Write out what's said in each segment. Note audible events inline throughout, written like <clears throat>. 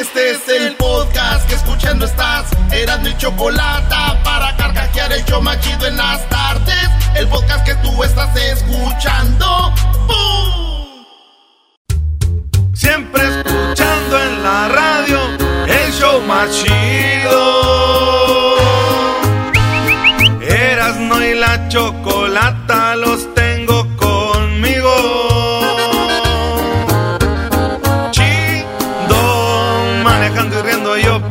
Este es el podcast que escuchando estás. Eran mi chocolate para carcajear el yo machido en las tardes. El podcast que tú estás escuchando. ¡Bum! Siempre escuchando en la radio el show más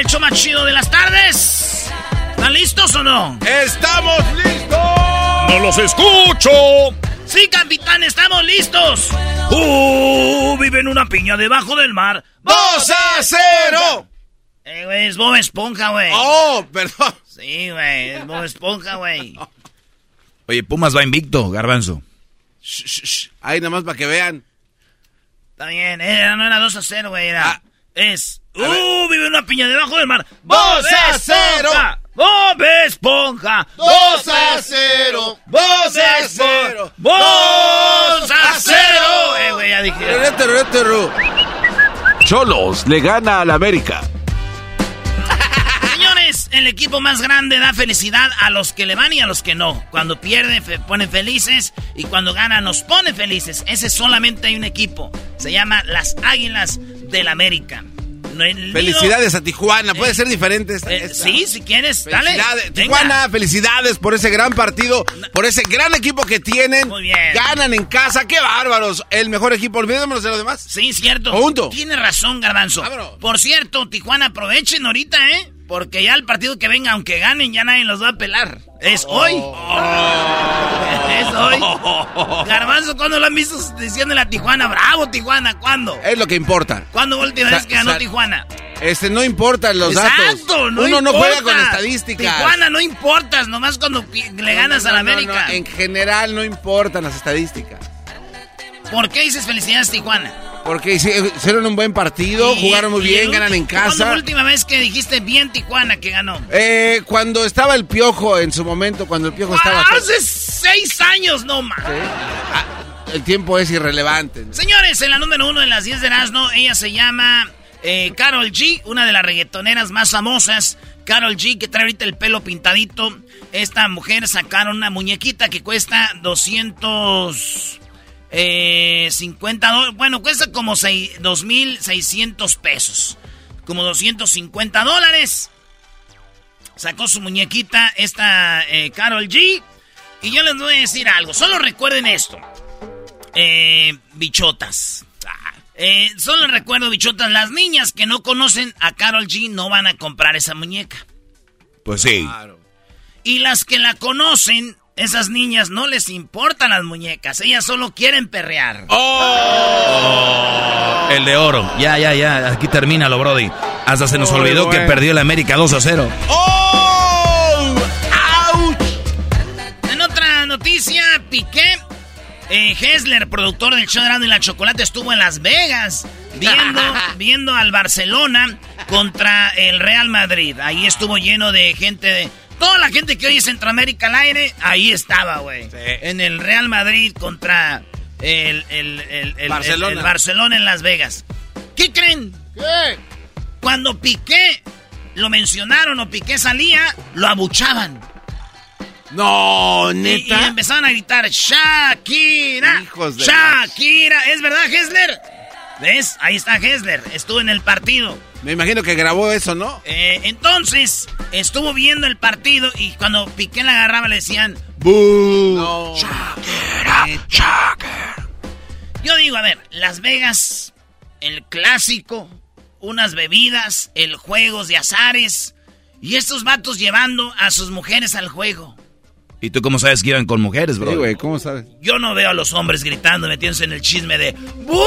El show más chido de las tardes. ¿Están listos o no? ¡Estamos listos! ¡No los escucho! Sí, capitán, estamos listos. Uh, vive en una piña debajo del mar. ¡Dos a cero! Eh, güey, es Bob Esponja, güey. ¡Oh, perdón! Sí, güey, es Bob Esponja, güey. <laughs> Oye, Pumas va invicto, Garbanzo. Shh, shh, shh. Ahí nada más para que vean. Está bien, eh, no era 2 a 0, güey, era. Ah. es. ¡Uh! Vive una piña debajo del mar. ¡Dos a cero! ¡Bob Esponja! ¡Dos a cero! ¡Dos a cero! ¡Dos a cero! Eh, güey, ya dije. Cholos le gana al América. Señores, el equipo más grande da felicidad a los que le van y a los que no. Cuando pierde, fe- pone felices y cuando gana, nos pone felices. Ese solamente hay un equipo. Se llama las Águilas del América. No, Felicidades a Tijuana. Puede Eh, ser diferente esta. Eh, esta. sí, si quieres, dale. Tijuana, felicidades por ese gran partido, por ese gran equipo que tienen. Muy bien. Ganan en casa, qué bárbaros. El mejor equipo, olvidémonos de los demás. Sí, cierto. Punto. Tiene razón, Garbanzo. Vámonos. Por cierto, Tijuana, aprovechen ahorita, ¿eh? Porque ya el partido que venga, aunque ganen, ya nadie los va a pelar. Es hoy. <laughs> es hoy. Garbanzo, ¿cuándo lo han visto diciendo la Tijuana? Bravo, Tijuana, ¿cuándo? Es lo que importa. ¿Cuándo fue la última vez que ganó Tijuana? Este, no importan los datos. Exacto, no Uno no juega con estadísticas. Tijuana no importas, nomás cuando le ganas No, a la América. no, En general no importan las estadísticas. ¿Por qué dices felicidades, Tijuana? Porque hici- hicieron un buen partido, Y- jugaron muy bien, ganan en ulti- ¿Cuándo fue casa. la última vez que dijiste bien Tijuana que ganó? Eh, cuando estaba el piojo en su momento, cuando el piojo estaba. Hace seis años, no más. Ah, el tiempo es irrelevante. Señores, en la número uno de las 10 de Erasmo, ella se llama eh, Carol G, una de las reggaetoneras más famosas. Carol G, que trae ahorita el pelo pintadito. Esta mujer sacaron una muñequita que cuesta 250 dólares. Bueno, cuesta como sei- 2.600 pesos. Como 250 dólares. Sacó su muñequita esta eh, Carol G. Y yo les voy a decir algo. Solo recuerden esto. Eh, bichotas. Ah, eh, solo recuerdo, bichotas, las niñas que no conocen a Carol G no van a comprar esa muñeca. Pues sí. Y las que la conocen, Esas niñas no les importan las muñecas, ellas solo quieren perrear. ¡Oh! El de oro. Ya, ya, ya. Aquí termina lo, Brody. Hasta se nos olvidó que perdió el América 2 a 0. ¡Oh! ¡Auch! En otra noticia, Piqué eh, Hessler, productor del show de y la Chocolate, estuvo en Las Vegas viendo, <laughs> viendo al Barcelona contra el Real Madrid. Ahí estuvo lleno de gente de... Toda la gente que hoy es Centroamérica al aire, ahí estaba, güey. En el Real Madrid contra el, Barcelona. el, Barcelona en Las Vegas. ¿Qué creen? ¿Qué? Cuando Piqué lo mencionaron o Piqué salía, lo abuchaban. No, neta. Y, empezaron a gritar, Shakira. Shakira. ¿Es verdad, Hessler? ¿Ves? Ahí está Hessler. Estuvo en el partido. Me imagino que grabó eso, ¿no? Eh, entonces, estuvo viendo el partido y cuando Piqué la agarraba le decían, ¡Boo! Shakira, Shakira. Yo digo, a ver, Las Vegas, el clásico, unas bebidas, el juegos de azares y estos vatos llevando a sus mujeres al juego. ¿Y tú cómo sabes que iban con mujeres, bro? Sí, güey, ¿cómo sabes? Yo no veo a los hombres gritando, metiéndose en el chisme de ¡Bú!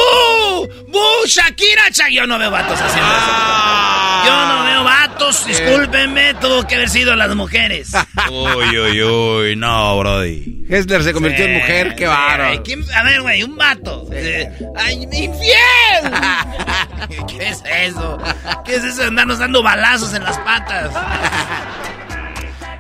¡Bú! ¡Shakira! Yo no veo vatos haciendo eso. Ah. Yo no veo vatos, discúlpenme, tuvo que haber sido las mujeres. <laughs> uy, uy, uy, no, brody. Hessler se convirtió en mujer, qué bárbaro. A ver, güey, un vato. ¡Ay, infiel! <laughs> ¿Qué es eso? ¿Qué es eso de andarnos dando balazos en las patas? <laughs>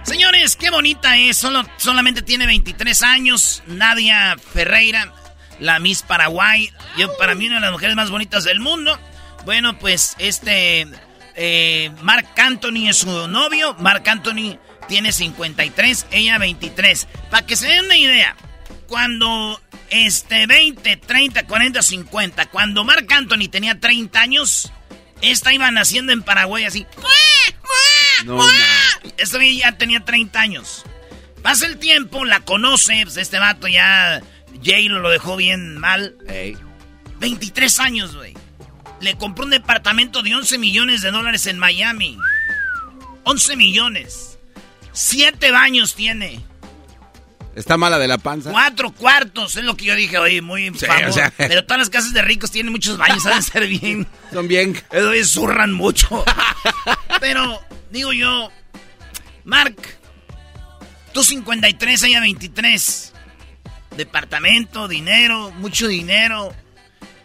Señores, qué bonita es. Solo, solamente tiene 23 años. Nadia Ferreira, la Miss Paraguay. Yo, para mí, una de las mujeres más bonitas del mundo. Bueno, pues este. Eh, Mark Anthony es su novio. Mark Anthony tiene 53, ella 23. Para que se den una idea, cuando este 20, 30, 40, 50, cuando Mark Anthony tenía 30 años, esta iba naciendo en Paraguay así. No, Esta ya tenía 30 años. Pasa el tiempo, la conoce, pues este vato ya. Jay lo dejó bien mal. 23 años, güey. Le compró un departamento de 11 millones de dólares en Miami. 11 millones. Siete baños tiene. Está mala de la panza. Cuatro cuartos, es lo que yo dije, oye, muy famoso. Pero todas las casas de ricos tienen muchos baños, saben ser bien. <laughs> Son bien. Eso zurran mucho. <laughs> Pero, digo yo, Mark, tú 53, ella 23. Departamento, dinero, mucho dinero.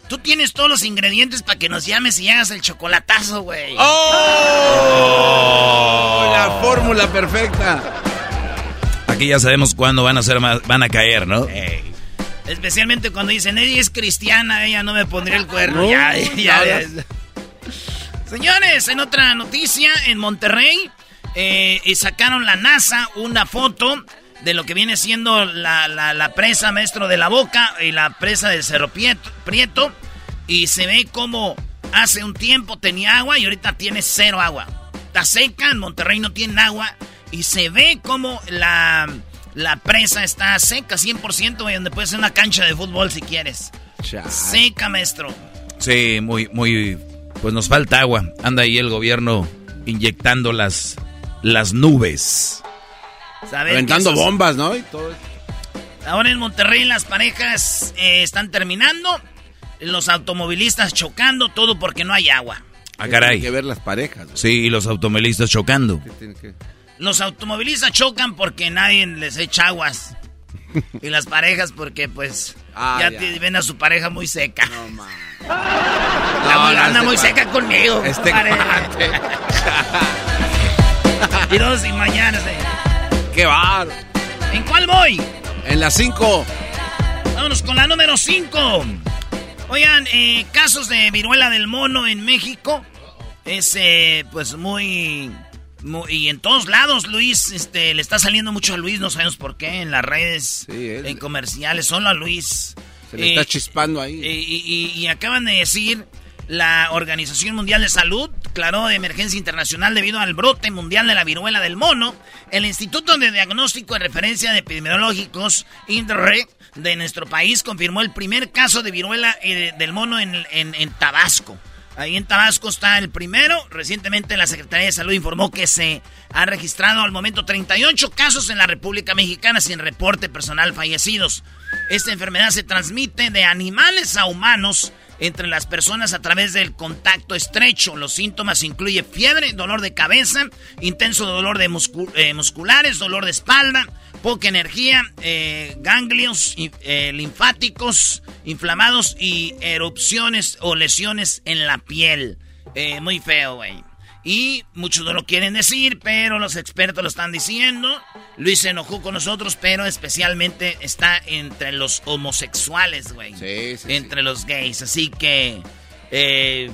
Tú tienes todos los ingredientes para que nos llames y hagas el chocolatazo, güey. ¡Oh! La fórmula perfecta. Aquí ya sabemos cuándo van a ser van a caer, ¿no? Especialmente cuando dicen, ella es cristiana, ella no me pondría el cuerno. ya, ya, Señores, en otra noticia, en Monterrey, eh, sacaron la NASA una foto de lo que viene siendo la, presa maestro de la boca y la presa del Cerro Prieto. Y se ve como hace un tiempo tenía agua y ahorita tiene cero agua. Está seca, en Monterrey no tiene agua y se ve como la, la presa está seca 100%, donde puede ser una cancha de fútbol si quieres. Seca, maestro. Sí, muy, muy, pues nos falta agua. Anda ahí el gobierno inyectando las, las nubes. Aventando bombas, ¿no? Y todo Ahora en Monterrey las parejas eh, están terminando, los automovilistas chocando, todo porque no hay agua. Ah, caray. Hay que ver las parejas. Sí, y los automovilistas chocando. ¿Qué tiene que... Los automovilistas chocan porque nadie les echa aguas. y las parejas porque pues ah, ya, ven a su pareja muy seca. No, man. <laughs> La anda muy seca conmigo. Este <laughs> y dos y mañana. ¡Qué bar! ¿En cuál voy? En la 5. Vámonos con la número 5. Oigan, eh, casos de viruela del mono en México. Es eh, pues muy y en todos lados, Luis, este, le está saliendo mucho a Luis, no sabemos por qué, en las redes, en comerciales, solo a Luis. Se le está eh, chispando ahí. Y, acaban de decir, la Organización Mundial de Salud declaró de emergencia internacional debido al brote mundial de la viruela del mono. El Instituto de Diagnóstico y Referencia de Epidemiológicos, INDRE, de nuestro país, confirmó el primer caso de viruela eh, del mono en, en Tabasco. Ahí en Tabasco está el primero. Recientemente la Secretaría de Salud informó que se han registrado al momento 38 casos en la República Mexicana sin reporte personal fallecidos. Esta enfermedad se transmite de animales a humanos entre las personas a través del contacto estrecho. Los síntomas incluyen fiebre, dolor de cabeza, intenso dolor de eh, musculares, dolor de espalda, poca energía, eh, ganglios eh, linfáticos inflamados y erupciones o lesiones en la piel. muy feo, güey. Y muchos no lo quieren decir, pero los expertos lo están diciendo. Luis se enojó con nosotros, pero especialmente está entre los homosexuales, güey. Sí, sí. Entre los gays. Así que, eh,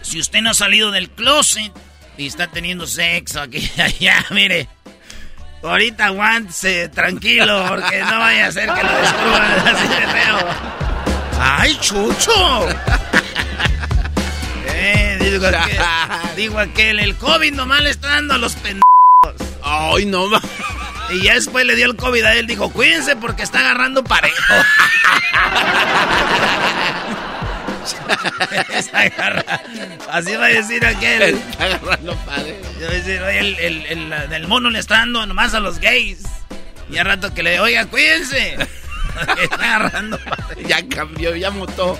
si usted no ha salido del closet y está teniendo sexo aquí <laughs> allá, mire. Ahorita aguántese tranquilo, porque no vaya a ser que lo descubran <laughs> así de feo. ¡Ay, Chucho! Eh, digo, aquel, digo aquel, el COVID nomás le está dando a los pendejos. Ay, no Y ya después le dio el COVID a él, dijo, cuídense porque está agarrando parejo. <laughs> <laughs> Así va a decir aquel. Está agarrando. Va a decir, oye, el, el, el, mono le está dando nomás a los gays. Y a rato que le oiga, cuídense. <laughs> está agarrando parejo. Ya cambió, ya mutó.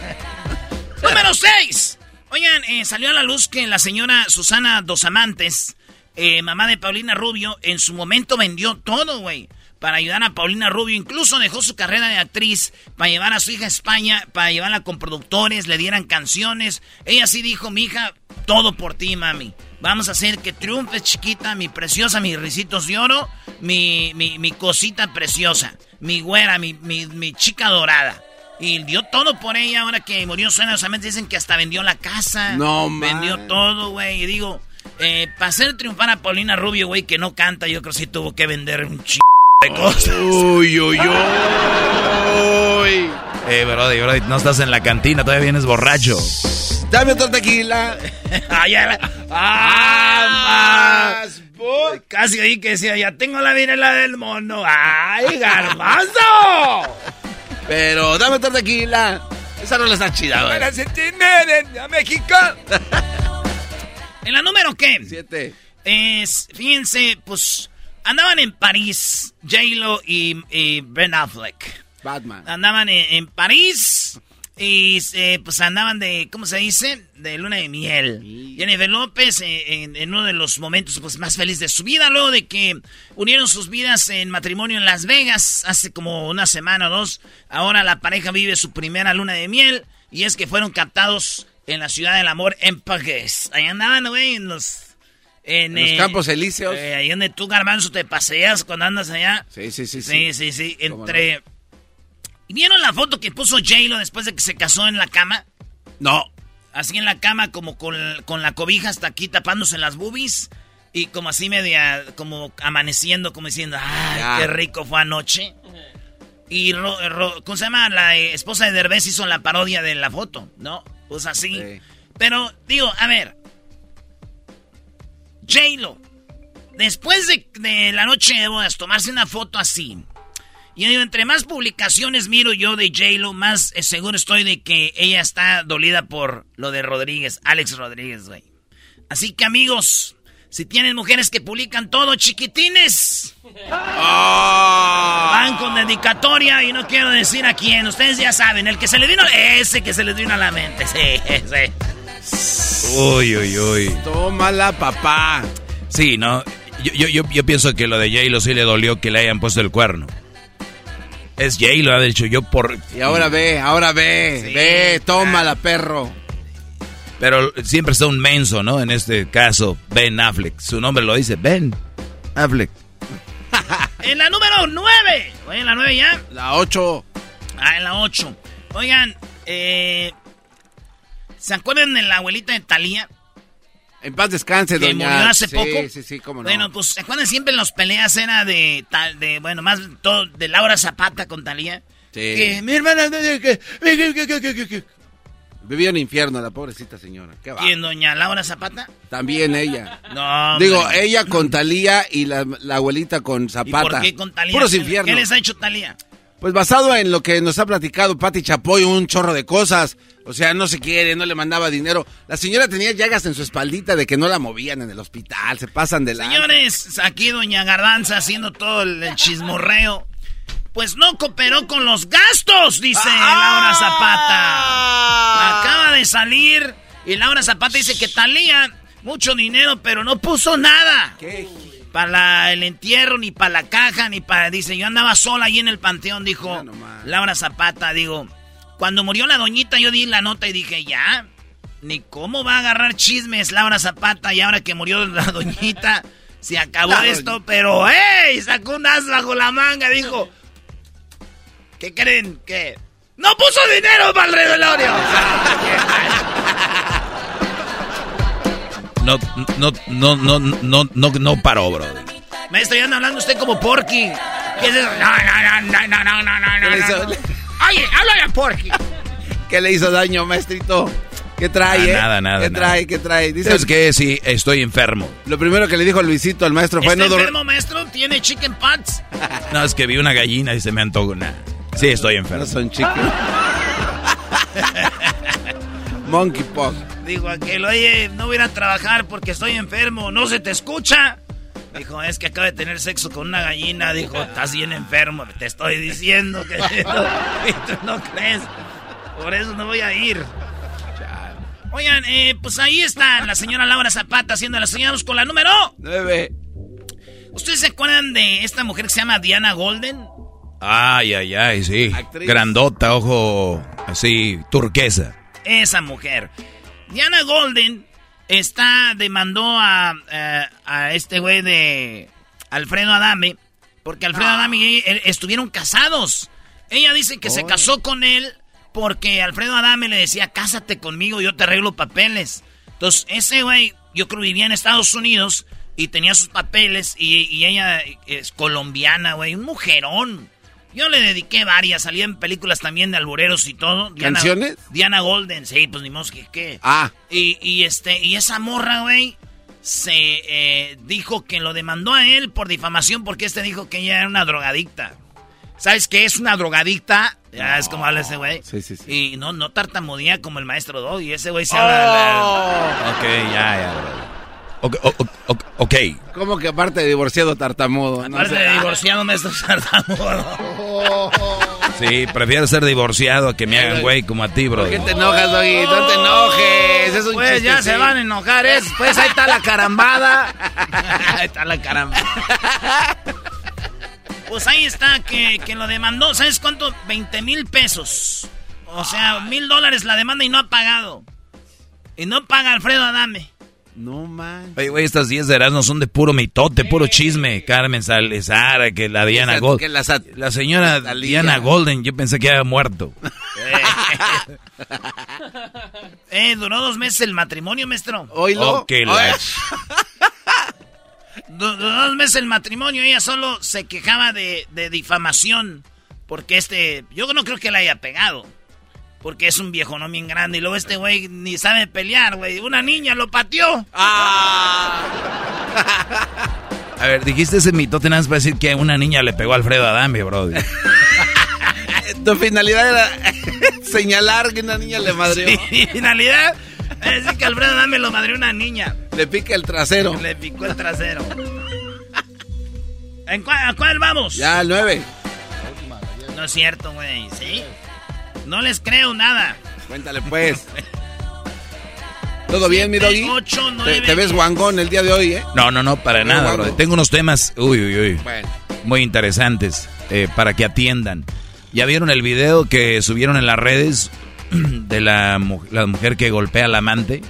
Número 6. Oigan, eh, salió a la luz que la señora Susana Dos Amantes, eh, mamá de Paulina Rubio, en su momento vendió todo, güey. Para ayudar a Paulina Rubio. Incluso dejó su carrera de actriz para llevar a su hija a España, para llevarla con productores, le dieran canciones. Ella sí dijo, mi hija, todo por ti, mami. Vamos a hacer que triunfe, chiquita, mi preciosa, mis risitos de oro, mi, mi, mi cosita preciosa, mi güera, mi, mi, mi chica dorada. Y dio todo por ella ahora que murió Suena. dicen que hasta vendió la casa. No, Vendió todo, güey. Y digo, eh, para hacer triunfar a Paulina Rubio, güey, que no canta, yo creo que sí tuvo que vender un ch... de cosas. Uy, uy, uy. Eh, brody, brody, no estás en la cantina, todavía vienes borracho. Dame otro tequila. ah, ya ¡Ah, más! Casi ahí que decía, ya tengo la virela del mono. ¡Ay, <laughs> garbanzo! Pero dame otra tequila. Esa no la está chida, güey. a México. <laughs> ¿En la número qué? Siete. Es, fíjense, pues andaban en París, J-Lo y, Ben Affleck. Batman. Andaban en París y eh, pues andaban de, ¿cómo se dice? De luna de miel. Jennifer López eh, en, uno de los momentos pues, más felices de su vida, luego de que unieron sus vidas en matrimonio en Las Vegas hace como una semana o dos. Ahora la pareja vive su primera luna de miel y es que fueron captados en la ciudad del amor en París. Ahí andaban, güey, en los... En, los eh, Campos Elíseos. ahí donde tú, Garbanzo, te paseas cuando andas allá. Sí, sí, sí. Sí, sí, sí. Entre... ¿Y vieron la foto que puso J-Lo después de que se casó en la cama? No. Así en la cama, como con, la cobija hasta aquí tapándose las boobies. Y como así media, como amaneciendo, como diciendo, ¡ay, qué rico fue anoche! Y, ¿cómo se llama? La eh, esposa de Derbez hizo la parodia de la foto, ¿no? Pues así. Pero, digo, a ver. J-Lo, después de, de la noche de bodas, tomarse una foto así y digo, entre más publicaciones miro yo de J-Lo, más eh, seguro estoy de que ella está dolida por lo de Rodríguez, Alex Rodríguez, güey. Así que amigos, si tienen mujeres que publican todo, chiquitines, ah. van con dedicatoria y no quiero decir a quién, ustedes ya saben, el que se le vino, ese que se les vino a la mente, <laughs> sí, sí. Uy, uy, uy. Tómala, papá. Sí, ¿no? Yo, yo, yo, yo pienso que lo de J-Lo sí le dolió que le hayan puesto el cuerno. Es Jay lo ha dicho yo por... Y ahora ve, ahora ve, ve, tómala, perro. Pero siempre está un menso, ¿no? En este caso, Ben Affleck. Su nombre lo dice, Ben Affleck. <laughs> en la número 9. Oye, en la 9 ya. La 8. Ah, en la 8. Oigan, eh, ¿se acuerdan de la abuelita de Talía? En paz descanse, que murió hace poco. Sí, sí, cómo no. Bueno, pues, ¿se acuerdan siempre en las peleas era de tal, de, bueno, más todo, de Laura Zapata con Talía? Sí. Que mi hermana... Vivía en infierno la pobrecita señora. ¿Qué va? ¿Quién, doña Laura Zapata? También ella. No, Digo, ella con Talía y la, abuelita con Zapata. ¿Y por qué con Talía? Puros infiernos. ¿Qué les ha hecho Talía? Pues basado en lo que nos ha platicado Pati Chapoy, un chorro de cosas. O sea, no se quiere, no le mandaba dinero. La señora tenía llagas en su espaldita de que no la movían en el hospital, se pasan de la... Señores, aquí doña Garbanza haciendo todo el, chismorreo. Pues no cooperó con los gastos, dice Laura Zapata. Acaba de salir y Laura Zapata dice que Talía mucho dinero, pero no puso nada. ¿Qué? para el entierro, ni para la caja, ni para... Dice, yo andaba sola ahí en el panteón, dijo Laura Zapata. Digo, cuando murió la doñita yo di la nota y dije, ya, ni cómo va a agarrar chismes Laura Zapata y ahora que murió la doñita, se acabó esto, pero ¡hey! Sacó un as bajo la manga, dijo, ¿qué creen? que ¡No puso dinero para el revelorio! no, no, no, no, no, no, no paró, bro. Maestro, ya anda hablando usted como Porky. ¿Qué es eso? No, no, no, no, no, no, no, no. Oye, háblale a Porky. ¿Qué le hizo daño, maestrito? ¿Qué trae, ah, Nada, nada, ¿Qué trae, qué trae? Dice, es que sí, estoy enfermo. Lo primero que le dijo Luisito al maestro fue... ¿Está no enfermo, maestro? ¿Tiene chicken pots? <laughs> no, es que vi una gallina y se me antojó una. Sí, estoy enfermo. No son chicken. <laughs> Monkey Pop. Dijo aquel, oye, no voy a ir a trabajar porque estoy enfermo, ¿no se te escucha? Dijo, es que acaba de tener sexo con una gallina. Dijo, estás bien enfermo, te estoy diciendo que <laughs> y tú no crees. Por eso no voy a ir. Oigan, eh, pues ahí está la señora Laura Zapata haciendo las señales con la número 9. ¿Ustedes se acuerdan de esta mujer que se llama Diana Golden? Ay, ay, ay, sí. Grandota, ojo así, turquesa. Esa mujer. Diana Golden está demandó a, eh, a este güey de Alfredo Adame porque Alfredo ah. Adame y estuvieron casados. Ella dice que se casó con él porque Alfredo Adame le decía, cásate conmigo, yo te arreglo papeles. Entonces, ese güey, yo creo vivía en Estados Unidos y tenía sus papeles y, y ella es colombiana, güey, un mujerón. Yo le dediqué varias, salía en películas también de albureros y todo. ¿Canciones? Diana Golden, sí, pues ni mosque, ¿qué? Ah. Y, y, este, y esa morra, güey, se eh, dijo que lo demandó a él por difamación porque este dijo que ella era una drogadicta. ¿Sabes qué es una drogadicta? Ya es como habla ese güey. Sí, sí, sí. Y no, no tartamudea como el maestro Doggy. Ese güey se habla. Oh. Ok, ya, ya, bro. Ok. ¿Cómo que aparte de divorciado tartamudo? Aparte de divorciado me estás tartamudo. <laughs> Sí, prefiero ser divorciado a que me hagan güey como a ti, bro. ¿Por qué te enojas, Doggy? No te enojes. Es un pues ya se van a enojar, ¿eh? Pues ahí está la carambada. <laughs> ahí está la carambada. <laughs> Pues ahí está, que, que lo demandó. ¿Sabes cuánto? 20 mil pesos. O sea, mil dólares la demanda y no ha pagado. Y no paga Alfredo Adame. No man. Oye, güey, estas 10 de no son de puro mitote, puro chisme. Carmen Salazar, que la Diana Golden. La, señora Diana Golden, yo pensé que había muerto. <laughs> eh, duró dos meses el matrimonio, maestro. Oílo. Ok, la... duró dos meses el matrimonio, ella solo se quejaba de, de difamación. Porque este, yo no creo que la haya pegado. Porque es un viejo no bien grande. Y luego este güey ni sabe pelear, güey. Una niña lo pateó. Ah. <laughs> A ver, dijiste ese mitote nada más para decir que una niña le pegó a Alfredo Adame, bro. <laughs> tu finalidad era <laughs> señalar que una niña le madreó. Sí, finalidad es decir que Alfredo Adame lo madreó una niña. Le pica el trasero. Le picó el trasero. ¿En cuál, ¿A cuál vamos? Ya, al 9. No es cierto, güey. ¿Sí? No les creo nada. Cuéntale pues. ¿Todo bien, mi doggy? ¿Te, ves guangón el día de hoy, ¿eh? No, no, no, para nada, bro. Tengo unos temas, uy, uy, uy, bueno. muy interesantes eh, para que atiendan. ¿Ya vieron el video que subieron en las redes <clears throat> de la, la mujer que golpea al amante?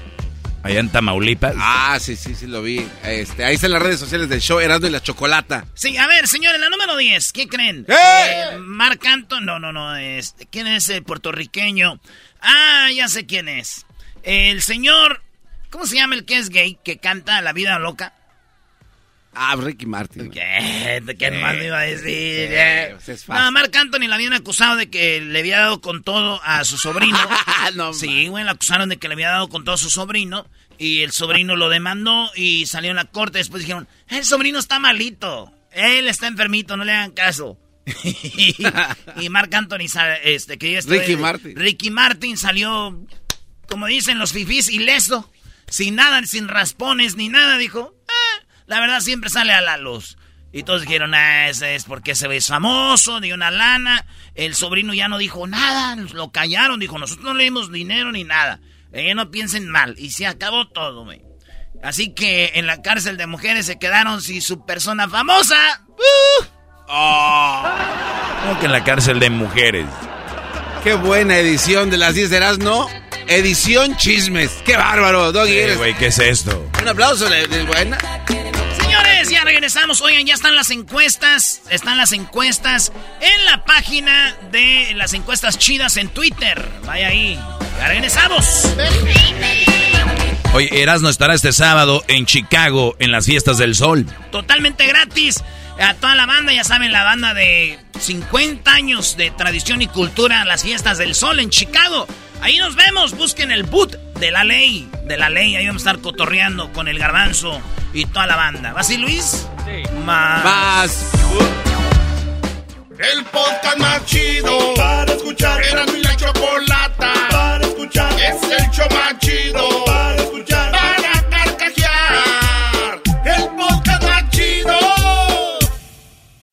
Allá en Tamaulipas. Ah, sí, sí, sí, lo vi. Este, ahí están las redes sociales del show Erasmo y la Chocolata. Sí, a ver, señores, la número 10, ¿qué creen? ¡Eh! eh Marc Anton, no, no, no, este, ¿quién es el puertorriqueño? Ah, ya sé quién es. El señor, ¿cómo se llama el que es gay, que canta La Vida Loca? Ah, Ricky Martin. ¿Qué? ¿Qué más me iba a decir? Pues no, Marc Anthony la habían acusado de que le había dado con todo a su sobrino. <laughs> no, sí, güey, le acusaron de que le había dado con todo a su sobrino. Y el sobrino lo demandó y salió en la corte. Después dijeron, el sobrino está malito. Él está enfermito, no le hagan caso. <laughs> y, Mark Anthony, este, que Ricky Martin. Ricky Martin salió, como dicen los fifís, ileso, sin nada, sin raspones ni nada, dijo, la verdad siempre sale a la luz. Y todos dijeron, ah, ese es porque ese es famoso, dio una lana. El sobrino ya no dijo nada, lo callaron, dijo, nosotros no le dimos dinero ni nada. Eh, no piensen mal. Y se acabó todo, güey. Así que en la cárcel de mujeres se quedaron sin su persona famosa. ¡Uh! ¿Cómo que en la cárcel de mujeres? Qué buena edición de las 10 de ¿no? Edición chismes. Qué bárbaro, Doggy. güey, ¿qué es esto? Un aplauso de buena. Señores, ya regresamos. Oigan, ya están las encuestas. Están las encuestas en la página de las encuestas chidas en Twitter. Vaya ahí. Ya regresamos. Oye, Erasmo estará este sábado en Chicago en las fiestas del sol. Totalmente gratis a toda la banda, ya saben, la banda de 50 años de tradición y cultura, las fiestas del sol en Chicago. Ahí nos vemos, busquen el boot de la ley, de la ley, ahí vamos a estar cotorreando con el garbanzo y toda la banda. ¿Va así, Luis? Sí. Más. Más. El podcast más chido para escuchar. Era mi la chocolata para escuchar. Es el show más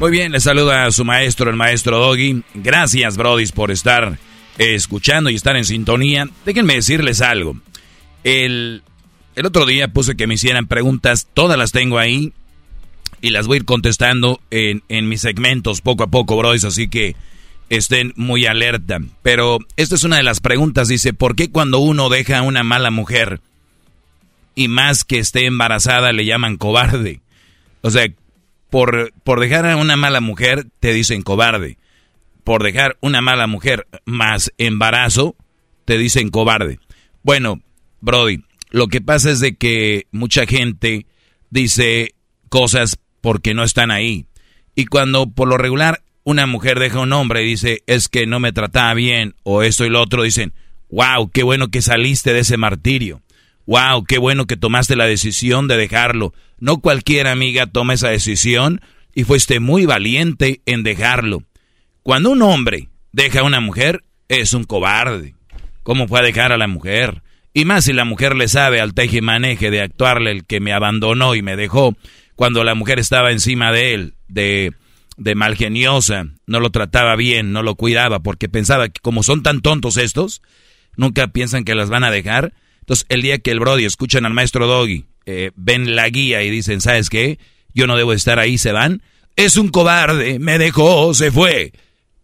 Muy bien, le saluda a su maestro, el maestro Doggy. Gracias, Brodis, por estar escuchando y estar en sintonía. Déjenme decirles algo. El, el otro día puse que me hicieran preguntas, todas las tengo ahí y las voy a ir contestando en, en mis segmentos poco a poco, Brodis, así que estén muy alerta. Pero esta es una de las preguntas, dice, ¿por qué cuando uno deja a una mala mujer y más que esté embarazada le llaman cobarde? O sea, por, por dejar a una mala mujer te dicen cobarde. Por dejar una mala mujer más embarazo te dicen cobarde. Bueno, Brody, lo que pasa es de que mucha gente dice cosas porque no están ahí. Y cuando por lo regular una mujer deja a un hombre y dice es que no me trataba bien o esto y lo otro, dicen, wow, qué bueno que saliste de ese martirio. Wow, qué bueno que tomaste la decisión de dejarlo. No cualquier amiga toma esa decisión y fuiste muy valiente en dejarlo. Cuando un hombre deja a una mujer, es un cobarde. ¿Cómo a dejar a la mujer? Y más si la mujer le sabe al teje maneje de actuarle el que me abandonó y me dejó cuando la mujer estaba encima de él, de, de malgeniosa, no lo trataba bien, no lo cuidaba, porque pensaba que como son tan tontos estos, nunca piensan que las van a dejar entonces, el día que el Brody escuchan al maestro Doggy, eh, ven la guía y dicen, ¿sabes qué? Yo no debo estar ahí, se van. Es un cobarde, me dejó, se fue.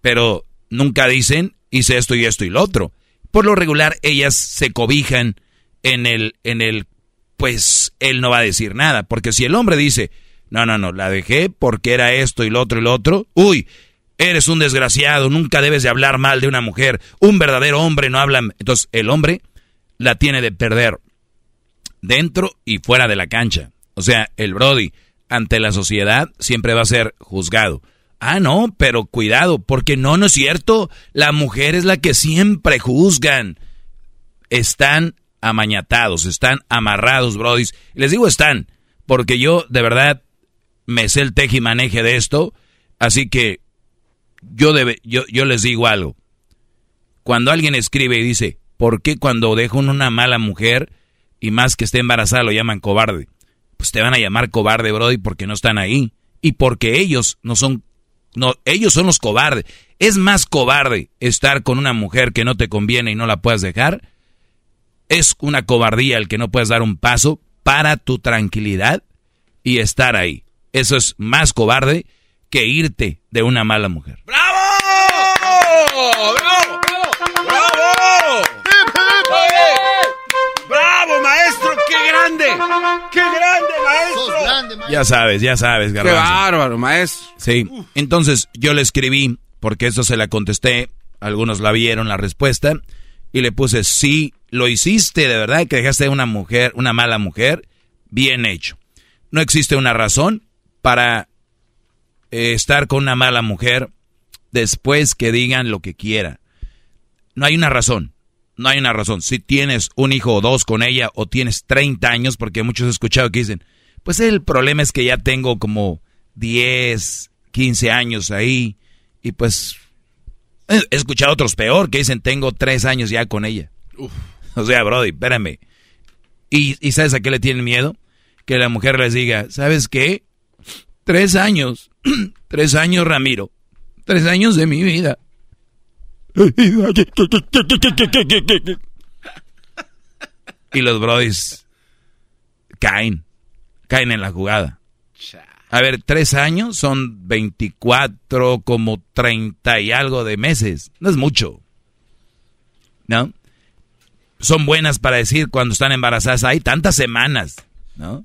Pero nunca dicen, hice esto y esto y lo otro. Por lo regular, ellas se cobijan en el, en el, pues él no va a decir nada. Porque si el hombre dice, no, no, no, la dejé porque era esto y lo otro y lo otro, uy, eres un desgraciado, nunca debes de hablar mal de una mujer. Un verdadero hombre no habla. Entonces, el hombre la tiene de perder dentro y fuera de la cancha. O sea, el Brody ante la sociedad siempre va a ser juzgado. Ah, no, pero cuidado, porque no, no es cierto. La mujer es la que siempre juzgan. Están amañatados, están amarrados, brodis. Les digo están, porque yo de verdad me sé el teje y maneje de esto, así que yo, debe, yo, yo les digo algo. Cuando alguien escribe y dice, ¿por qué cuando dejo una mala mujer y más que esté embarazada lo llaman cobarde? Pues te van a llamar cobarde, Brody, porque no están ahí. Y porque ellos no son, no, ellos son los cobardes. Es más cobarde estar con una mujer que no te conviene y no la puedas dejar. Es una cobardía el que no puedas dar un paso para tu tranquilidad y estar ahí. Eso es más cobarde que irte de una mala mujer. ¡Bravo! ¡Bravo! ¡Bravo, ¡Qué grande! ¡Qué grande, maestro! Ya sabes, ya sabes, Garbanzo. ¡Qué bárbaro, maestro! Sí, entonces yo le escribí, porque eso se la contesté, algunos la vieron la respuesta, y le puse, sí, lo hiciste de verdad, que dejaste una mujer, una mala mujer, bien hecho. No existe una razón para eh, estar con una mala mujer después que digan lo que quiera. No hay una razón. No hay una razón. Si tienes un hijo o dos con ella o tienes 30 años, porque muchos he escuchado que dicen, pues el problema es que ya tengo como 10, 15 años ahí y pues he escuchado otros peor que dicen tengo 3 años ya con ella. O sea, Brody, espérame. ¿Y, ¿Y sabes a qué le tienen miedo? Que la mujer les diga, ¿sabes qué? Tres años, <clears throat> tres años, Ramiro, tres años de mi vida y los brodis caen, caen en la jugada. A ver, tres años son 24, como 30 y algo de meses. No es mucho. ¿No? Son buenas para decir cuando están embarazadas. Hay tantas semanas. ¿No?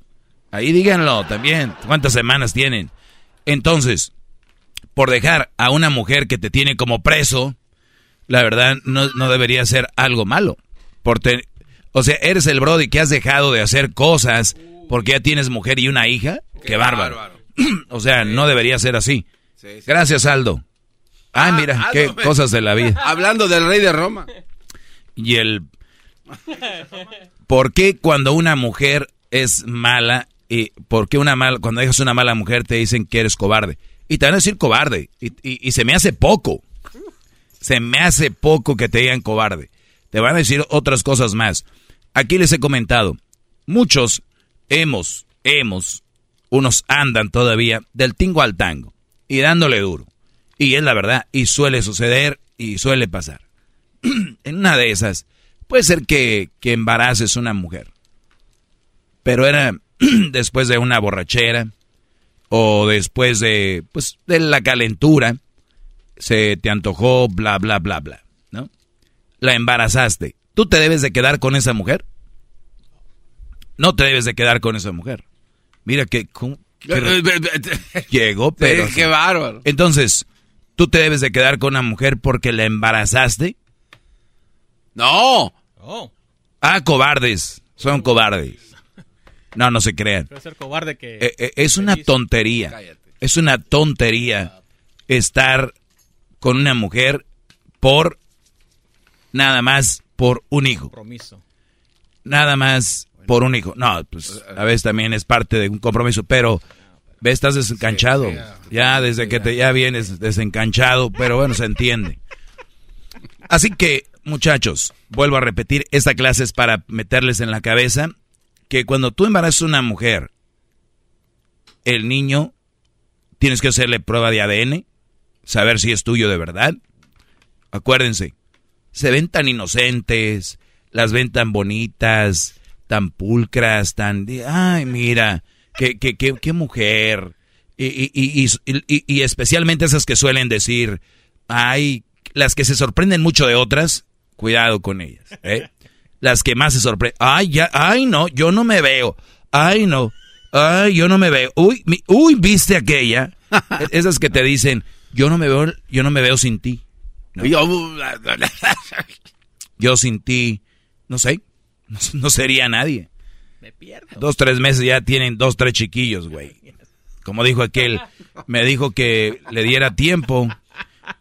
Ahí díganlo también. ¿Cuántas semanas tienen? Entonces, por dejar a una mujer que te tiene como preso, la verdad no, no debería ser algo malo. Porque, o sea, eres el Brody que has dejado de hacer cosas porque ya tienes mujer y una hija. Qué, bárbaro. <clears throat> o sea, no debería ser así. Gracias, Aldo. Ah, mira, qué cosas de la vida. <laughs> Hablando del rey de Roma. Y el... ¿Por qué cuando una mujer es mala y por qué una mala, cuando dejas una mala mujer te dicen que eres cobarde? Y te van a decir cobarde. y, y se me hace poco se me hace poco que te digan cobarde. Te van a decir otras cosas más. Aquí les he comentado, muchos hemos, hemos, unos andan todavía del tingo al tango y dándole duro. Y es la verdad, y suele suceder y suele pasar. <clears throat> en una de esas, puede ser que, que embaraces una mujer, pero era <clears throat> después de una borrachera o después de, pues, de la calentura se te antojó, bla, bla, bla, bla, ¿no? La embarazaste. ¿Tú te debes de quedar con esa mujer? No te debes de quedar con esa mujer. Mira que... llegó, pero... qué bárbaro. Entonces, ¿tú te debes de quedar con una mujer porque la embarazaste? No. Ah, cobardes. Son cobardes. No, no se crean. Ser cobarde que eh, eh, es una tontería. Es una tontería estar con una mujer por nada más por un hijo. Compromiso. Nada más por un hijo. No, pues a veces también es parte de un compromiso, pero ves, estás desencanchado. ya desde que te ya vienes desencanchado, pero bueno, se entiende. Así que, muchachos, vuelvo a repetir, esta clase es para meterles en la cabeza que cuando tú embarazas a una mujer, el niño tienes que hacerle prueba de ADN, saber si es tuyo de verdad. Acuérdense, se ven tan inocentes, las ven tan bonitas, tan pulcras, tan... Ay, mira, qué, qué, qué, qué mujer. Y, y, y, y, especialmente esas que suelen decir, ay, las que se sorprenden mucho de otras, cuidado con ellas. ¿eh? Las que más se sorprenden, ay, ya, ay, no, yo no me veo, ay, no, ay, yo no me veo, uy, uy, viste aquella. <laughs> Esas que te dicen, yo no me veo, yo no me veo sin ti. <laughs> Yo, sin ti, no sé, no, sería nadie. Me pierdo. Dos, tres meses ya tienen dos, tres chiquillos, güey. como dijo aquel, me dijo que le diera tiempo.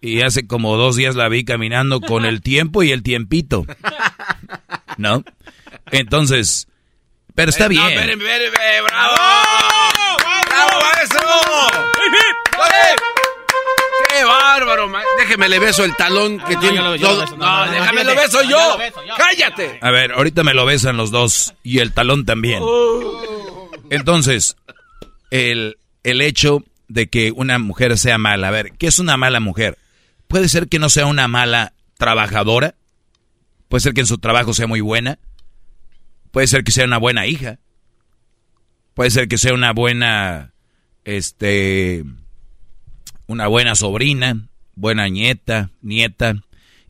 Y hace como dos días la vi caminando con el tiempo y el tiempito. ¿No? Entonces, pero está bien. ¡Bravo! ¡Bravo, eso! ¡Qué bárbaro! Déjeme le beso el talón que tiene. No, déjame lo beso yo. ¡Cállate! A ver, ahorita me lo besan los dos y el talón también. Oh. Entonces, el, el hecho de que una mujer sea mala. A ver, ¿qué es una mala mujer? Puede ser que no sea una mala trabajadora. Puede ser que en su trabajo sea muy buena. Puede ser que sea una buena hija. Puede ser que sea una buena, este, una buena sobrina, buena nieta, nieta.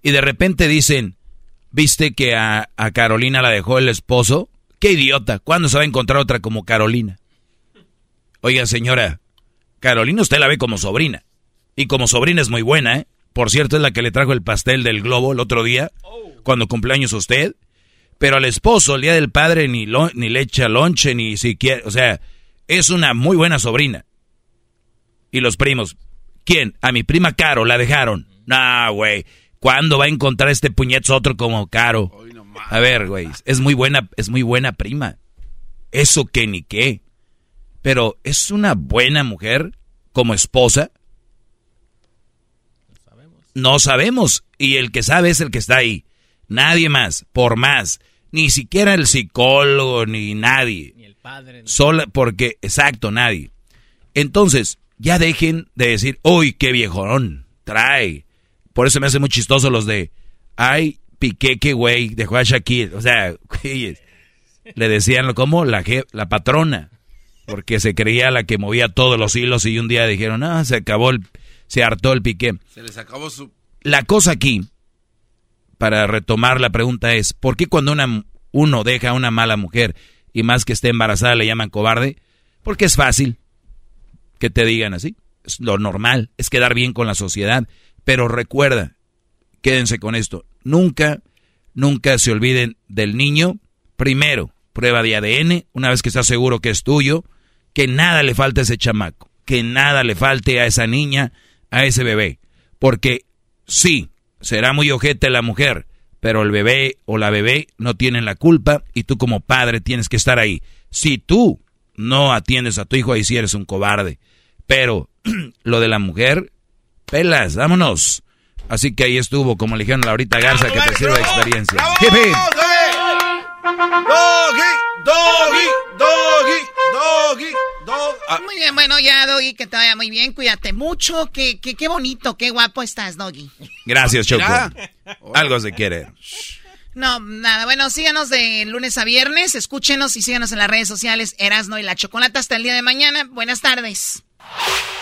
Y de repente dicen, ¿viste que a, a Carolina la dejó el esposo? ¡Qué idiota! ¿Cuándo se va a encontrar otra como Carolina? Oiga, señora, Carolina usted la ve como sobrina. Y como sobrina es muy buena, ¿eh? Por cierto, es la que le trajo el pastel del globo el otro día, cuando cumpleaños usted. Pero al esposo, el día del padre, ni, ni le echa lonche, ni siquiera. O sea, es una muy buena sobrina. Y los primos. ¿Quién? A mi prima Caro la dejaron. Nah, güey. ¿Cuándo va a encontrar este puñetazo otro como Caro? A ver, güey. Es muy buena, es muy buena prima. Eso que ni qué. Pero ¿es una buena mujer como esposa? No sabemos. Y el que sabe es el que está ahí. Nadie más, por más. Ni siquiera el psicólogo, ni nadie. Ni el padre. Solo porque, exacto, nadie. Entonces, ya dejen de decir, uy, qué viejón, trae. Por eso me hace muy chistoso los de, ay, Piqué, qué güey, dejó a Shakir. O sea, <laughs> le decían, ¿cómo? La, la patrona. Porque se creía la que movía todos los hilos y un día dijeron, ah, se acabó el, se hartó el Piqué. Se les acabó su... La cosa aquí para retomar la pregunta es, ¿por qué cuando una, uno deja a una mala mujer y más que esté embarazada le llaman cobarde? Porque es fácil que te digan así. Es lo normal, es quedar bien con la sociedad. Pero recuerda, quédense con esto, nunca, nunca se olviden del niño. Primero, prueba de ADN, una vez que estás seguro que es tuyo, que nada le falte a ese chamaco, que nada le falte a esa niña, a ese bebé. Porque sí, será muy ojete la mujer, pero el bebé o la bebé no tienen la culpa y tú como padre tienes que estar ahí. Si tú no atiendes a tu hijo, ahí sí eres un cobarde. Pero <clears throat> lo de la mujer, pelas, vámonos. Así que ahí estuvo, como le dijeron a Laurita Garza, que te sirva de experiencia. Doggy, doggy, doggy, doggy, doggy. Ah. Muy bien, bueno, ya, Doggy, que te vaya muy bien. Cuídate mucho. Que, que, qué bonito, qué guapo estás, Doggy. Gracias, Choco. Algo se quiere. No, nada. Bueno, síganos de lunes a viernes. Escúchenos y síganos en las redes sociales Erasno y la Chocolata hasta el día de mañana. Buenas tardes.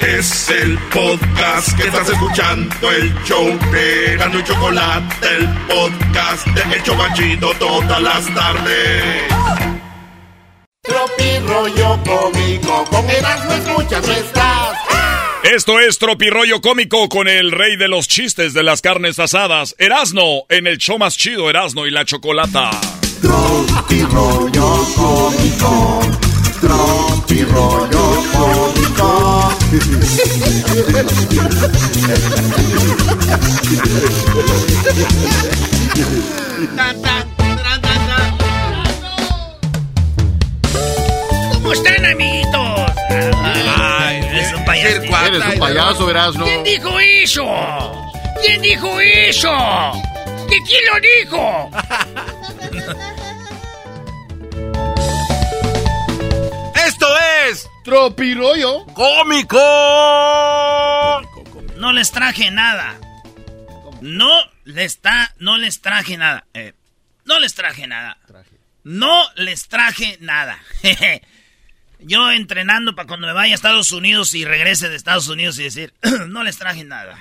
Es el podcast que estás escuchando, el show de Gano y Chocolate, el podcast de Hecho Chocachito todas las tardes. Tropi rollo cómico, con Erasmo escuchas no estás. Esto es Tropirollo Cómico con el rey de los chistes de las carnes asadas, Erasno, en el show más chido Erasno y la Chocolata. Tropirollo Cómico, Tropirollo Cómico. ¿Cómo están, amiguitos? Ay, es un payaso. Eres un payaso, Erasno. ¿Quién dijo eso? ¿Quién dijo eso? ¿Que quién lo dijo? <laughs> Esto es Tropirollo Cómico. No les traje nada. No les, está, no les traje nada. Eh, no les traje nada. No les traje nada. <laughs> Yo entrenando para cuando me vaya a Estados Unidos y regrese de Estados Unidos y decir, <clears throat> no les traje nada.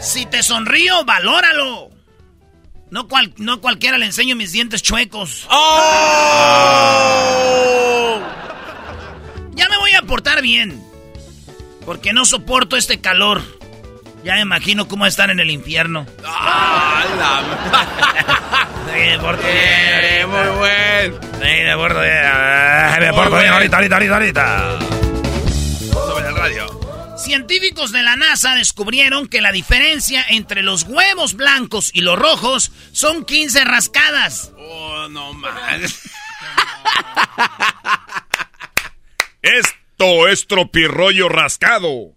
<laughs> si te sonrío, valóralo. No, cual, no cualquiera le enseño mis dientes chuecos. ¡Oh! Ya me voy a portar bien. Porque no soporto este calor. Ya me imagino cómo están en el infierno. ¡Ah, <laughs> Sí, me porto bien. muy bueno. Sí, me porto bien. Me porto bien ahorita, ahorita, ahorita, ahorita. Sobre el radio. Científicos de la NASA descubrieron que la diferencia entre los huevos blancos y los rojos son 15 rascadas. Oh, no más. <laughs> Esto es tropirroyo rascado.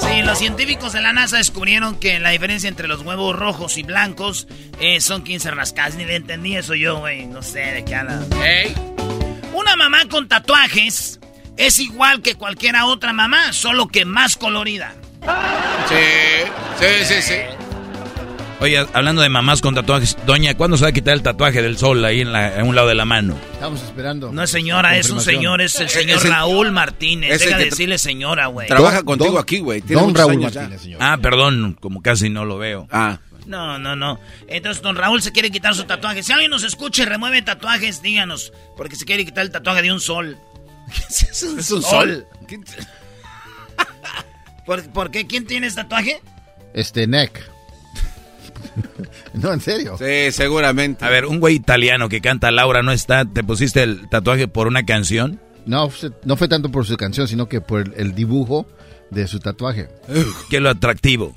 Sí, los científicos de la NASA descubrieron que la diferencia entre los huevos rojos y blancos eh, son 15 rascadas. Ni le entendí eso yo, güey. No sé de qué habla. Una mamá con tatuajes es igual que cualquier otra mamá, solo que más colorida. Sí, sí, sí, sí. Oye, hablando de mamás con tatuajes, doña, ¿cuándo se va a quitar el tatuaje del sol ahí en, la, en un lado de la mano? Estamos esperando. No es señora, es un señor, es el señor Es el- Raúl Martínez. Deja de decirle señora, güey. Trabaja contigo aquí, güey. Don Raúl años ya. Martínez, señor. Ah, perdón, como casi no lo veo. Ah. No, no, no. Entonces, don Raúl se quiere quitar su tatuaje. Si alguien nos escucha y remueve tatuajes, díganos. Porque se quiere quitar el tatuaje de un sol. <laughs> ¿Qué es un ¿Es un sol? ¿Qué- <laughs> ¿Por, por qué? ¿Quién tiene ese tatuaje? Este, neck. no, en serio. Sí, seguramente. A ver, un güey italiano que canta Laura no está, ¿te pusiste el tatuaje por una canción? No, fue- no fue tanto por su canción, sino que por el, el dibujo de su tatuaje. ¿Qué es lo atractivo?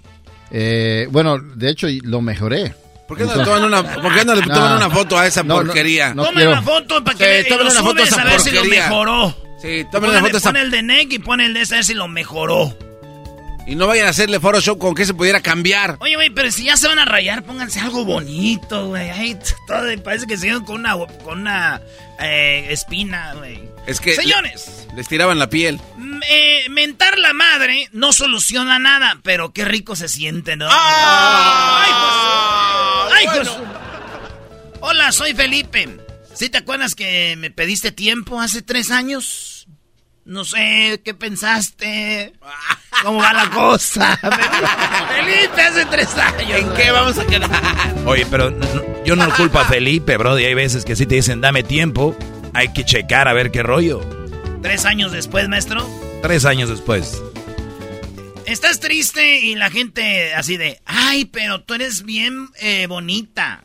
Eh, bueno, de hecho, lo mejoré. ¿Por qué no le toman una, por qué no le toman una foto a esa No, porquería? no Tomen la foto para Sí, que y tomen lo una foto a esa a ver si lo porquería. mejoró. Sí, tomen una foto a esa... Pone el de Neck y pone el de ese a ver si lo mejoró. Y no vayan a hacerle Photoshop con que se pudiera cambiar. Oye, güey, pero si ya se van a rayar, pónganse algo bonito, güey. Ay, todo, parece que se con una, con una eh, espina, güey. Es que... Señores, Les tiraban la piel. m- eh, mentar la madre no soluciona nada, pero qué rico se siente, ¿no? ¡Ay, pues! ¡Ay, pues! Hola, soy Felipe. ¿Sí te acuerdas que me pediste tiempo hace tres años? No sé, ¿qué pensaste? ¿Cómo va la cosa? <laughs> Felipe, hace tres años. ¿En qué vamos a quedar? Oye, pero no- no- yo no <laughs> culpo a Felipe, bro. Y hay veces que sí te dicen, dame tiempo. Hay que checar a ver qué rollo. Tres años después, maestro. Tres años después. Estás triste y la gente así de, ay, pero tú eres bien eh, bonita.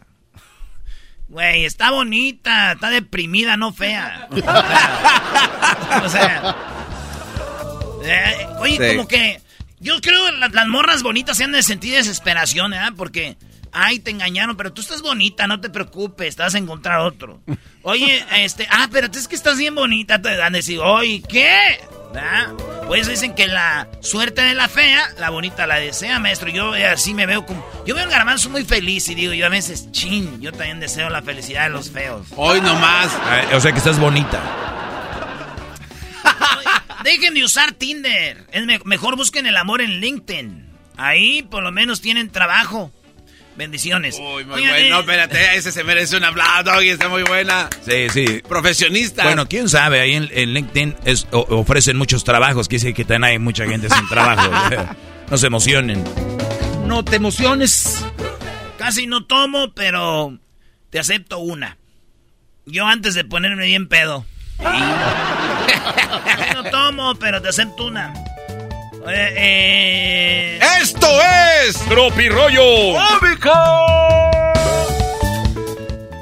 Güey, está bonita, está deprimida, no fea. <laughs> o sea, eh, oye, Sí. como que yo creo que la- las morras bonitas se han de sentir desesperación, ¿eh? Porque, ay, te engañaron, pero tú estás bonita, no te preocupes, te vas a encontrar otro. Oye, <laughs> este, ah, pero tú es que estás bien bonita, te van a decir, oye, ¿qué? ¿verdad? Por eso dicen que la suerte de la fea, la bonita la desea, maestro. Yo eh, así me veo como. Yo veo al garbanzo muy feliz y digo, yo a veces, chin, yo también deseo la felicidad de los feos. Hoy nomás. Ah, o sea que estás bonita. <laughs> Dejen de usar Tinder. Es me- mejor busquen el amor en LinkedIn. Ahí por lo menos tienen trabajo. Bendiciones. Uy, muy Oigan, bueno. eh, espérate, ese se merece un aplauso y está muy buena. Sí, sí. Profesionista. Bueno, quién sabe, ahí en, en LinkedIn es- o- ofrecen muchos trabajos, quiere decir que también hay mucha gente sin trabajo. <laughs> no se emocionen. No te emociones. Casi no tomo, pero te acepto una. Yo antes de ponerme bien pedo. <laughs> Casi no tomo, pero te acepto una. Oye, eh... ¡Esto es! ¡Tropirollo!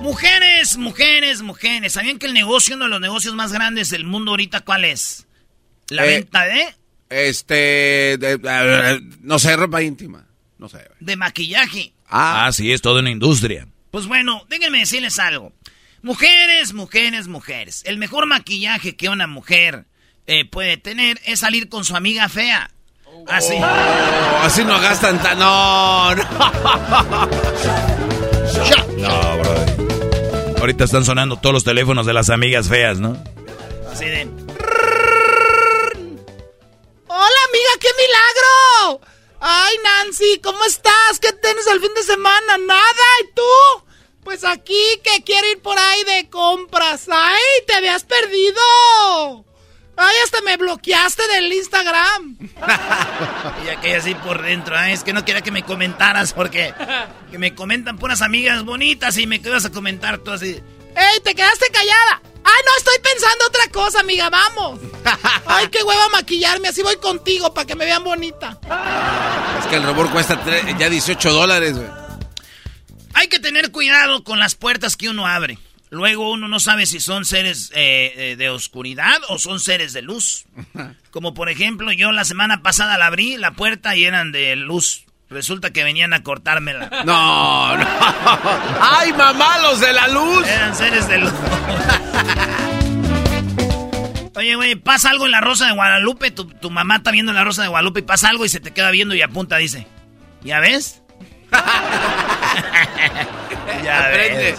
Mujeres, mujeres, mujeres. ¿Sabían que el negocio, uno de los negocios más grandes del mundo ahorita, cuál es? La Eh, venta de, Este. de- eh, no sé, ropa íntima. No sé. de maquillaje. Ah, sí, es toda una industria. Pues bueno, déjenme decirles algo. Mujeres, mujeres, mujeres. El mejor maquillaje que una mujer eh, puede tener es salir con su amiga fea. Así. Oh, así no gastan tan. No, no. <laughs> No, bro. Ahorita están sonando todos los teléfonos de las amigas feas, ¿no? Así de. Hola, amiga, qué milagro. Ay, Nancy, ¿cómo estás? ¿Qué tienes el fin de semana? Nada, ¿y tú? Pues aquí que quiero ir por ahí de compras. Ay, te habías perdido. Ay, hasta me bloqueaste del Instagram. <laughs> Y aquella así por dentro. Ay, es que no quería que me comentaras porque <laughs> que me comentan puras amigas bonitas y me quedas a comentar tú así. ¡Ey, te quedaste callada! ¡Ay, no, estoy pensando otra cosa, amiga! ¡Vamos! <laughs> ¡Ay, qué hueva maquillarme! Así voy contigo para que me vean bonita. que el robot cuesta ya 18 dólares, güey. Hay que tener cuidado con las puertas que uno abre. Luego uno no sabe si son seres eh, eh, de oscuridad o son seres de luz. <laughs> Como por ejemplo, yo la semana pasada la abrí la puerta y eran de luz. Resulta que venían a cortármela. <laughs> No, no. <laughs> ¡Ay, mamá, los de la luz! Eran seres de luz. Oye, güey, pasa algo en la Rosa de Guadalupe. Tu, mamá está viendo la Rosa de Guadalupe y pasa algo y se te queda viendo y apunta, dice. ¿Ya ves? ya ves.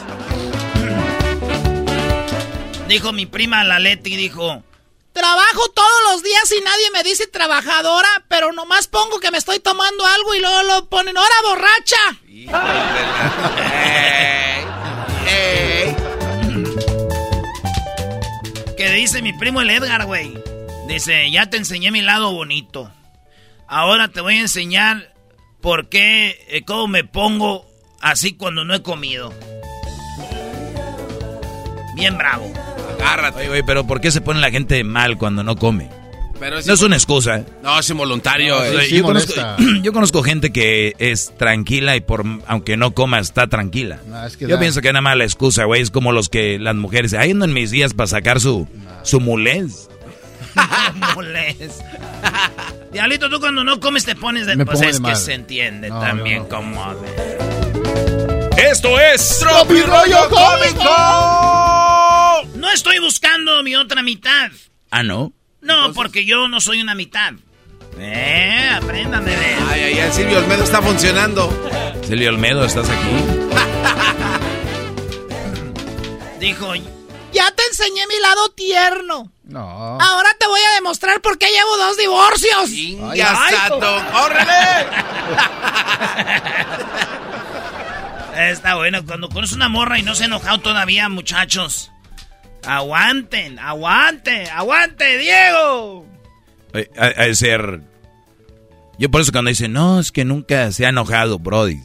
Dijo mi prima la Leti, dijo... Trabajo todos los días y nadie me dice trabajadora, pero nomás pongo que me estoy tomando algo y luego lo ponen, ¡hora borracha! <laughs> Que dice mi primo el Edgar, güey. Dice, ya te enseñé mi lado bonito. Ahora te voy a enseñar por qué, eh, cómo me pongo así cuando no he comido. Bien bravo. Agárrate. Oye, pero ¿por qué se pone la gente mal cuando no come? no es una excusa. No, es involuntario. <clears throat> yo, conozco, gente que es tranquila y por aunque no coma está tranquila. yo pienso que es una mala excusa, güey. Es como los que las mujeres, ahí en mis días para sacar su, su mulés. <laughs> mulés. Diablito, tú cuando no comes te pones de... pues es que se entiende también como... Esto es... ¡Tropi Rollo Cómico! No estoy buscando mi otra mitad. ¿Ah, no? No, porque yo no soy una mitad. Eh, aprendan de ver. Ay, ay, ay, Silvio Olmedo está funcionando. Silvio Olmedo, ¿estás aquí? Dijo, ya te enseñé mi lado tierno. No. Ahora te voy a demostrar por qué llevo dos divorcios. ¡Ya, Sato! <laughs> Está bueno, cuando conoces una morra y no se ha enojado todavía, muchachos. Aguanten, aguante, aguante, Diego. A, ser. Yo por eso cuando dicen, no, es que nunca se ha enojado, Brody.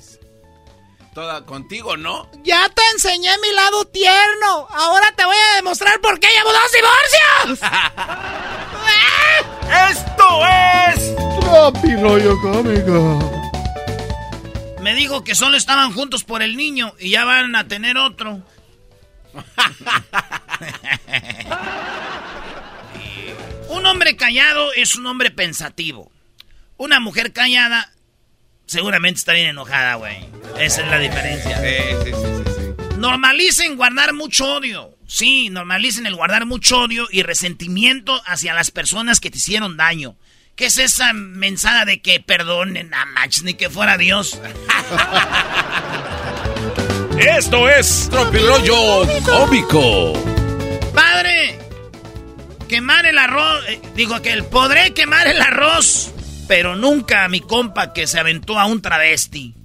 Toda contigo, ¿no? Ya te enseñé mi lado tierno. Ahora te voy a demostrar por qué llevo dos divorcios. <laughs> Esto es Tropi Rollo Cómico. Me dijo que solo estaban juntos por el niño y ya van a tener otro. <laughs> un hombre callado es un hombre pensativo. Una mujer callada seguramente está bien enojada, güey. Esa es la diferencia. Sí, sí, sí, Normalicen guardar mucho odio. Sí, normalicen el guardar mucho odio y resentimiento hacia las personas que te hicieron daño. ¿Qué es esa mensada de que perdonen a Max ni que fuera Dios? <laughs> Esto es Tropirollo Cómico. Padre, quemar el arroz. Eh, digo que el podré quemar el arroz, pero nunca a mi compa que se aventó a un travesti. <laughs>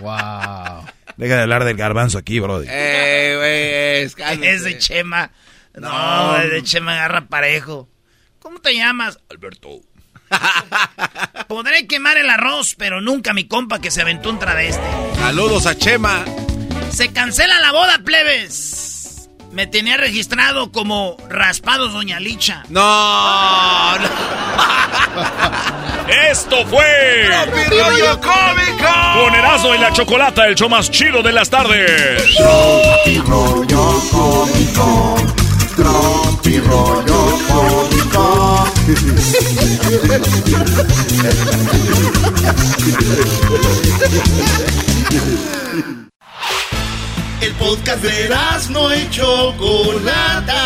Wow. Deja de hablar del garbanzo aquí, brody. Eh, es, es de Chema. No, es de Chema agarra parejo. ¿Cómo te llamas? Alberto. Podré quemar el arroz, pero nunca mi compa que se aventó un travesti. Saludos a Chema. Se cancela la boda, plebes. Me tenía registrado como Raspados Doña Licha. No, no. Esto fue Rollo Cómico con Erasmo y la Chocolata, el show más chido de las tardes. Rollo Cómico. Rollo Cómico. El podcast de no y Chocolata.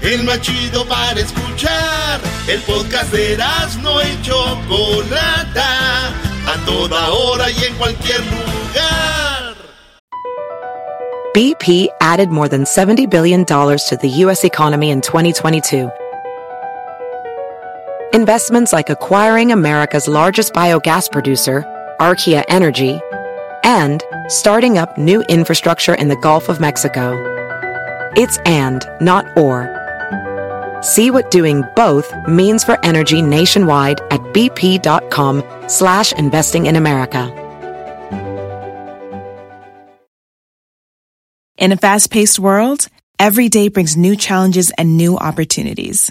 El más chido para escuchar. El podcast de no y Chocolata. A toda hora y en cualquier lugar. BP added more than $70 billion to the U.S. economy in 2022. Investments like acquiring America's largest biogas producer, Archaea Energy, and starting up new infrastructure in the Gulf of Mexico. It's and, not or. See what doing both means for energy nationwide at bp.com slash investing in America. In a fast-paced world, every day brings new challenges and new opportunities.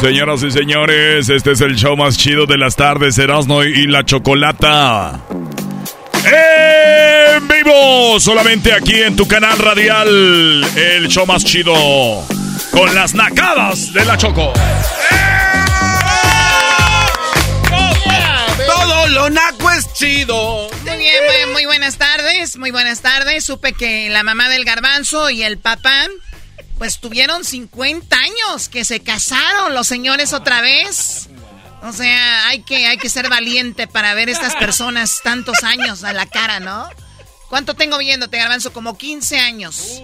Señoras y señores, este es el show más chido de las tardes, Erasmo y la Chocolata. En vivo, solamente aquí en tu canal radial, el show más chido, con las nacadas de la Choco. Todo lo naco es chido. Muy bien, muy, muy buenas tardes, muy buenas tardes. Supe que la mamá del garbanzo y el papá pues tuvieron 50 años que se casaron los señores otra vez. O sea, hay que, hay que ser valiente para ver estas personas tantos años a la cara, ¿no? ¿Cuánto tengo viéndote, Garbanzo? Como 15 años.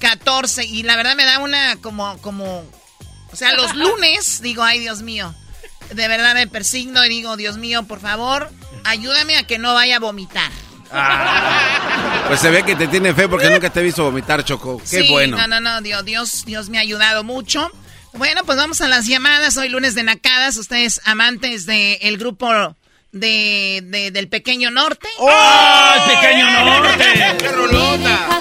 14. Y la verdad me da una como, como... O sea, los lunes digo, ay Dios mío. De verdad me persigno y digo, Dios mío, por favor, ayúdame a que no vaya a vomitar. Ah. pues se ve que te tiene fe porque nunca te he visto vomitar, Choco. Qué sí, bueno. No, no, no, Dios, Dios, Dios me ha ayudado mucho. Bueno, pues vamos a las llamadas. Hoy lunes de Nacadas. Ustedes amantes del grupo de, del Pequeño Norte. ¡Oh, el Pequeño Norte! <laughs> ¡Qué rolota!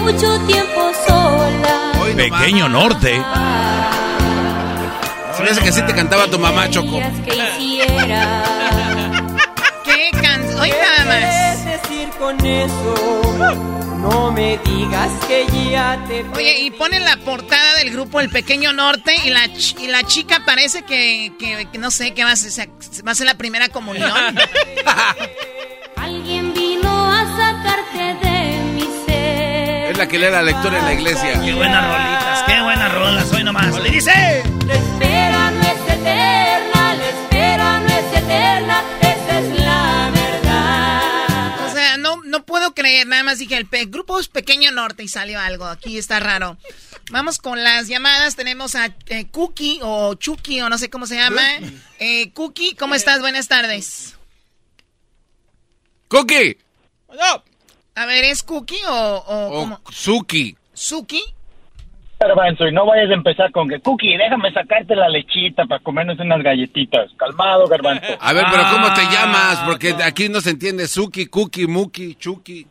mucho tiempo sola. Pequeño Norte. Se me hace que así te cantaba tu mamá, Choco. Que. <laughs> ¿Qué canción? Oye, nada más. Eso? No me digas que ya te... Oye, y ponen la portada del grupo El Pequeño Norte y la, ch- y la chica parece que, que- que no sé, que va a ser, va a ser la primera comunión. <laughs> Alguien vino a sacarte de mi ser. Es la que lee la lectura en la iglesia. Qué buenas rolitas, qué buenas rolas, hoy nomás. Le dice. La espera no, puedo creer, nada más dije, el pe- grupo es Pequeño Norte y salió algo, aquí está raro. Vamos con las llamadas, tenemos a eh, Cookie o Chucky o no sé cómo se llama. Eh, Cookie, ¿cómo estás? Buenas tardes. ¡Cookie! A ver, ¿es Cookie o, o O cómo? Suki. ¿Suki? Garbanzo, y no vayas a empezar con que, Cookie, déjame sacarte la lechita para comernos unas galletitas. Calmado, Garbanzo. A ver, pero ¿cómo te Ah, llamas? Porque aquí no se entiende Suki, Cookie, Muki, Chuki.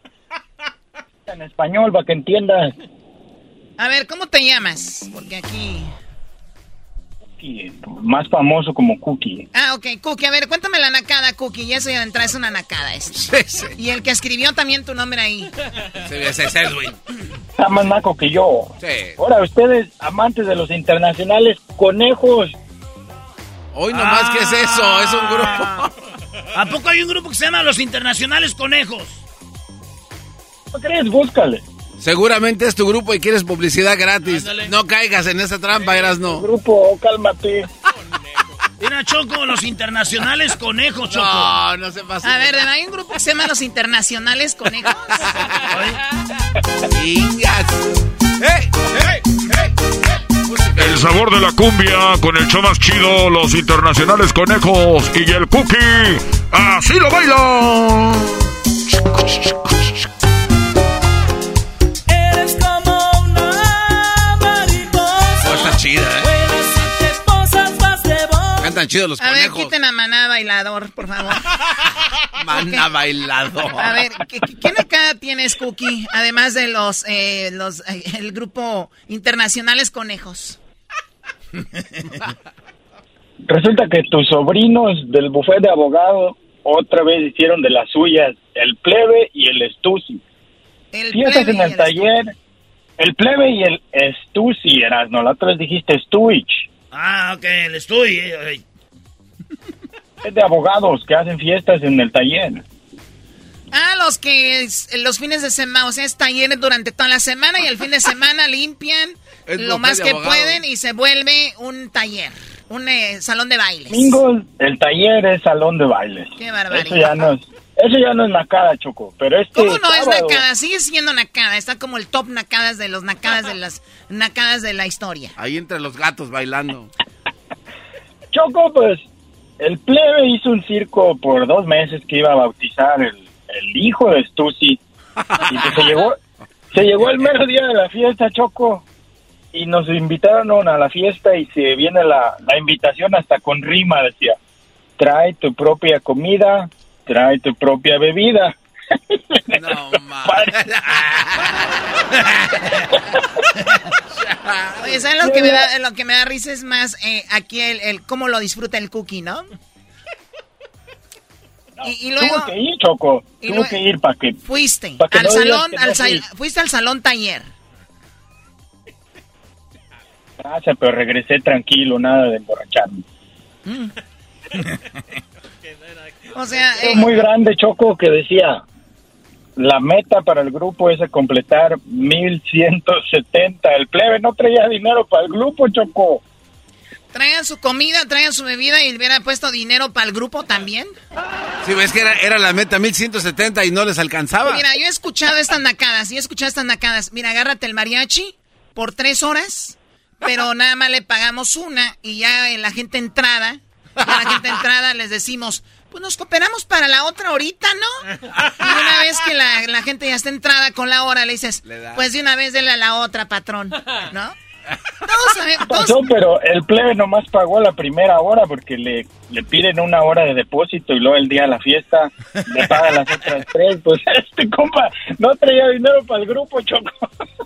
En español, para que entiendas. A ver, ¿cómo te llamas? Porque aquí... Cookie, Más famoso como Cookie. Ah, ok, Cookie, a ver, cuéntame la nacada, Cookie, y eso ya de entrada es una nacada esto. Y el que escribió también tu nombre ahí. Ese es Edwin. Está más naco que yo. Sí. Ahora, ustedes, amantes de los internacionales, conejos. Hoy nomás, ¿qué es eso? Es un grupo. ¿A poco hay un grupo que se llama Los Internacionales Conejos? ¿No crees? Búscale. Seguramente es tu grupo y quieres publicidad gratis. No caigas en esa trampa, eras no. Grupo, cálmate. Mira, Choco, Los Internacionales Conejos, Choco. No, no se pasa. A ver, ¿de ¿hay un grupo que se llama Los Internacionales Conejos? Ingas. ¡Hey! ¡Hey! ¡Hey! El sabor de la cumbia con el show más chido, los internacionales conejos y el cookie. ¡Así lo bailan! Chida, ¿eh? Cantan chidos los A ver, conejos. quiten a Maná Bailador, por favor. <laughs> Mana bailado. A ver, ¿qué, qué- qué nacada tienes, Cookie? Además de los, eh, los eh, el grupo Internacionales Conejos. <laughs> Resulta que tus sobrinos del bufete de abogado otra vez hicieron de las suyas el plebe y el estusi. El Fiestas plebe en el el taller, el plebe y el estusi, eras, no, la otra vez dijiste estuich. Ah, ok, el estoy. eh, <laughs> Es de abogados que hacen fiestas en el taller. Ah, los que es- los fines de semana, o sea, es talleres durante toda la semana y el fin de semana <laughs> limpian Es lo más que pueden y se vuelve un taller, un eh, salón de bailes. Domingos, el taller es salón de bailes. Qué barbaridad. Eso ya no es, eso ya no es nacada, Choco, pero este ¿Cómo no es nacada? Sigue siendo nacada. Está como el top nacadas de los nacadas de las nacadas de la historia. Ahí entre los gatos bailando. <laughs> Choco, pues el plebe hizo un circo por dos meses que iba a bautizar el, el hijo de Stussy. Y pues se llegó, se llegó el mero día de la fiesta, Choco. Y nos invitaron a la fiesta y se viene la, la invitación hasta con rima, decía. Trae tu propia comida, trae tu propia bebida. No, <laughs> Oye, ¿sabes lo que me da, lo que me da risa es más eh, aquí el, el cómo lo disfruta el cookie, ¿no? Y, y luego Tuvo que ir, Choco. y Tuvo que ir para que... fuiste pa' que al no salón, no al fuiste al salón taller. Gracias, pero regresé tranquilo, nada de emborracharme. <laughs> O sea, eh, muy grande, Choco, que decía, la meta para el grupo es a completar 1170. El plebe no traía dinero para el grupo, Choco. traigan su comida, traigan su bebida y hubiera puesto dinero para el grupo también. Sí, ves que era, era la meta 1170 y no les alcanzaba. Mira, yo he escuchado estas nacadas, yo he escuchado estas nacadas. Mira, agárrate el mariachi por tres horas, pero nada más le pagamos una y ya en la gente entrada, ya la gente <laughs> entrada les decimos, pues nos cooperamos para la otra ahorita, ¿no? Y una vez que la, la gente ya está entrada con la hora, le dices, pues de una vez dele a la otra, patrón, ¿no? <laughs> Todos sabemos, todos- Pasó, pero el plebe nomás pagó la primera hora porque le, le piden una hora de depósito y luego el día de la fiesta le pagan las otras tres. Pues <laughs> este compa no traía dinero para el grupo, Choco.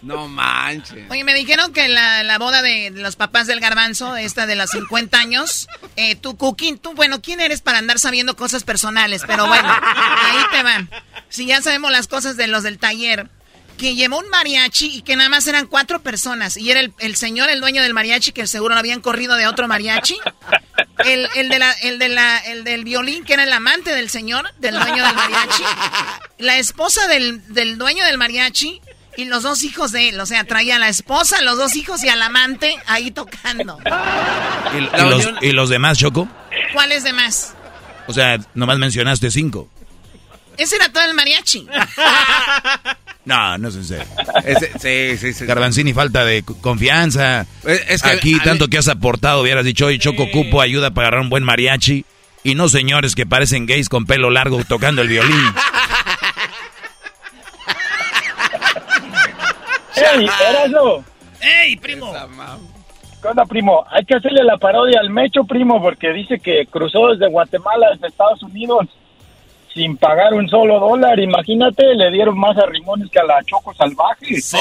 No manches. Oye, me dijeron que la, la boda de los papás del garbanzo, esta de los 50 años, eh, tú, Cookie, tú, bueno, ¿quién eres para andar sabiendo cosas personales? Pero bueno, ahí te van. Si ya sabemos las cosas de los del taller, que llevó un mariachi y que nada más eran cuatro personas, y era el, el señor, el dueño del mariachi, que seguro lo habían corrido de otro mariachi. El, el, de la, el, de la, el del violín, que era el amante del señor, del dueño del mariachi. La esposa del, del dueño del mariachi y los dos hijos de él. O sea, traía a la esposa, los dos hijos y al amante ahí tocando. ¿Y, y los, y los demás, Choco? ¿Cuáles demás? O sea, nomás mencionaste cinco. Ese era todo el mariachi. <laughs> No, no es en serio. <laughs> sí, sí, sí. Garbanzini, falta de confianza. es que Aquí, tanto mí- que has aportado, hubieras dicho, oye, Choco Cupo ayuda para agarrar un buen mariachi. Y no señores que parecen gays con pelo largo tocando el violín. <laughs> ¡Ey, Erasmo! ¡Ey, primo! ¿Qué onda, primo? Hay que hacerle la parodia al Mecho, primo, porque dice que cruzó desde Guatemala hasta Estados Unidos sin pagar un solo dólar. Imagínate, le dieron más arrimones que a la Choco Salvaje. <laughs>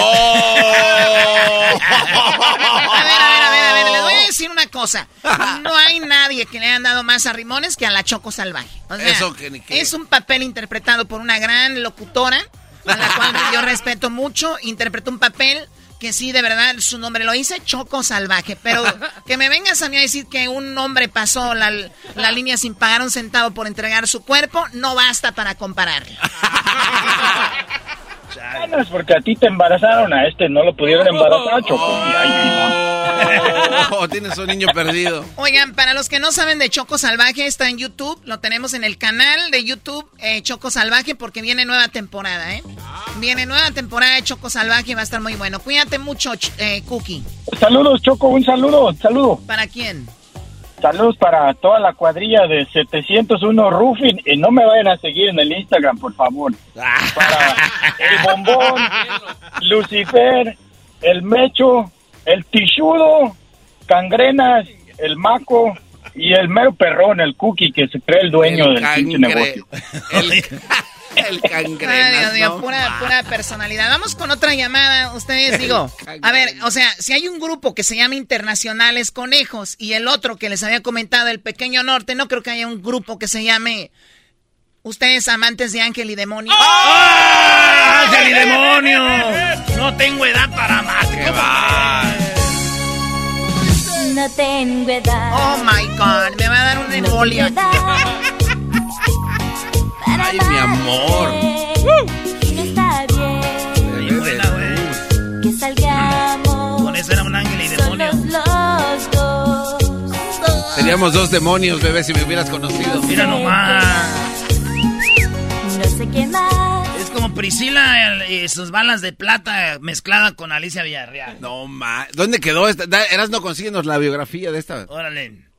A ver, a ver, a ver, a ver, les voy a decir una cosa. No hay nadie que le hayan dado más a Rimones que a la Choco Salvaje. O sea, Eso que ni qué. es un papel interpretado por una gran locutora, a la cual yo respeto mucho. Interpretó un papel que sí, de verdad, su nombre lo dice Choco Salvaje. Pero <laughs> que me vengas a mí a decir que un hombre pasó la, la línea sin pagar un centavo por entregar su cuerpo, no basta para comparar. <laughs> Porque a ti te embarazaron, a este no lo pudieron embarazar, Choco. Y ahí, Oh, <laughs> tienes un niño perdido. Oigan, para los que no saben de Choco Salvaje, está en YouTube. Lo tenemos en el canal de YouTube eh, Choco Salvaje porque viene nueva temporada, ¿eh? Viene nueva temporada de Choco Salvaje y va a estar muy bueno. Cuídate mucho, Ch- eh, Cookie. Saludos, Choco, un saludo, saludo. ¿Para quién? Saludos para toda la cuadrilla de 701 Roofing y no me vayan a seguir en el Instagram, por favor. Para el bombón, Lucifer, el mecho, el tichudo, cangrenas, el maco y el mero perrón, el cookie que se cree el dueño El del pinche cangre- negocio. El, el Ay, cangrenas, Dios mío, ¿no? pura, pura personalidad. Vamos con otra llamada. Ustedes digo, a ver, o sea, si hay un grupo que se llama Internacionales Conejos y el otro que les había comentado, el Pequeño Norte, no creo que haya un grupo que se llame Ustedes amantes de Ángel y Demonio. ¡Ah, ¡Ángel y demonio! <laughs> No tengo edad para amar. No tengo edad. Oh my God, me va a dar una embolia. <laughs> Ay, mi amor. Y no está bien que salgamos Con eso era un ángel y demonio. solos los dos. Seríamos dos demonios, bebé, si me hubieras conocido. Mira nomás. No sé qué más. Es como Priscila y sus balas de plata mezclada con Alicia Villarreal. No, ma. ¿Dónde quedó esta? Eras no consíguenos la biografía de esta. Órale.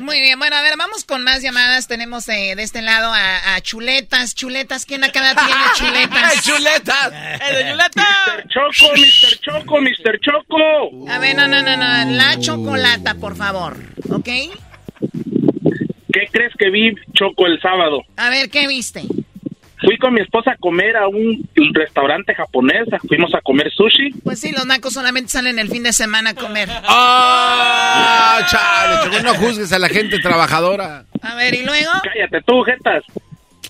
Muy bien, bueno, a ver, vamos con más llamadas. Tenemos eh, de este lado a, a Chuletas. Chuletas, ¿quién acá tiene <laughs> Chuletas? ¡Chuletas! ¡El Chuleta! Choco, Mr. Choco, Mr. Choco. A ver, no, no, no, no. La chocolata, por favor. ¿Ok? ¿Qué crees que vi, Choco, el sábado? A ver, ¿qué viste? Fui con mi esposa a comer a un restaurante japonés. Fuimos a comer sushi. Pues sí, los nacos solamente salen el fin de semana a comer. ¡Ah! chale, no juzgues a la gente trabajadora. A ver, ¿y luego? Cállate tú, jetas.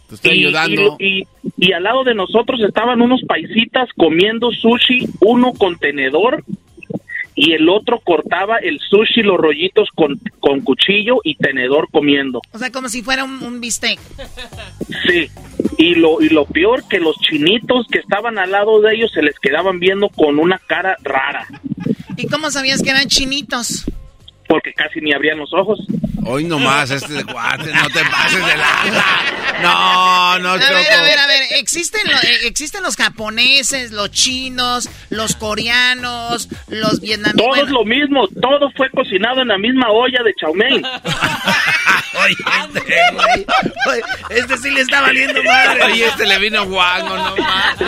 Te estoy Y- ayudando. Y, y- y al lado de nosotros estaban unos paisitas comiendo sushi, uno con tenedor y el otro cortaba el sushi, los rollitos con, con cuchillo y tenedor comiendo. O sea, como si fuera un, un bistec. Sí. Y lo, y lo peor que los chinitos que estaban al lado de ellos se les quedaban viendo con una cara rara, ¿Y cómo sabías que eran chinitos? Porque casi ni abrían los ojos. Hoy nomás, este de cuate, no te pases de la... No, no, A Choco. ver, a ver, a ver, existen, lo- eh, existen los japoneses, los chinos, los coreanos, los vietnamitas. Todo es lo mismo, todo fue cocinado en la misma olla de chow mein. <laughs> Oye, este, güey. Oye, Este sí le está valiendo madre. Oye, este le vino guango, no más. No,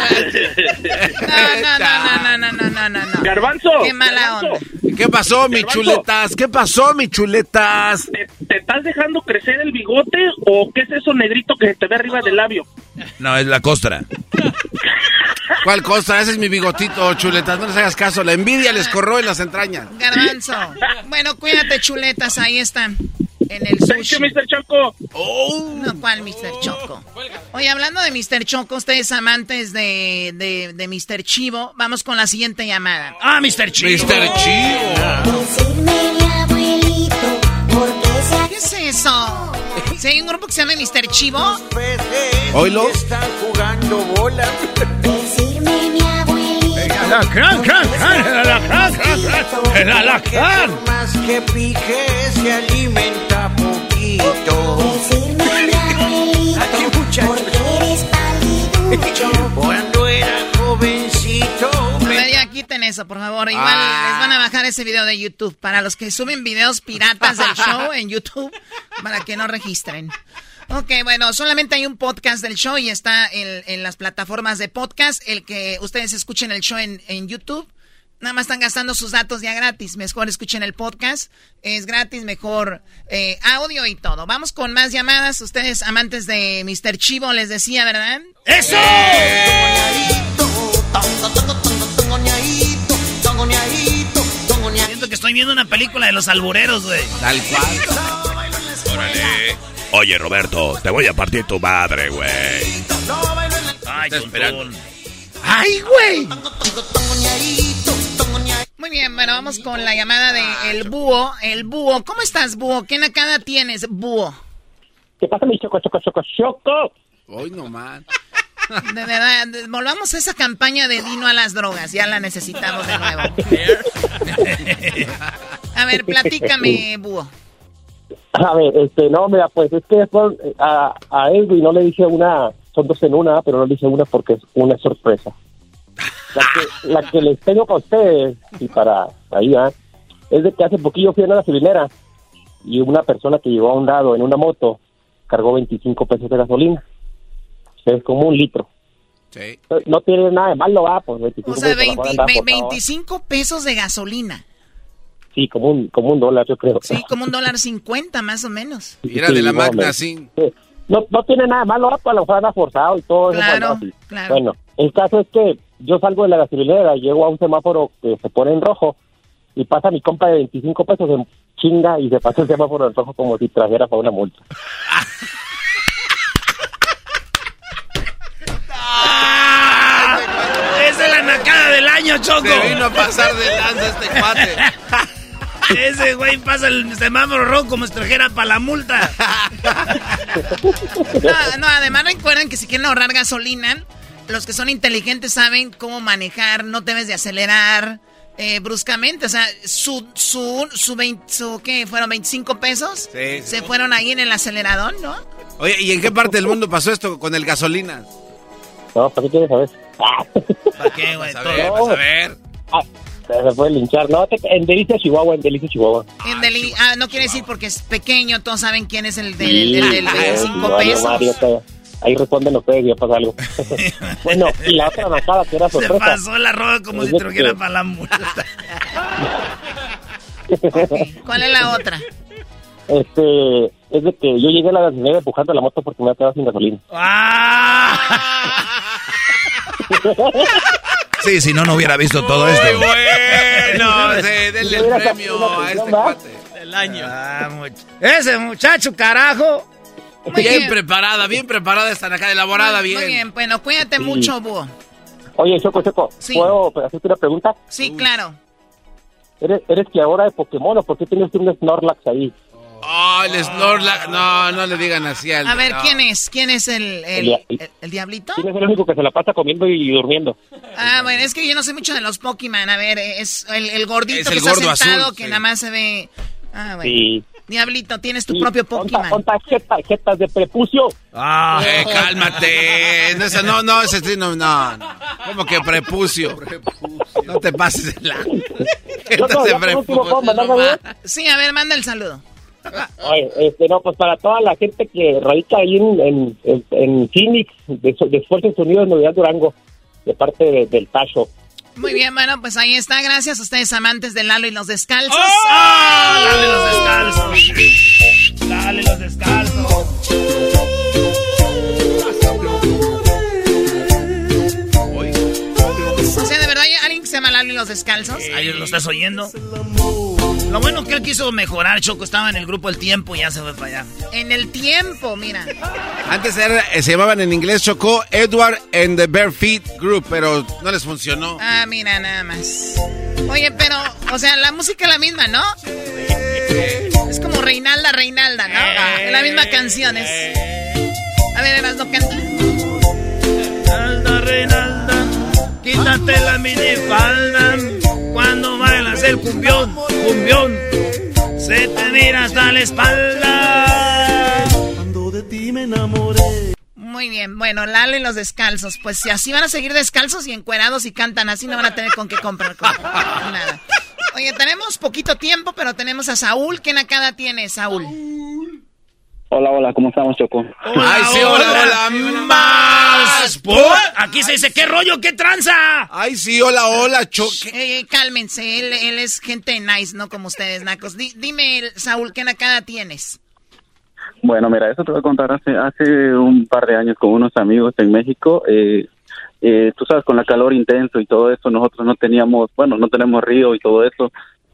no, no, no, no, no, no, no, no. Garbanzo. Qué mala Garbanzo. onda. ¿Qué pasó, mi Garbanzo. chuletas? ¿Qué pasó, mi chuletas? ¿Te, te estás dejando crecer el bigote o qué es eso negrito que se te ve arriba del labio? No, es la costra. ¿Cuál cosa? Ese es mi bigotito, chuletas. No les hagas caso. La envidia les corroe las entrañas. Garbanzo. Bueno, cuídate, chuletas, ahí están. En el sushi. Thank you, Mr. Choco. No, ¿cuál Mr. Choco? Oye, hablando de Mr. Choco, ustedes amantes de, de, de Mr. Chivo, vamos con la siguiente llamada. Ah, Mr. Chivo. Mr. Chivo. ¿Qué es eso? ¿Si hay un grupo que se llama Mr. Chivo? ¿Oílo? Están jugando bola. Decirme mi abuelito. El alacrán, crán, crán, el alacrán, crán, el alacrán. Más que pique se alimenta poquito. Decirme mi abuelito. Aquí Porque eres paliducho. <laughs> eso, por favor. Igual Ah. les van a bajar ese video de YouTube. Para los que suben videos piratas del <laughs> show en YouTube, para que no registren. Ok, bueno, solamente hay un podcast del show y está en, en las plataformas de podcast. El que ustedes escuchen el show en, en YouTube, nada más están gastando sus datos ya gratis. Mejor escuchen el podcast, es gratis, mejor eh, audio y todo. Vamos con más llamadas. Ustedes, amantes de Mr. Chivo, les decía, ¿verdad? ¡Eso! Siento que estoy viendo una película de los albureros, güey. Tal cual. Órale. Oye, Roberto, te voy a partir tu madre, güey. Ay, esperando. ¡Ay, güey! Muy bien, bueno, vamos con la llamada de el búho. El búho, ¿cómo estás, búho? ¿Qué nakada tienes, búho? ¿Qué pasa, mi choco, choco, choco, choco? Hoy nomás. De verdad, volvamos a esa campaña de Dino a las drogas, ya la necesitamos de nuevo. A ver, platícame, búho. A ver, este, no, mira, pues es que eh, a, a Edwin no le dije una, son dos en una, pero no le dije una porque es una sorpresa. La que, la que les tengo para ustedes y para ahí, ¿ah? es de que hace poquillo fui a una gasolinera y una persona que llegó a un lado en una moto cargó 25 pesos de gasolina. Es como un litro. Sí. No- tiene nada de malo, va, pues 25 O sea, pesos. 20 andar ve- por favor. 25 pesos de gasolina. Sí, como un, como un dólar, yo creo. Sí, como un dólar cincuenta más o menos. <laughs> Y era de la Magna, sí. Sí. No, no tiene nada de malo, pues a lo mejor anda forzado y todo eso. Claro, bueno, sí. claro. Bueno, el caso es que yo salgo de la gasolinera, llego a un semáforo que se pone en rojo y pasa mi compa de 25 pesos en chinga y se pasa el semáforo en rojo como si trajera para una multa. <laughs> Esa es la nacada del año, Choco. Se vino a pasar de lanza este cuate. <laughs> Ese güey pasa el semáforo rojo como si trajera para la multa. No, no, además recuerden que si quieren ahorrar gasolina, los que son inteligentes saben cómo manejar, no debes de acelerar eh, bruscamente. O sea, su, su, su, 20 su, ¿qué? ¿Fueron 25 pesos? Sí, sí. Se fueron ahí en el acelerador, ¿no? Oye, ¿y en qué parte del mundo pasó esto con el gasolina? No, ¿para qué quieres saber? ¿Para qué, güey? A ver, a ver. Ah, Se puede linchar. No, te- en Delicia, Chihuahua, en Delicia, Chihuahua. En Deli- ah, no quiere decir porque es pequeño, todos saben quién es el del, Sí, el del- el de eh, cinco vale, pesos. Mario, te- ahí responden ustedes y ya pasa algo. <laughs> bueno, y la otra bajada que era Se sorpresa. pasó la roba como Es si trujera que- para la multa. ¿Cuál es la otra? Este, es de que yo llegué a la gasolinera empujando la moto porque me había quedado sin gasolina. <laughs> Sí, si no, no hubiera visto todo esto. Bueno, <laughs> sí, denle el premio a este cuate. El año. Ese muchacho, carajo. Muy bien, bien. preparada, bien preparada esta acá, elaborada Muy bien. bien, bueno, cuídate Sí. mucho, búho. Oye, Choco, Choco, Sí. ¿puedo hacerte una pregunta? Sí, claro. ¿Eres, eres que ahora de Pokémon o por qué tienes un Snorlax ahí? Oh, el Snorlax. No, no le digan así al. A ver, no. ¿quién es? ¿Quién es el, el, dia- el- el diablito? ¿Quién es el único que se la pasa comiendo y durmiendo? Ah, bueno, es que yo no sé mucho de los Pokémon. A ver, es el, el gordito Es que el está gordo sentado, azul, que sí. nada más se ve... Ah, bueno. Sí. Diablito, tienes tu Sí, propio Pokémon. ponta jeta- jetas de prepucio. Ah, eh, cálmate. No, ese- no, no, ese sí, no, no. no. Como que prepucio. No te pases de la. Por último, ¿puedo mandar saludos? Sí, a ver, manda el saludo. Oye, este, no, pues para toda la gente que radica ahí en, en, en, en Phoenix, de, de Esfuerzos Unidos, Novedad Durango, de parte de- del Tacho. Muy bien, bueno, pues ahí está. Gracias a ustedes, amantes del Lalo y los descalzos. ¡Ah! Dale los descalzos. Dale los descalzos. O sea, de verdad hay alguien que se llama Lalo y los descalzos. Ahí lo estás oyendo. Lo bueno que él quiso mejorar, Choco. Estaba en el grupo El Tiempo y ya se fue para allá. En el tiempo, mira. Antes era- eh, se llamaban en inglés Chocó Edward and the Bare Feet Group, pero no les funcionó. Ah, mira, nada más. Oye, pero, o sea, la música es la misma, ¿no? Es como Reinalda, Reinalda, ¿no? Es la misma canción, es... A ver, Eras, no canta. Reinalda, Reinalda, quítate la minifalda. Cuando bailas el cumbión, cumbión, se te mira hasta la espalda. Cuando de ti me enamoré. Muy bien, bueno, Lalo y los descalzos. Pues si así van a seguir descalzos y encuerados y cantan así, no van a tener con qué comprar con- nada. Oye, tenemos poquito tiempo, pero tenemos a Saúl. ¿Qué nacada tiene, Saúl? Hola, hola, ¿cómo estamos, Choco? Ay, sí, hola, hola, más. por- Aquí se dice, ¿qué rollo, qué tranza? Ay, sí, hola, hola, Choque. Eh, cálmense, él, él es gente nice, no como ustedes, nacos. Di- dime, Saúl, ¿qué nacada tienes? Bueno, mira, eso te voy a contar hace, hace un par de años con unos amigos en México. Eh, eh, tú sabes, con la calor intenso y todo eso, nosotros no teníamos, bueno, no tenemos río y todo eso.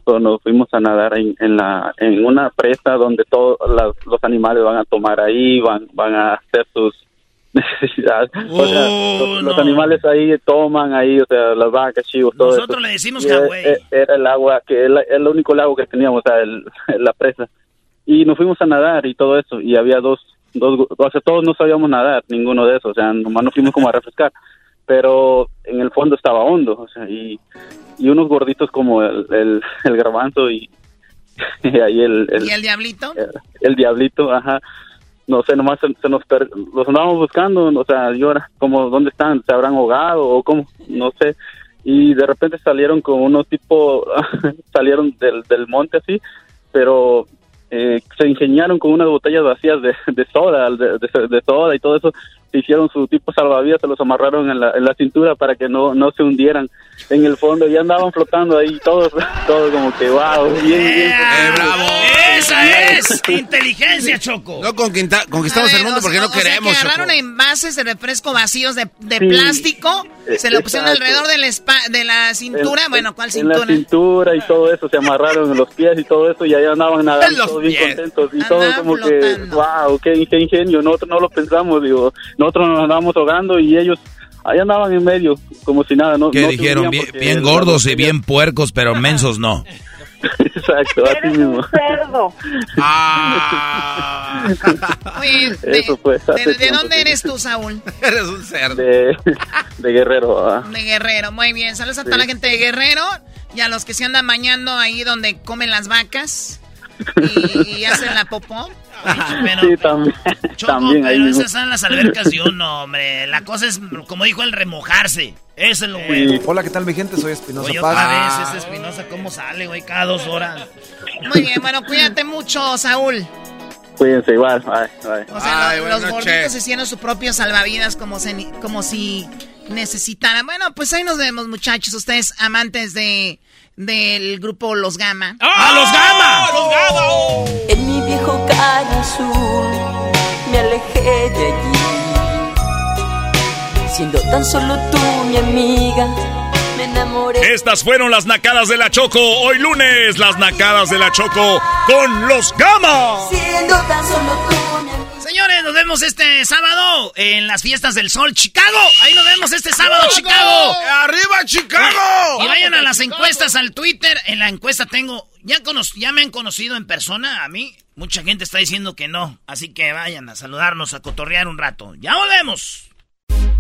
Nos fuimos a nadar en, en la en una presa donde todos los animales van a tomar ahí, van van a hacer sus <laughs> necesidades. o sea, los, los animales ahí toman ahí, o sea, las vacas, chivos, todo Nosotros eso. le decimos Hawái. eh, Era el agua, que el, el único lago que teníamos, o sea, el- <laughs> la presa. Y nos fuimos a nadar y todo eso, y había dos, dos, o sea, todos no sabíamos nadar, ninguno de esos, o sea, nomás nos fuimos como a refrescar, pero en el fondo estaba hondo, o sea, y, y unos gorditos como el, el, el garbanzo y, <laughs> y ahí el, el, ¿Y el diablito? el diablito, ajá. No sé, nomás se, se nos per- los andábamos buscando, o sea, yo era como, ¿dónde están? ¿Se habrán ahogado o cómo? No sé. Y de repente salieron con unos tipo, <laughs> salieron del, del monte así, pero eh, se ingeniaron con unas botellas vacías de, de soda, de, de- de soda y todo eso. Se hicieron su tipo salvavidas, se los amarraron en la, en la cintura para que no, no se hundieran en el fondo y andaban flotando ahí todos, <laughs> todos como que wow, bien, bien. bravo. Esa es inteligencia, Choco. No conquista- conquistamos ver, el mundo o porque sea- no o sea, queremos, que agarraron Choco. envases de refresco vacíos de, de Sí. plástico, se lo pusieron Exacto. alrededor de la, de la cintura. En- bueno, ¿cuál En la cintura? cintura y todo eso, se amarraron en los pies y todo eso, y ahí andaban nadando todos bien contentos. Y todo Andaban como que, wow, qué, qué ingenio. Nosotros no lo pensamos, digo, nosotros nos andábamos ahogando y ellos ahí andaban en medio, como si nada. No, se dijeron, bien, gordos y bien puercos, pero mensos no. <laughs> Exacto, así mismo. cerdo. <laughs> Oye, de, Eso fue. hace de- ¿de tiempo, dónde eres tú, Saúl? <laughs> Eres un cerdo. De, de Guerrero. ah. De Guerrero, muy bien. Saludos a Sí. toda la gente de Guerrero y a los que se andan bañando ahí donde comen las vacas y, y hacen la popó. Pero, sí, también. Choco, <laughs> también ahí pero mismo. esas son las albercas y uno, hombre. La cosa es, como dijo él, remojarse. Eso es lo bueno. Hola, ¿qué tal mi gente? Soy Espinosa Oye, Paz. otra vez, ese Espinosa, ¿cómo sale, güey? Cada dos horas. Muy bien, bueno, cuídate mucho, Saúl. Cuídense igual. Bye, bye. O sea, Ay, lo- buenas los gorditos hicieron su propio salvavidas como, se- como si necesitaran. Bueno, pues ahí nos vemos, muchachos. Ustedes amantes de del grupo Los Gama. ¡Ah, los Gama! ¡Los Gama! En mi viejo carro azul me alejé de allí. Siendo tan solo tú mi amiga, me enamoré. Estas fueron las nacadas de la Choco. Hoy lunes, las nacadas de la Choco con los Gama. Siendo tan solo tú. Señores, nos vemos este sábado en las fiestas del sol Chicago. Ahí nos vemos este sábado, Chicago. ¡Arriba, Chicago! Y vayan a las encuestas al Twitter. En la encuesta tengo, ya, ya me han conocido en persona a mí. Mucha gente está diciendo que no. Así que vayan a saludarnos, a cotorrear un rato. Ya volvemos.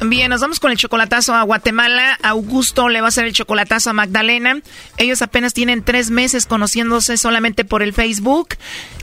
Bien, nos vamos con el chocolatazo a Guatemala. Augusto le va a hacer el chocolatazo a Magdalena. Ellos apenas tienen tres meses conociéndose solamente por el Facebook.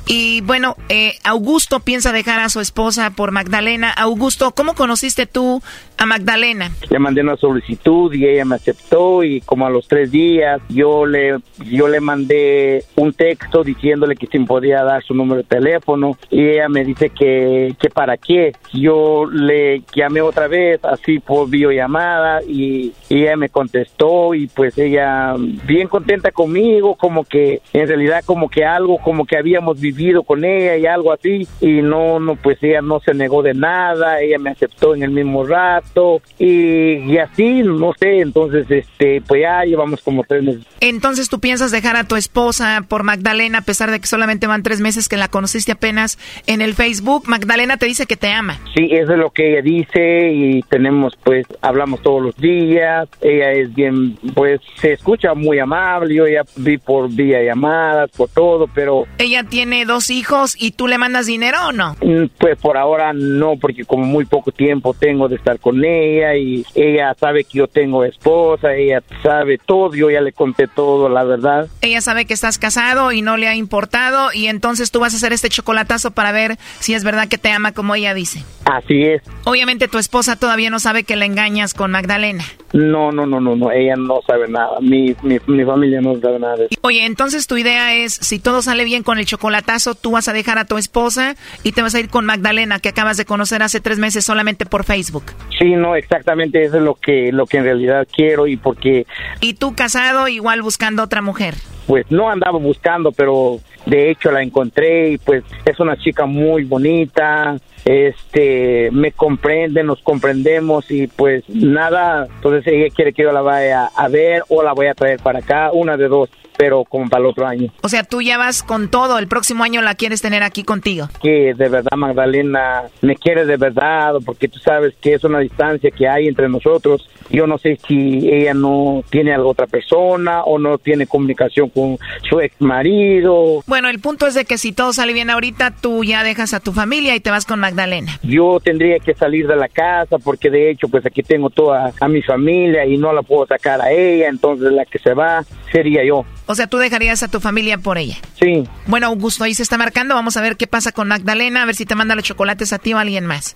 Y bueno, eh, Augusto piensa dejar a su esposa por Magdalena. Augusto, ¿cómo conociste tú a Magdalena? Le mandé una solicitud y ella me aceptó y como a los tres días yo le yo le mandé un texto diciéndole que si me podía dar su número de teléfono y ella me dice que, que para qué. Yo le llamé otra vez así por videollamada y, y ella me contestó y pues ella bien contenta conmigo como que en realidad como que algo como que habíamos vivido con ella y algo así y no no pues ella no se negó de nada ella me aceptó en el mismo rato y, y así no sé entonces este pues ya llevamos como tres meses Entonces tú piensas dejar a tu esposa por Magdalena a pesar de que solamente van tres meses que la conociste apenas en el Facebook. Magdalena te dice que te ama. Sí, eso es lo que ella dice y tenemos, pues, hablamos todos los días. Ella es bien, pues, se escucha muy amable. Yo ya vi por vía llamadas, por todo, pero Ella tiene dos hijos y tú le mandas dinero o no? mm, pues por ahora no, porque como muy poco tiempo tengo de estar con ella y ella sabe que yo tengo esposa, ella sabe todo, yo ya le conté todo, la verdad. Ella sabe que estás casado y no le ha importado y entonces tú vas a hacer este chocolatazo para ver si es verdad que te ama como ella dice. Así es. Obviamente tu esposa todavía no sabe que la engañas con Magdalena. No, no, no, no, no, ella no sabe nada. Mi, mi, mi familia no sabe nada de eso. Oye, entonces tu idea es, si todo sale bien con el chocolatazo, tú vas a dejar a tu esposa y te vas a ir con Magdalena, que acabas de conocer hace tres meses solamente por Facebook. Sí, no, exactamente eso es lo que, lo que en realidad quiero y porque Y tú casado, igual buscando otra mujer. Pues no andaba buscando, pero de hecho la encontré y pues es una chica muy bonita, este, me comprende, nos comprendemos y pues nada, entonces ella quiere que yo la vaya a ver o la voy a traer para acá, una de dos. Pero como para el otro año. O sea, tú ya vas con todo, el próximo año la quieres tener aquí contigo. Que de verdad Magdalena me quiere de verdad, porque tú sabes que es una distancia que hay entre nosotros. Yo no sé si ella no tiene a otra persona o no tiene comunicación con su ex marido. Bueno, el punto es de que si todo sale bien ahorita, tú ya dejas a tu familia y te vas con Magdalena. Yo tendría que salir de la casa porque de hecho pues aquí tengo toda a mi familia y no la puedo sacar a ella, entonces la que se va sería yo. O sea, tú dejarías a tu familia por ella. Sí. Bueno, Augusto, ahí se está marcando. Vamos a ver qué pasa con Magdalena, a ver si te manda los chocolates a ti o a alguien más.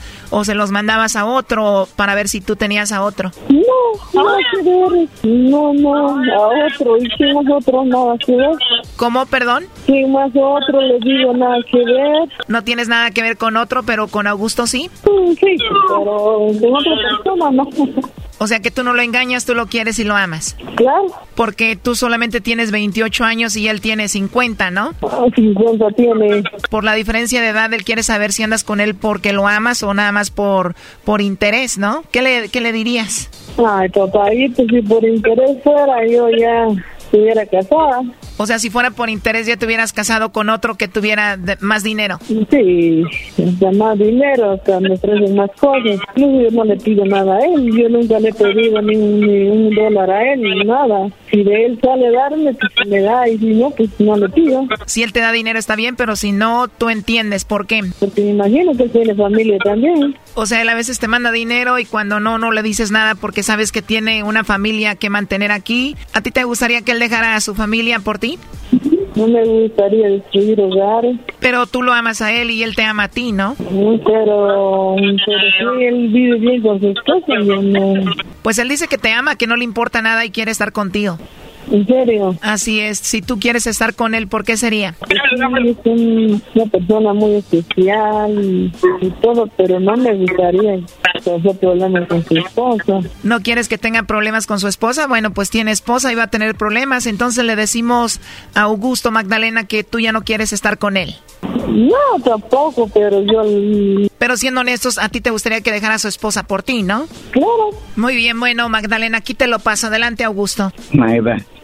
o se los mandabas a otro para ver si tú tenías a otro. No, nada que ver. No, no, a otro. ¿Y quién es otro? Nada que ver. ¿Cómo, perdón? ¿Quién más otro? Le digo nada que ver. No tienes nada que ver con otro, pero con Augusto sí. Mm, Sí, pero con otra persona no. O sea que tú no lo engañas, tú lo quieres y lo amas. Claro. Porque tú solamente tienes 28 años y él tiene 50, ¿no? Ah, 50 tiene. Por la diferencia de edad, él quiere saber si andas con él porque lo amas o nada más por, por interés, ¿no? ¿Qué le, qué le dirías? Ay, papayito, si por interés fuera, yo ya estuviera casada. O sea, si fuera por interés ya te hubieras casado con otro que tuviera de- más dinero. Sí, da más dinero, hasta me ofrecen más cosas. No, yo no le pido nada a él, yo nunca le he pedido ni, un- ni un dólar a él, ni nada. Si de él sale darme, pues me da, y si no, pues no le pido. Si él te da dinero está bien, pero si no, tú entiendes por qué. Porque me imagino que tiene familia también. O sea, él a veces te manda dinero y cuando no, no le dices nada porque sabes que tiene una familia que mantener aquí. ¿A ti te gustaría que él dejara a su familia por ti? No me gustaría destruir hogares. Pero tú lo amas a él y él te ama a ti, ¿no? Pero, pero sí, él vive bien con su esposa, no. Pues él dice que te ama, que no le importa nada y quiere estar contigo. ¿En serio? Así es. Si tú quieres estar con él, ¿por qué sería? Sí, es un- una persona muy especial y, y todo, pero no me gustaría tener problemas con su esposa. ¿No quieres que tenga problemas con su esposa? Bueno, pues tiene esposa y va a tener problemas. Entonces le decimos a Augusto Magdalena que tú ya no quieres estar con él. No, tampoco, pero yo... Pero siendo honestos, a ti te gustaría que dejara a su esposa por ti, ¿no? Claro. Muy bien, bueno, Magdalena, aquí te lo paso. Adelante, Augusto. Magda,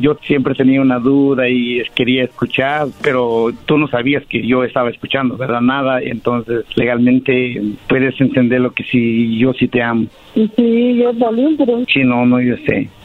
yo siempre tenía una duda y quería escuchar, pero tú no sabías que yo estaba escuchando, ¿verdad? Nada, entonces legalmente puedes entender lo que sí, yo sí te amo. Sí, yo también, pero... Sí, no, no, yo sé.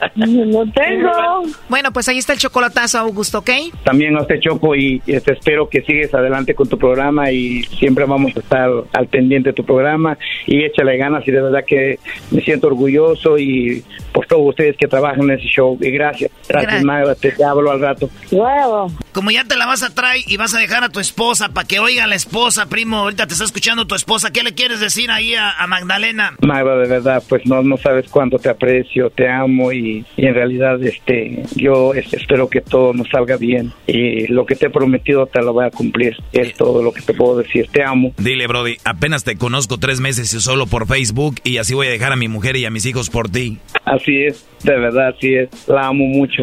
<laughs> No tengo. Bueno, pues ahí está el chocolatazo, Augusto, ¿ok? También a usted, Choco, y este, espero que sigues adelante con tu programa y siempre vamos a estar al pendiente de tu programa y échale ganas y de verdad que me siento orgulloso y por todos ustedes que trabajan en ese show y gracias. Gracias, Gra- Magda, te, te hablo al rato. Como ya te la vas a traer y vas a dejar a tu esposa para que oiga a la esposa, primo, ahorita te está escuchando tu esposa, ¿qué le quieres decir ahí a, a Magdalena? Magda, de verdad, pues no, no sabes cuánto te aprecio, te amo y, y en realidad este, yo espero que todo nos salga bien y lo que te he prometido te lo voy a cumplir. Es todo lo que te puedo decir. Te amo. Dile, Brody, apenas te conozco tres meses y solo por Facebook y así voy a dejar a mi mujer y a mis hijos por ti. Así es, de verdad, así es. La amo mucho.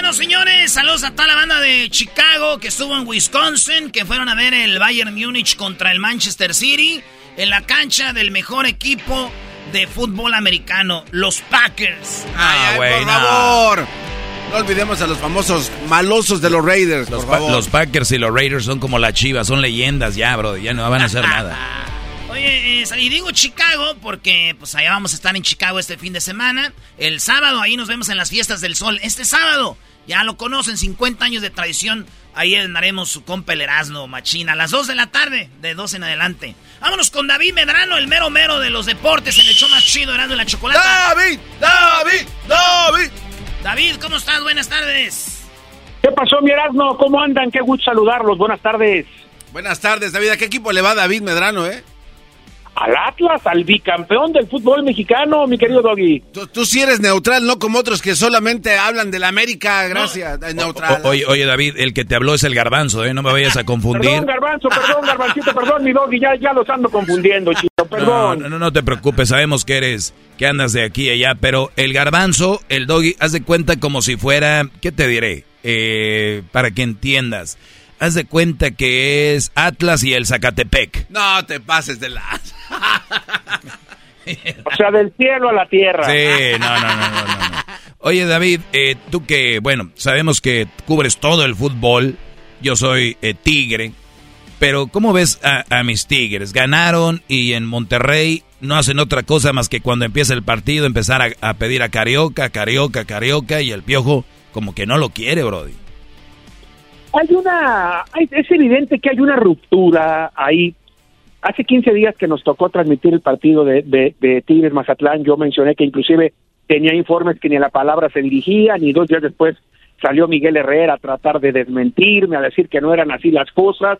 Bueno, señores, saludos a toda la banda de Chicago que estuvo en Wisconsin, que fueron a ver el Bayern Múnich contra el Manchester City en la cancha del mejor equipo de fútbol americano, los Packers. Ay, güey, por no. favor. No olvidemos a los famosos malosos de los Raiders, Los, por Pa- favor. los Packers y los Raiders son como la Chivas, son leyendas ya, Brody, ya no van a hacer nada. <laughs> Oye, eh, y digo Chicago porque pues allá vamos a estar en Chicago este fin de semana. El sábado ahí nos vemos en las fiestas del sol. Este sábado, ya lo conocen, 50 años de tradición. Ahí andaremos su compa el Erasmo Machina a las 2 de la tarde, de 2 en adelante. Vámonos con David Medrano, el mero mero de los deportes, en el show más chido, Erasmo y la Chocolata. ¡David! ¡David! ¡David! David, ¿cómo estás? Buenas tardes. ¿Qué pasó, mi Erasmo? ¿Cómo andan? Qué gusto saludarlos. Buenas tardes. Buenas tardes, David. ¿A qué equipo le va David Medrano, eh? Al Atlas, al bicampeón del fútbol mexicano, mi querido Doggy. Tú, tú sí eres neutral, no como otros que solamente hablan de la América. Gracias. Eh, Neutral. O- oye, oye, David, el que te habló es el garbanzo, ¿eh? No me vayas a confundir. Perdón, Garbanzo, perdón, Garbancito, perdón, mi Doggy. Ya, ya los ando confundiendo, chico. No, Perdón. no, no, no te preocupes, sabemos que eres, que andas de aquí y allá, pero el garbanzo, el doggy, haz de cuenta como si fuera, ¿qué te diré? Eh, para que entiendas, haz de cuenta que es Atlas y el Zacatepec. No te pases de la... <laughs> O sea, del cielo a la tierra. Sí, no, no, no, no, no. Oye, David, eh, tú que, bueno, sabemos que cubres todo el fútbol, yo soy eh, tigre, pero ¿cómo ves a, a mis tigres? Ganaron y en Monterrey no hacen otra cosa más que cuando empieza el partido empezar a, a pedir a Carioca, Carioca, Carioca y el piojo como que no lo quiere, Brody. Hay una, hay- es evidente que hay una ruptura ahí. Hace 15 días que nos tocó transmitir el partido de, de, Tigres Mazatlán, yo mencioné que inclusive tenía informes que ni la palabra se dirigían y dos días después salió Miguel Herrera a tratar de desmentirme, a decir que no eran así las cosas,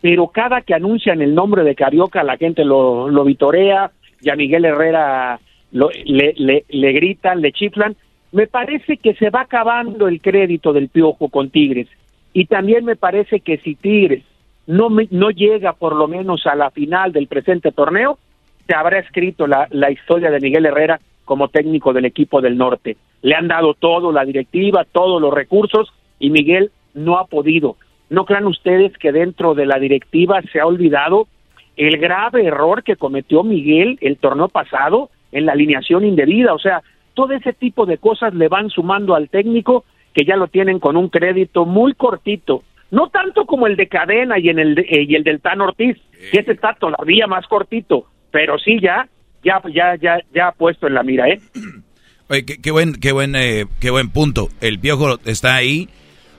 pero cada que anuncian el nombre de Carioca la gente lo, lo vitorea y a Miguel Herrera lo- le, le, le gritan, le chiflan. Me parece que se va acabando el crédito del Piojo con Tigres. Y también me parece que si Tigres no, no llega por lo menos a la final del presente torneo, se habrá escrito la, la historia de Miguel Herrera como técnico del equipo del norte. Le han dado todo, la directiva, todos los recursos, y Miguel no ha podido. ¿No crean ustedes que dentro de la directiva se ha olvidado el grave error que cometió Miguel el torneo pasado en la alineación indebida? O sea, todo ese tipo de cosas le van sumando al técnico que ya lo tienen con un crédito muy cortito. No tanto como el de Cadena y, en el de- eh, y el del Tan Ortiz, que ese está todavía más cortito, pero sí ya, ya, ya, ya, ya ha puesto en la mira, ¿eh? <clears throat> Oye, qué, qué buen, qué buen, eh, qué buen punto. El piojo está ahí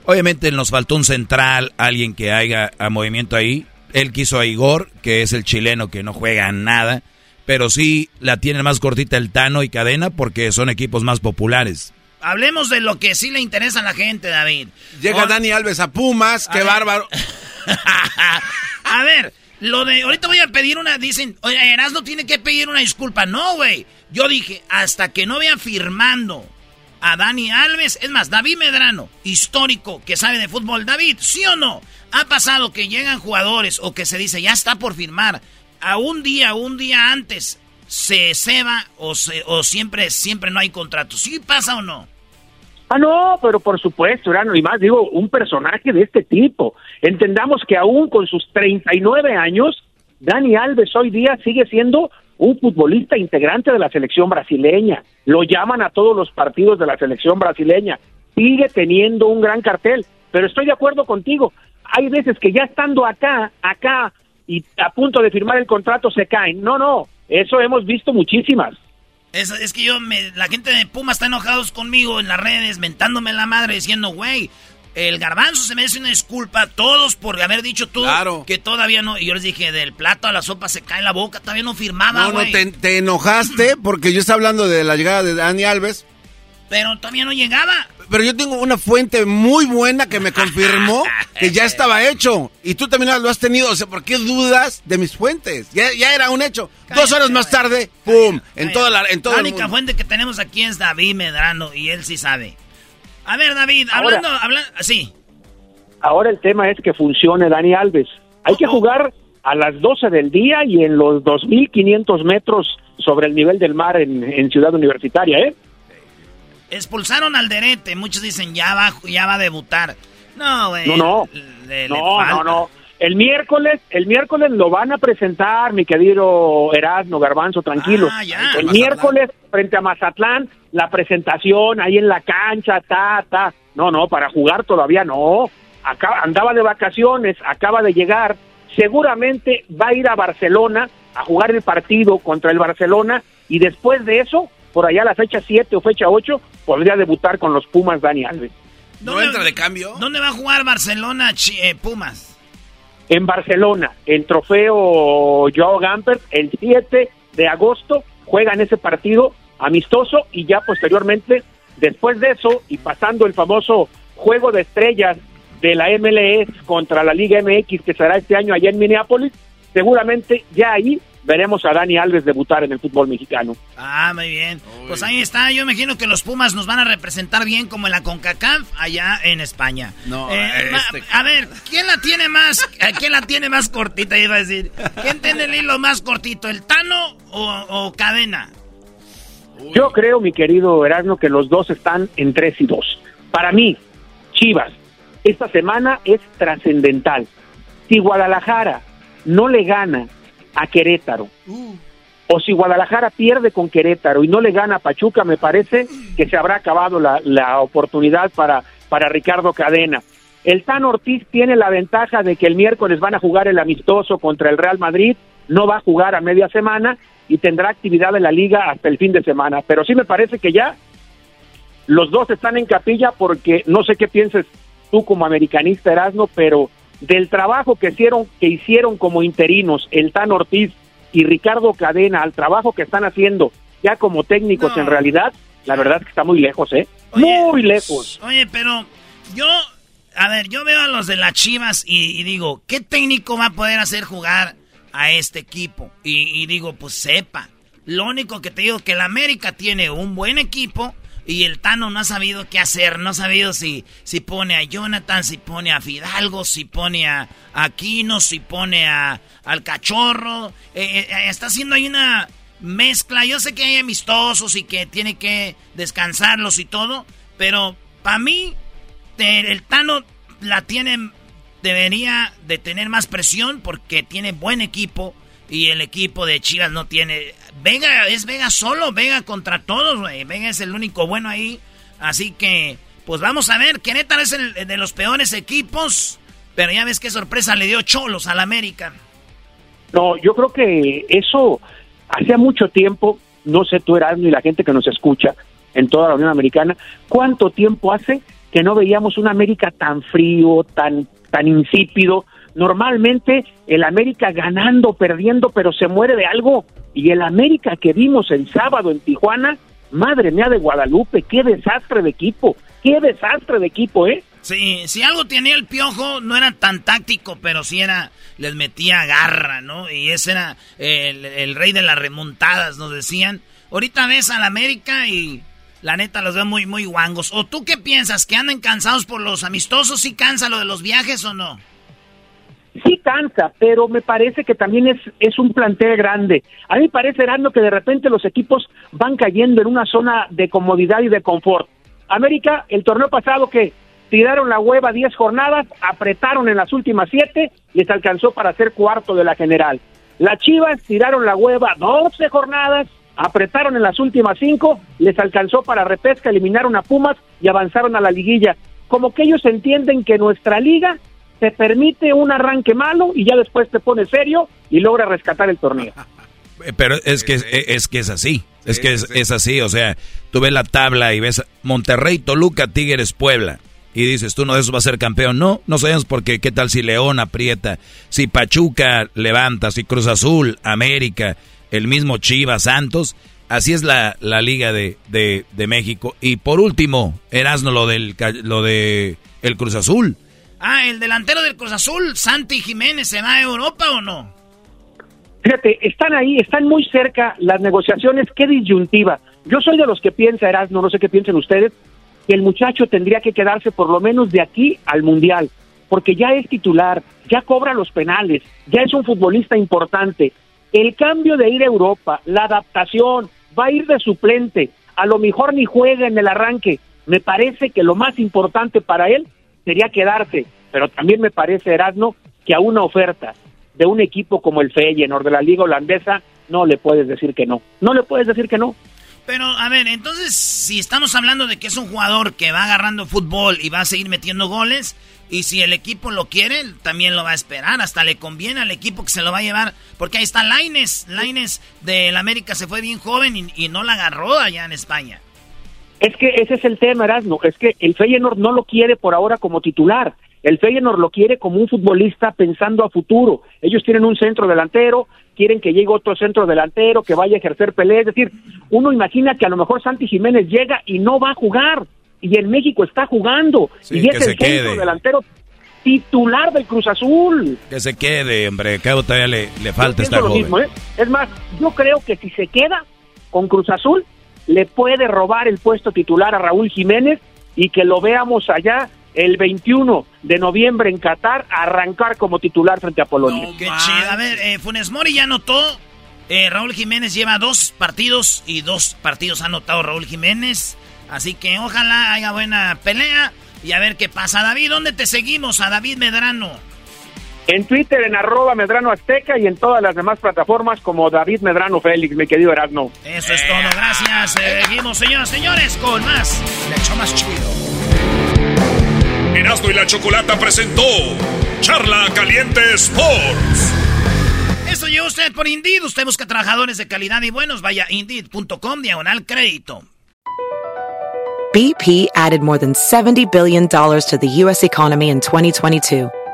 Obviamente nos faltó un central, alguien que haga a movimiento ahí. Él quiso a Igor, que es el chileno que no juega nada, pero sí la tiene más cortita el Tano y Cadena porque son equipos más populares. Hablemos de lo que sí le interesa a la gente, David. Llega Dani Alves a Pumas, qué bárbaro. <laughs> a ver, lo de. Ahorita voy a pedir una. Dicen, oye, Erasmo tiene que pedir una disculpa. No, güey. Yo dije, hasta que no vean firmando a Dani Alves. Es más, David Medrano, histórico, que sabe de fútbol. David, ¿sí o no? Ha pasado que llegan jugadores o que se dice, ya está por firmar. A un día, un día antes, se ceba o, se, o siempre, siempre no hay contrato. ¿Sí pasa o no? Ah, no, pero por supuesto, Erano, y más digo, un personaje de este tipo. Entendamos que aún con sus 39 años, Dani Alves hoy día sigue siendo un futbolista integrante de la selección brasileña. Lo llaman a todos los partidos de la selección brasileña. Sigue teniendo un gran cartel, pero estoy de acuerdo contigo. Hay veces que ya estando acá, acá y a punto de firmar el contrato se caen. No, no, eso hemos visto muchísimas. Es, es que yo, me, la gente de Puma está enojados conmigo en las redes, mentándome la madre, diciendo, güey, el garbanzo se merece una disculpa, todos por haber dicho tú que todavía no. Y yo les dije, del plato a la sopa se cae la boca, todavía no firmaba, No, no, te, te enojaste porque yo estaba hablando de la llegada de Dani Alves. Pero todavía no llegaba. Pero yo tengo una fuente muy buena que me confirmó <laughs> que ya estaba hecho. Y tú también lo has tenido. O sea, ¿por qué dudas de mis fuentes? Ya, ya era un hecho. Dos horas más tarde, ¡pum! En, toda la, en todo La el única mundo. fuente que tenemos aquí es David Medrano y él sí sabe. A ver, David, Ahora. hablando, hablando, sí. Ahora el tema es que funcione Dani Alves. Hay que jugar a las 12 del día y en los 2.500 metros sobre el nivel del mar en, en Ciudad Universitaria, ¿eh? Expulsaron al Derete, muchos dicen ya va, ya va a debutar. No, güey. No, no. Le- No, no, no. El miércoles, el miércoles lo van a presentar, mi querido Erasmo Garbanzo, tranquilo. Ah, ya. El Mazatlán. miércoles, frente a Mazatlán, la presentación ahí en la cancha, ta, ta. No, no, para jugar todavía no. Acaba, andaba de vacaciones, acaba de llegar. Seguramente va a ir a Barcelona a jugar el partido contra el Barcelona y después de eso, por allá la fecha 7 o fecha 8, podría debutar con los Pumas Dani Alves. ¿No entra de cambio? ¿Dónde va a jugar Barcelona, eh, Pumas? en Barcelona, el trofeo Joao Gamper, el 7 de agosto, juegan ese partido amistoso y ya posteriormente, después de eso y pasando el famoso juego de estrellas de la MLS contra la Liga MX que será este año allá en Minneapolis, seguramente ya ahí veremos a Dani Alves debutar en el fútbol mexicano. Ah, muy bien. Pues ahí está. Yo imagino que los Pumas nos van a representar bien como en la CONCACAF allá en España. No, Eh, ma- este- A ver, ¿quién la tiene más? ¿a ¿Quién la tiene más cortita? Iba a decir. ¿Quién tiene el hilo más cortito, el Tano o, o Cadena? Yo creo, mi querido Erasmo, que los dos están en 3 y 2. Para mí, Chivas, esta semana es trascendental. Si Guadalajara no le gana a Querétaro, o si Guadalajara pierde con Querétaro y no le gana a Pachuca, me parece que se habrá acabado la, la oportunidad para, para Ricardo Cadena. El Tan Ortiz tiene la ventaja de que el miércoles van a jugar el amistoso contra el Real Madrid, no va a jugar a media semana y tendrá actividad en la liga hasta el fin de semana. Pero sí me parece que ya los dos están en capilla porque no sé qué pienses tú como americanista Erasmo, pero del trabajo que hicieron, que hicieron como interinos el Tan Ortiz y Ricardo Cadena al trabajo que están haciendo ya como técnicos en realidad, la verdad es que está muy lejos, ¿eh? muy lejos. Oye, pero yo, a ver, yo veo a los de las Chivas y, y digo, ¿qué técnico va a poder hacer jugar a este equipo? Y, y digo, pues sepa. Lo único que te digo que el América tiene un buen equipo y el Tano no ha sabido qué hacer, no ha sabido si, si pone a Jonathan, si pone a Fidalgo, si pone a Aquino, si pone a, al Cachorro. Eh, eh, está haciendo ahí una mezcla. Yo sé que hay amistosos y que tiene que descansarlos y todo, pero para mí el Tano la tiene, debería de tener más presión porque tiene buen equipo y el equipo de Chivas no tiene. Vega es Vega solo, Vega contra todos, güey. Vega es el único bueno ahí. Así que, pues vamos a ver. Querétaro es el de los peores equipos, pero ya ves qué sorpresa le dio Cholos al América. No, yo creo que eso hacía mucho tiempo, no sé tú Erasmo y la gente que nos escucha en toda la Unión Americana, ¿cuánto tiempo hace que no veíamos un América tan frío, tan, tan insípido. Normalmente el América ganando, perdiendo, pero se muere de algo. Y el América que vimos el sábado en Tijuana, madre mía de Guadalupe, qué desastre de equipo, qué desastre de equipo, ¿eh? Sí, si algo tenía el piojo, no era tan táctico, pero sí era, les metía garra, ¿no? Y ese era el, el rey de las remontadas, nos decían. Ahorita ves al América y la neta los veo muy, muy guangos. ¿O tú qué piensas? ¿Que andan cansados por los amistosos? ¿Sí cansa lo de los viajes o no? Sí cansa, pero me parece que también es, es un plantel grande. A mí me parece, Erasmo, que de repente los equipos van cayendo en una zona de comodidad y de confort. América, el torneo pasado que tiraron la hueva 10 jornadas, apretaron en las últimas 7, les alcanzó para ser cuarto de la general. Las Chivas tiraron la hueva 12 jornadas, apretaron en las últimas 5, les alcanzó para repesca, eliminaron a Pumas y avanzaron a la liguilla. Como que ellos entienden que nuestra liga te permite un arranque malo y ya después te pone serio y logra rescatar el torneo. <laughs> Pero es que es, que es así, es que es, es así, o sea, tú ves la tabla y ves Monterrey, Toluca, Tigres, Puebla y dices, tú no de esos va a ser campeón. No, no sabemos por qué. ¿Qué tal si León aprieta? Si Pachuca levanta, si Cruz Azul, América, el mismo Chivas, Santos. Así es la, la Liga de, de, de, México. Y por último, Erasno, lo del lo de el Cruz Azul. Ah, el delantero del Cruz Azul, Santi Jiménez, ¿se va a Europa o no? Fíjate, están ahí, están muy cerca las negociaciones. Qué disyuntiva. Yo soy de los que piensa, Erasno, no sé qué piensen ustedes, que el muchacho tendría que quedarse por lo menos de aquí al Mundial, porque ya es titular, ya cobra los penales, ya es un futbolista importante. El cambio de ir a Europa, la adaptación, va a ir de suplente, a lo mejor ni juega en el arranque. Me parece que lo más importante para él sería quedarse, pero también me parece, Erasmo, que a una oferta de un equipo como el Feyenoord de la liga holandesa no le puedes decir que no. No le puedes decir que no. Pero, a ver, entonces, si estamos hablando de que es un jugador que va agarrando fútbol y va a seguir metiendo goles, y si el equipo lo quiere, también lo va a esperar. Hasta le conviene al equipo que se lo va a llevar. Porque ahí está Laines. Laines del América se fue bien joven y, no la agarró allá en España. Es que ese es el tema, Erasmo. Es que el Feyenoord no lo quiere por ahora como titular. El Feyenoord lo quiere como un futbolista pensando a futuro. Ellos tienen un centro delantero, quieren que llegue otro centro delantero, que vaya a ejercer pelea. Es decir, uno imagina que a lo mejor Santi Jiménez llega y no va a jugar. Y en México está jugando. Sí, y es el centro quede. delantero titular del Cruz Azul. Que se quede, hombre. Que todavía le, le falta estar joven. Mismo, ¿eh? Es más, yo creo que si se queda con Cruz Azul, le puede robar el puesto titular a Raúl Jiménez y que lo veamos allá el 21 de noviembre en Qatar arrancar como titular frente a Polonia. A ver, eh, Funes Mori ya anotó. Eh, Raúl Jiménez lleva dos partidos y dos partidos ha anotado Raúl Jiménez. Así que ojalá haya buena pelea y a ver qué pasa. David, ¿dónde te seguimos? A David Medrano. En Twitter, en arroba Medrano Azteca y en todas las demás plataformas como David Medrano Félix, mi querido Erasmo. Eso es todo, gracias. Seguimos, señoras y señores, con más. Le echo más chido. Erasmo y la Chocolata presentó Charla Caliente Sports. Esto llegó usted por Indeed. Usted busca trabajadores de calidad y buenos. Vaya a Indeed.com diagonal crédito. BP added more than $70 billion to the U.S. economy in 2022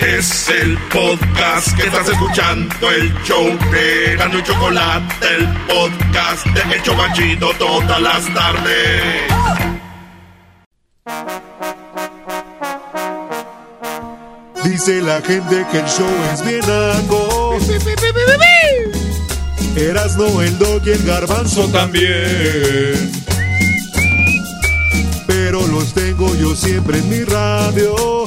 Es el podcast que estás escuchando, el show de Gano y Chocolate, el podcast de El Chobachito todas las tardes. Dice la gente que el show es bien naco. Erasno, el dog y el garbanzo también. Pero los tengo yo siempre en mi radio.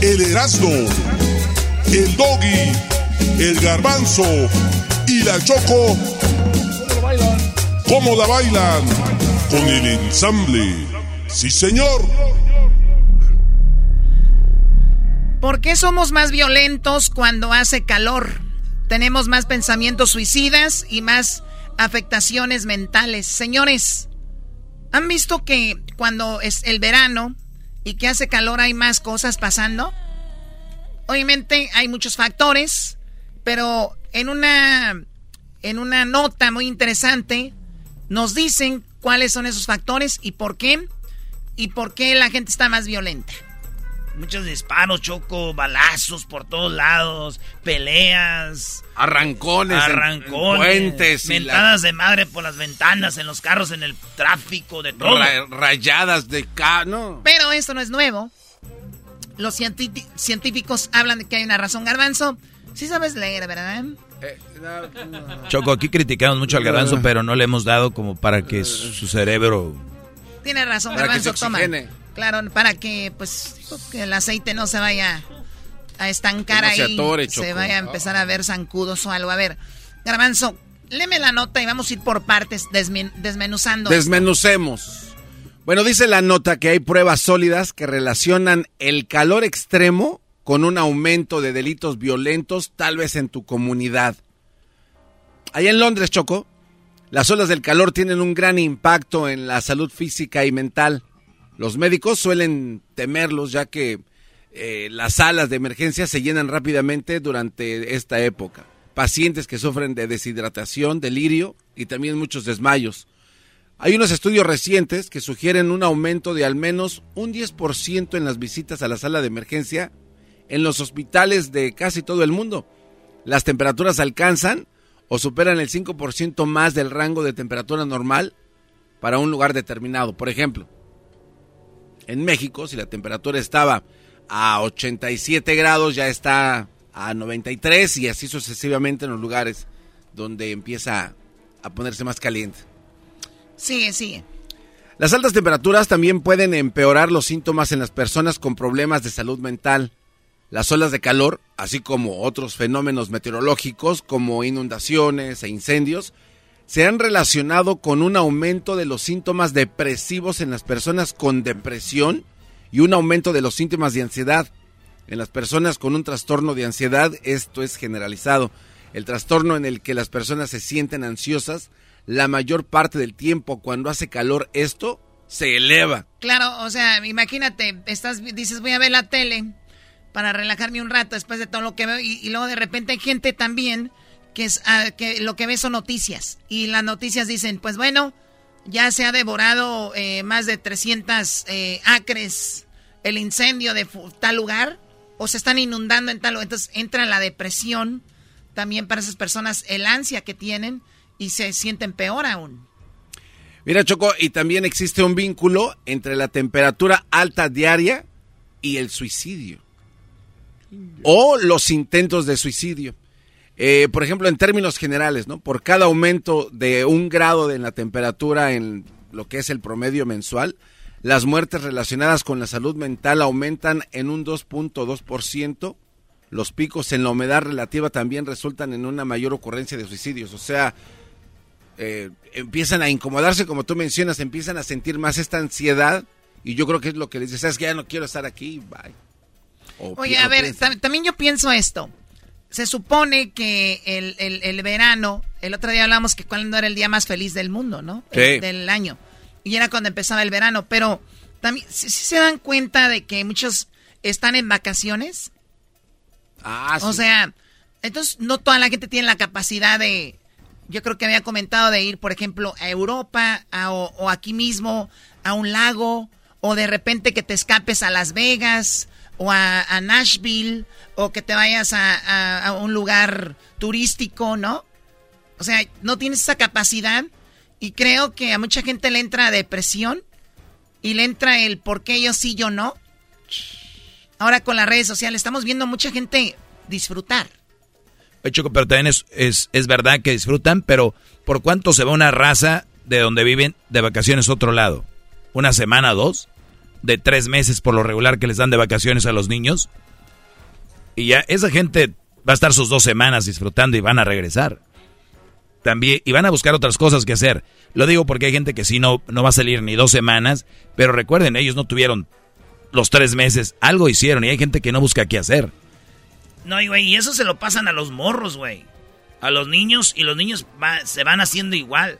el Erasmo, el Doggy, el Garbanzo y la Choco. ¿Cómo la bailan? Con el ensamble. Sí, señor. ¿Por qué somos más violentos cuando hace calor? Tenemos más pensamientos suicidas y más afectaciones mentales. Señores, ¿han visto que cuando es el verano y que hace calor hay más cosas pasando? Obviamente hay muchos factores, pero en una en una nota muy interesante nos dicen cuáles son esos factores y por qué y por qué la gente está más violenta. Muchos disparos, choco, balazos por todos lados, peleas. Arrancones, arrancones, en puentes mentadas de madre por las ventanas, en los carros, en el tráfico, de todo. Ra- rayadas de ca... No. Pero esto no es nuevo. Los científicos hablan de que hay una razón. Garbanzo, sí sabes leer, ¿verdad? Choco, aquí criticamos mucho al garbanzo, pero no le hemos dado como para que su cerebro... Tiene razón, Para que Garbanzo, se toma. Claro, para que pues que el aceite no se vaya a estancar no ahí. atore, se vaya a empezar a ver zancudos o algo. A ver, Garbanzo, léeme la nota y vamos a ir por partes desmen- desmenuzando. Desmenucemos. Bueno, dice la nota que hay pruebas sólidas que relacionan el calor extremo con un aumento de delitos violentos, tal vez en tu comunidad. Allá en Londres, Choco, las olas del calor tienen un gran impacto en la salud física y mental. Los médicos suelen temerlos ya que eh, las salas de emergencia se llenan rápidamente durante esta época. Pacientes que sufren de deshidratación, delirio y también muchos desmayos. Hay unos estudios recientes que sugieren un aumento de al menos un 10% en las visitas a la sala de emergencia en los hospitales de casi todo el mundo. Las temperaturas alcanzan o superan el 5% más del rango de temperatura normal para un lugar determinado. Por ejemplo, en México, si la temperatura estaba a 87 grados, ya está a 93 y así sucesivamente en los lugares donde empieza a ponerse más caliente. Sigue, sigue. Las altas temperaturas también pueden empeorar los síntomas en las personas con problemas de salud mental. Las olas de calor, así como otros fenómenos meteorológicos como inundaciones e incendios, se han relacionado con un aumento de los síntomas depresivos en las personas con depresión y un aumento de los síntomas de ansiedad. En las personas con un trastorno de ansiedad esto es generalizado. El trastorno en el que las personas se sienten ansiosas la mayor parte del tiempo cuando hace calor esto se eleva. Claro, o sea, imagínate, estás, dices, voy a ver la tele para relajarme un rato después de todo lo que veo y, y luego de repente hay gente también que es ah, que lo que ve son noticias y las noticias dicen, pues bueno, ya se ha devorado eh, más de 300 eh, acres el incendio de tal lugar o se están inundando en tal lugar, entonces entra la depresión también para esas personas, el ansia que tienen y se sienten peor aún. Mira, Choco, y también existe un vínculo entre la temperatura alta diaria y el suicidio. O los intentos de suicidio. Eh, por ejemplo, en términos generales, ¿no? Por cada aumento de un grado en la temperatura en lo que es el promedio mensual, las muertes relacionadas con la salud mental aumentan en un 2.2%. Los picos en la humedad relativa también resultan en una mayor ocurrencia de suicidios. O sea, eh, empiezan a incomodarse, como tú mencionas, empiezan a sentir más esta ansiedad. Y yo creo que es lo que les dice, sabes que ya no quiero estar aquí, bye. O Oye, a ver, también yo pienso esto. Se supone que el, el- el verano, el otro día hablamos que cuándo era el día más feliz del mundo, ¿no? Sí. El- del año. Y era cuando empezaba el verano, pero también si se dan cuenta de que muchos están en vacaciones. Ah, O sí. sea, entonces no toda la gente tiene la capacidad de, yo creo que había comentado de ir, por ejemplo, a Europa a- o, o aquí mismo a un lago, o de repente que te escapes a Las Vegas o a, a Nashville, o que te vayas a, a- a un lugar turístico, ¿no? O sea, no tienes esa capacidad y creo que a mucha gente le entra depresión y le entra el por qué yo sí, yo no. Ahora con las redes sociales estamos viendo mucha gente disfrutar. Choco, pero también es, es, es verdad que disfrutan, pero ¿por cuánto se va una raza de donde viven de vacaciones a otro lado? ¿Una semana, dos? ¿De tres meses por lo regular que les dan de vacaciones a los niños? Y ya esa gente va a estar sus dos semanas disfrutando y van a regresar. También, y van a buscar otras cosas que hacer. Lo digo porque hay gente que sí no, no va a salir ni dos semanas, pero recuerden, ellos no tuvieron los tres meses, algo hicieron y hay gente que no busca qué hacer. No, güey, y eso se lo pasan a los morros, güey. A los niños y los niños se van haciendo igual.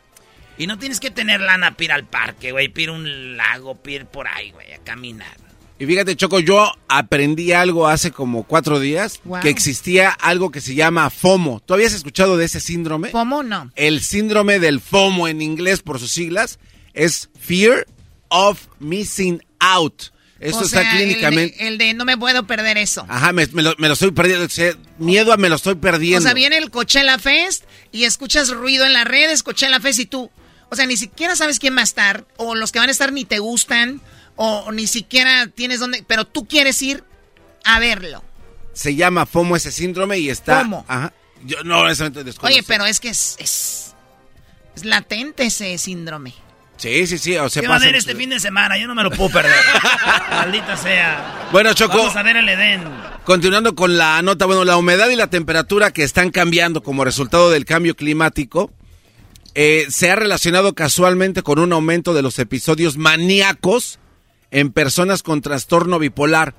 Y no tienes que tener lana para ir al parque, güey, para ir a un lago, para ir por ahí, güey, a caminar. Y fíjate, Choco, yo aprendí algo hace como cuatro días, Wow. que existía algo que se llama FOMO. ¿Tú habías escuchado de ese síndrome? FOMO no. El síndrome del FOMO en inglés, por sus siglas, es Fear of Missing Out. Esto O está sea, el de- clínicamente... El de, no me puedo perder eso. Ajá, me, me lo, me lo estoy perdiendo. o sea, miedo a me lo estoy perdiendo. O sea, viene el Coachella Fest y escuchas ruido en las redes, Coachella Fest y tú. O sea, ni siquiera sabes quién va a estar, o los que van a estar ni te gustan, o ni siquiera tienes dónde, pero tú quieres ir a verlo. Se llama FOMO ese síndrome y está... FOMO. Ajá. Yo no, honestamente desconozco. Oye, pero es que es, es, es latente ese síndrome. Sí, sí, sí. O sea, ¿Qué va a haber este fin de semana? Yo no me lo puedo perder. <laughs> Maldita sea. Bueno, Choco. Vamos a ver el Edén. Continuando con la nota, bueno, la humedad y la temperatura que están cambiando como resultado del cambio climático eh, se ha relacionado casualmente con un aumento de los episodios maníacos en personas con trastorno bipolar.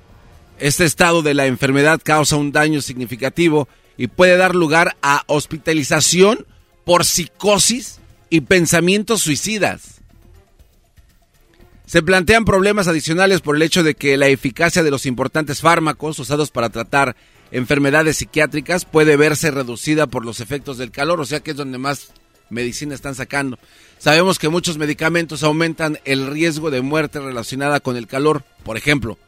Este estado de la enfermedad causa un daño significativo y puede dar lugar a hospitalización por psicosis y pensamientos suicidas. Se plantean problemas adicionales por el hecho de que la eficacia de los importantes fármacos usados para tratar enfermedades psiquiátricas puede verse reducida por los efectos del calor, o sea que es donde más medicina están sacando. Sabemos que muchos medicamentos aumentan el riesgo de muerte relacionada con el calor. Por ejemplo,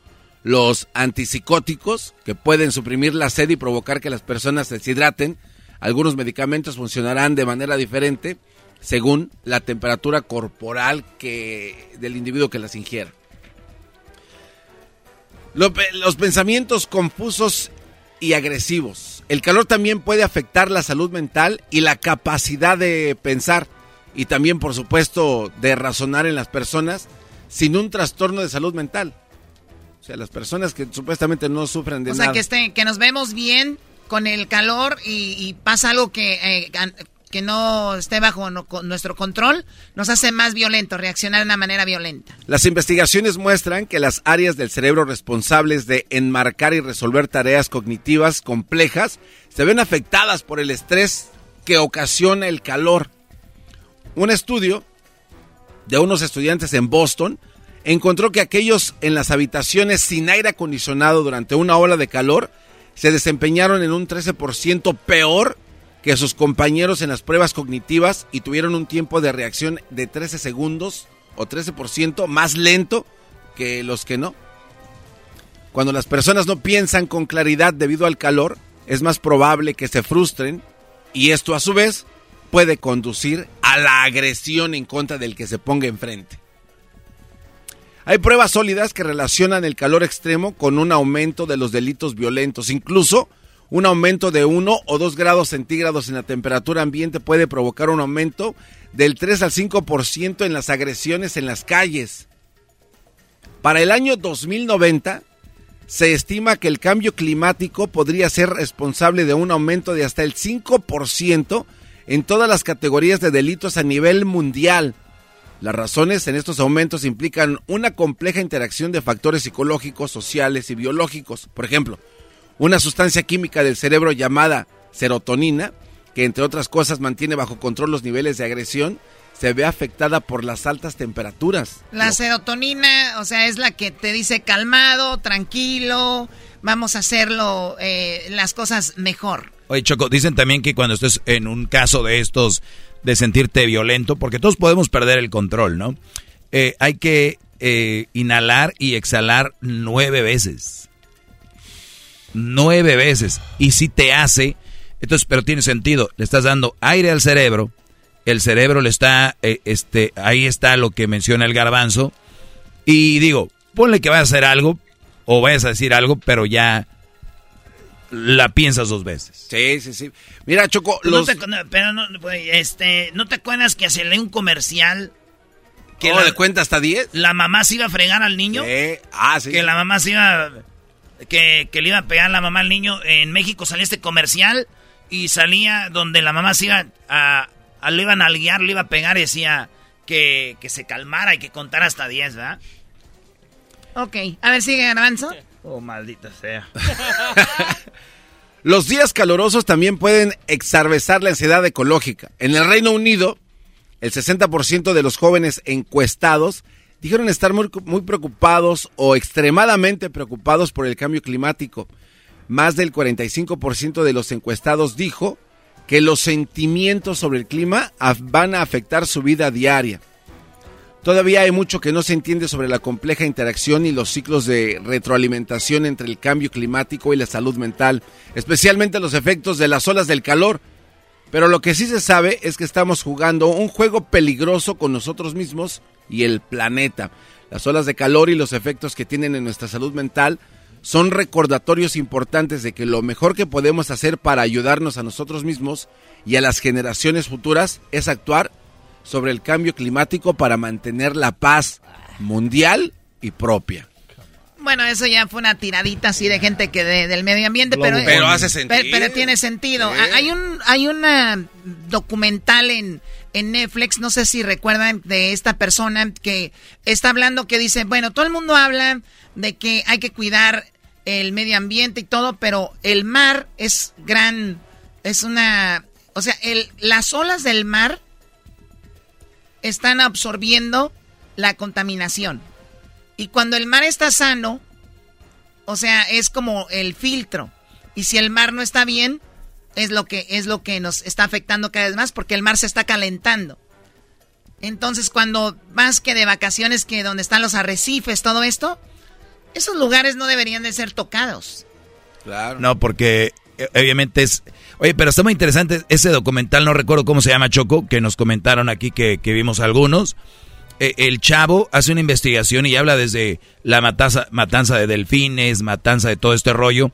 los antipsicóticos, que pueden suprimir la sed y provocar que las personas se deshidraten. Algunos medicamentos funcionarán de manera diferente según la temperatura corporal que del individuo que las ingiera. Los pensamientos confusos y agresivos. El calor también puede afectar la salud mental y la capacidad de pensar y también, por supuesto, de razonar en las personas sin un trastorno de salud mental. O sea, las personas que supuestamente no sufren de O sea, nada. que, este, que nos vemos bien con el calor y, y pasa algo que, eh, que no esté bajo nuestro control, nos hace más violentos, reaccionar de una manera violenta. Las investigaciones muestran que las áreas del cerebro responsables de enmarcar y resolver tareas cognitivas complejas se ven afectadas por el estrés que ocasiona el calor. Un estudio de unos estudiantes en Boston encontró que aquellos en las habitaciones sin aire acondicionado durante una ola de calor se desempeñaron en un 13% peor que sus compañeros en las pruebas cognitivas y tuvieron un tiempo de reacción de 13 segundos o 13% más lento que los que no. Cuando las personas no piensan con claridad debido al calor, es más probable que se frustren y esto a su vez puede conducir a la agresión en contra del que se ponga enfrente. Hay pruebas sólidas que relacionan el calor extremo con un aumento de los delitos violentos. Incluso un aumento de 1 o 2 grados centígrados en la temperatura ambiente puede provocar un aumento del 3 al 5% en las agresiones en las calles. Para el año 2090, se estima que el cambio climático podría ser responsable de un aumento de hasta el 5% en todas las categorías de delitos a nivel mundial. Las razones en estos aumentos implican una compleja interacción de factores psicológicos, sociales y biológicos. Por ejemplo, una sustancia química del cerebro llamada serotonina, que entre otras cosas mantiene bajo control los niveles de agresión, se ve afectada por las altas temperaturas. La serotonina, o sea, es la que te dice calmado, tranquilo, vamos a hacerlo, eh, las cosas mejor. Oye, Choco, dicen también que cuando estés en un caso de estos, de sentirte violento, porque todos podemos perder el control, ¿no? Eh, hay que eh, inhalar y exhalar nueve veces. Nueve veces. Y si te hace, entonces, pero tiene sentido, le estás dando aire al cerebro, el cerebro le está, eh, este, ahí está lo que menciona el garbanzo, y digo, ponle que va a hacer algo, o vayas a decir algo, pero ya la piensas dos veces. Sí, sí, sí. Mira, Choco, No los... te- no, pero no, güey, este, ¿no te acuerdas que se lee un comercial? ¿Cómo de cuenta hasta 10? La mamá se iba a fregar al niño. Ah, sí. Que la mamá se iba. Que, que le iba a pegar la mamá al niño. En México salía este comercial y salía donde la mamá se iba a. a- le iban a guiar, le iba a pegar y decía que, que se calmara y que contara hasta 10, ¿verdad? Ok, a ver, sigue Garbanzo. <laughs> Oh, maldita sea. <laughs> Los días calurosos también pueden exarvezar la ansiedad ecológica. En el Reino Unido, el 60% de los jóvenes encuestados dijeron estar muy, muy preocupados o extremadamente preocupados por el cambio climático. Más del 45% de los encuestados dijo que los sentimientos sobre el clima van a afectar su vida diaria. Todavía hay mucho que no se entiende sobre la compleja interacción y los ciclos de retroalimentación entre el cambio climático y la salud mental, especialmente los efectos de las olas del calor. Pero lo que sí se sabe es que estamos jugando un juego peligroso con nosotros mismos y el planeta. Las olas de calor y los efectos que tienen en nuestra salud mental son recordatorios importantes de que lo mejor que podemos hacer para ayudarnos a nosotros mismos y a las generaciones futuras es actuar sobre el cambio climático para mantener la paz mundial y propia. Bueno, eso ya fue una tiradita así de gente que de- del medio ambiente, pero, Pero hace sentido. Pero, pero tiene sentido. Hay un hay una documental en en Netflix, no sé si recuerdan de esta persona que está hablando que dice, bueno, todo el mundo habla de que hay que cuidar el medio ambiente y todo, pero el mar es gran es una, o sea, las olas del mar están absorbiendo la contaminación. Y cuando el mar está sano, o sea, es como el filtro. Y si el mar no está bien, es lo que es lo que nos está afectando cada vez más porque el mar se está calentando. Entonces, cuando vas que de vacaciones que donde están los arrecifes, todo esto, esos lugares no deberían de ser tocados. Claro. No, porque eh, obviamente es... Oye, pero está muy interesante ese documental, no recuerdo cómo se llama Choco, que nos comentaron aquí que, que vimos algunos. Eh, el chavo hace una investigación y habla desde la matanza, matanza de delfines, matanza de todo este rollo.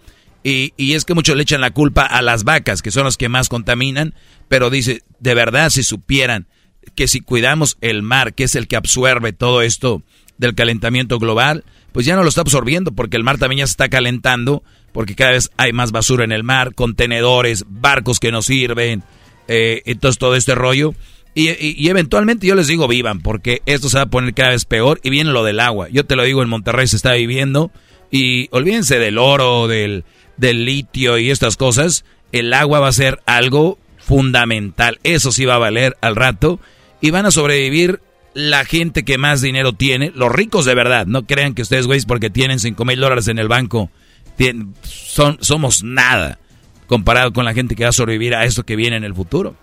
Y, y es que muchos le echan la culpa a las vacas, que son los que más contaminan, pero dice, de verdad, si supieran que si cuidamos el mar, que es el que absorbe todo esto del calentamiento global, pues ya no lo está absorbiendo, porque el mar también ya se está calentando, porque cada vez hay más basura en el mar, contenedores, barcos que no sirven, eh, entonces todo este rollo. Y, y- y eventualmente yo les digo vivan, porque esto se va a poner cada vez peor y viene lo del agua. Yo te lo digo, en Monterrey se está viviendo y olvídense del oro, del, del litio y estas cosas, el agua va a ser algo fundamental. Eso sí va a valer al rato y van a sobrevivir la gente que más dinero tiene, los ricos de verdad. No crean que ustedes, güeyes, porque tienen 5 mil dólares en el banco, son, somos nada comparado con la gente que va a sobrevivir a esto que viene en el futuro.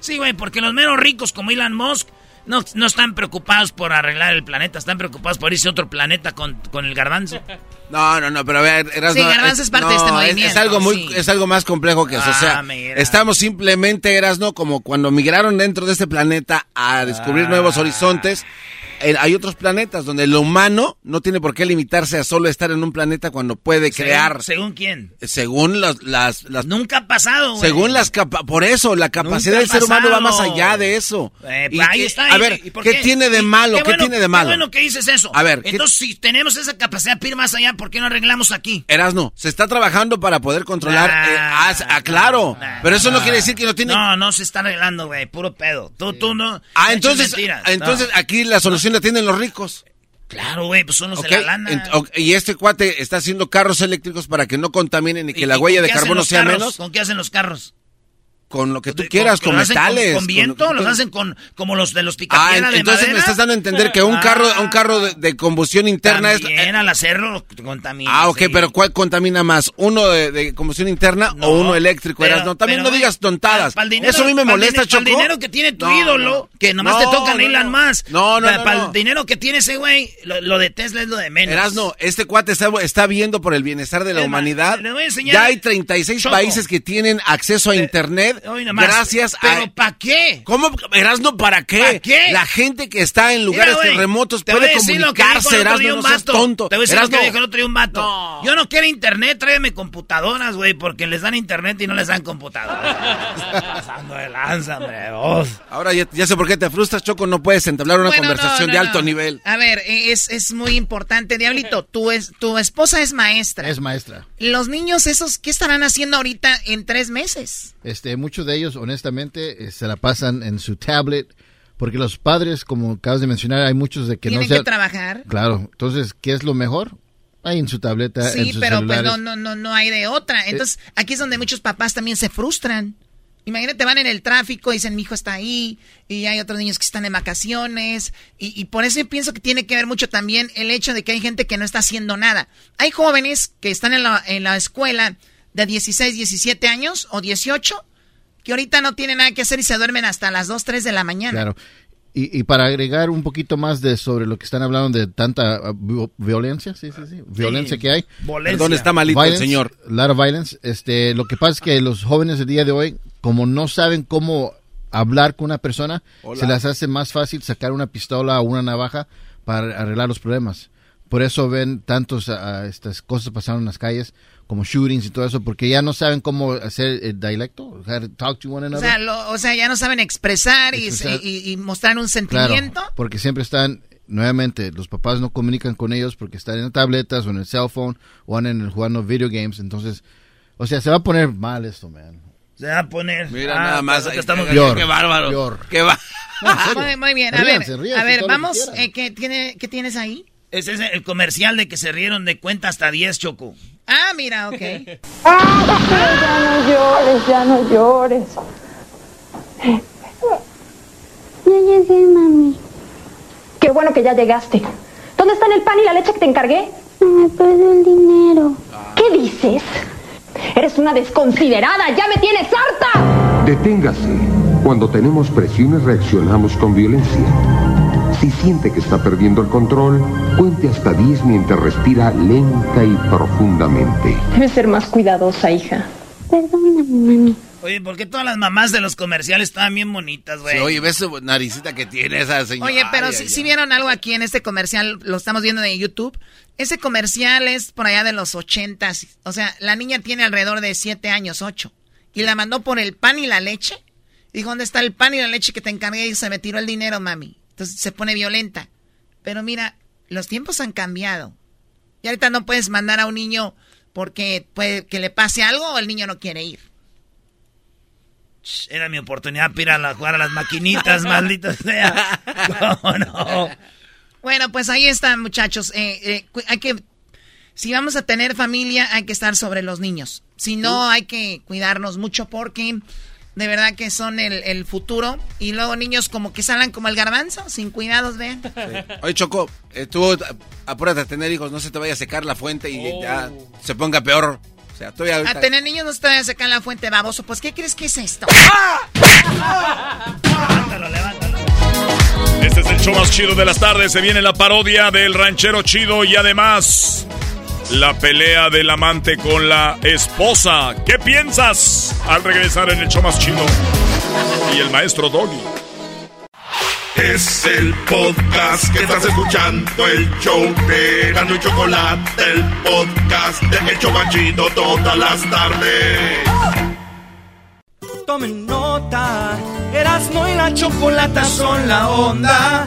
Sí, güey, porque los menos ricos como Elon Musk no, no están preocupados por arreglar el planeta, están preocupados por irse a otro planeta con, con el garbanzo. <laughs> No, no, no, pero a ver, Erasmo, Sí, Garbanzo es parte de este es- movimiento, Es, algo muy, sí. es algo más complejo que eso. o sea, Ah, mira. estamos simplemente, Erasno, como cuando migraron dentro de este planeta a descubrir Ah. nuevos horizontes. Hay otros planetas donde lo humano no tiene por qué limitarse a solo estar en un planeta cuando puede Según- crear. ¿Según quién? Según las, las, las Nunca ha pasado, güey. según las capa por eso la capacidad Nunca del ser humano va más allá de eso. Eh, Y ahí que- está. a ¿y- ver, y por ¿qué, tiene de malo? qué ¿Qué bueno- tiene de malo? Qué bueno que dices eso. A ver, ¿qué- Entonces, si tenemos esa capacidad de ir más allá, ¿por qué no arreglamos aquí? Erasno, se está trabajando para poder controlar. eh, ah, ah, claro, pero eso no quiere decir que no tiene. No, no se está arreglando, güey. Puro pedo. Tú, tú no. Ah, entonces, mentiras. entonces No. aquí la solución la tienen los ricos. Claro, güey, pues son los Ok, de la lana. ent- ok, y este cuate está haciendo carros eléctricos para que no contaminen y que ¿Y- la huella de carbono sea carros? menos. ¿Con qué hacen los carros? Con lo que tú quieras, con, ¿Los hacen metales. ¿Con, con viento? ¿Los hacen con como los de los Ah, picapiedra de entonces me estás dando a entender que un carro, un carro de, de combustión interna es. También al hacerlo contamina. Ah, ok, sí. pero ¿cuál contamina más? ¿Uno de, de combustión interna o uno eléctrico? pero- Erasno? también pero, no digas güey, tontadas. pa'l dinero- Eso a mí me molesta, Choco. pa'l dinero que tiene tu No, ídolo, no. que nomás No, te tocan no, Elon no. Musk. No, no, Para no, Para no. el dinero que tiene ese güey, lo, lo de Tesla es lo de menos. Erasno, este cuate está, está viendo por el bienestar de la más, humanidad. Ya hay 36 Choco. países que tienen acceso a internet Hoy nomás. Gracias ¿Pero a... para qué? ¿Cómo? Erasno, ¿para qué? ¿Pa' qué? La gente que está en lugares Mira, remotos puede comunicarse, Erasno, no seas tonto. Te voy a decir lo que dijo el otro día un vato. Yo no quiero internet, tráeme computadoras, güey, porque les dan internet y no les dan computadoras. Pasando de lanza, hombre, vos. Ahora ya, ya sé por qué te frustras, Choco, no puedes entablar una Bueno, conversación no, de alto no. nivel. A ver, eh, es, es muy importante. Diablito, tu, es, tu esposa es maestra. Es maestra. Los niños esos, ¿qué estarán haciendo ahorita en tres meses? Este, muchos de ellos, honestamente, eh, se la pasan en su tablet, porque los padres, como acabas de mencionar, hay muchos de que Tienen no que se... trabajar. Claro, entonces, ¿qué es lo mejor? Ahí en su tableta, en Sí, sus pero pues no, no, no, no hay de otra. Entonces, aquí es donde muchos papás también se frustran. Imagínate, van en el tráfico, dicen, mi hijo está ahí, y hay otros niños que están en vacaciones, y, y por eso yo pienso que tiene que ver mucho también el hecho de que hay gente que no está haciendo nada. Hay jóvenes que están en la, en la escuela de 16, 17 años o 18, que ahorita no tienen nada que hacer y se duermen hasta las 2, 3 de la mañana. Claro. Y, y para agregar un poquito más de sobre lo que están hablando de tanta uh, vi- violencia, sí, sí, sí, violencia que hay. Violencia. Perdón, está malito el Violence, señor. A lot of violence. Este, lo que pasa es que los jóvenes del día de hoy, como no saben cómo hablar con una persona, Hola. se les hace más fácil sacar una pistola o una navaja para arreglar los problemas. Por eso ven tantos estas cosas pasando en las calles, como shootings y todo eso, porque ya no saben cómo hacer el dialecto, how to talk to one O another. sea, lo- o sea, ya no saben expresar, y- Expresar. Y, y mostrar un Claro, sentimiento. porque siempre están, nuevamente, los papás no comunican con ellos porque están en tabletas o en el cell phone o andan en el jugando video games. Entonces, o sea, se va a poner mal esto, man. Se va a poner. Mira Ah, nada más. ahí, estamos Peor, Qué bárbaro. peor. Qué va. <laughs> Muy, muy bien, a Ríanse, ver, ríanse a ver, que vamos, eh, ¿qué, tiene, ¿qué tienes ahí? Ese es el comercial de que se rieron de cuenta hasta 10, Choco. Ah, mira, ok. <laughs> Ya no llores, ya no llores. Ya llegué, mami. Qué bueno que ya llegaste. ¿Dónde están el pan y la leche que te encargué? Me perdió el dinero. ¿Qué dices? Eres una desconsiderada. ¡Ya me tienes harta! Deténgase. Cuando tenemos presiones reaccionamos con violencia. Si siente que está perdiendo el control, cuente hasta 10 mientras respira lenta y profundamente. Debes ser más cuidadosa, hija. Perdóname, mami. Oye, ¿por qué todas las mamás de los comerciales estaban bien bonitas, güey? Sí, oye, ves su naricita que tiene esa señora. Oye, pero si, vieron algo aquí en este comercial, lo estamos viendo de YouTube. Ese comercial es por allá de los ochentas. O sea, la niña tiene alrededor de siete años, ocho. Y la mandó por el pan y la leche. Dijo, ¿dónde está el pan y la leche que te encargué? Y se me tiró el dinero, mami. Entonces se pone violenta. Pero mira, los tiempos han cambiado. Y ahorita no puedes mandar a un niño porque puede que le pase algo o el niño no quiere ir. Era mi oportunidad para ir a la- jugar a las maquinitas, <laughs> maldita sea. ¿Cómo no? Bueno, pues ahí están, muchachos. Eh, eh, hay que, si vamos a tener familia, hay que estar sobre los niños. Si no, hay que cuidarnos mucho porque de verdad que son el, el futuro. Y luego niños como que salgan como el garbanzo, sin cuidados, vean. Oye, Choco, eh, tú apúrate a tener hijos, no se te vaya a secar la fuente y ya se ponga peor. O sea, estoy ahorita... A tener niños no se te vayan a sacar la fuente baboso. Pues, ¿qué crees que es esto? Este es el show más chido de las tardes. Se viene la parodia del ranchero chido y además la pelea del amante con la esposa. ¿Qué piensas al regresar en el show más chido? Y el maestro Doggy. Es el podcast que estás escuchando, el show de Gano y Chocolate, el podcast de El Chobachito todas las tardes. Tomen nota, Erasmo y la chocolata son la onda.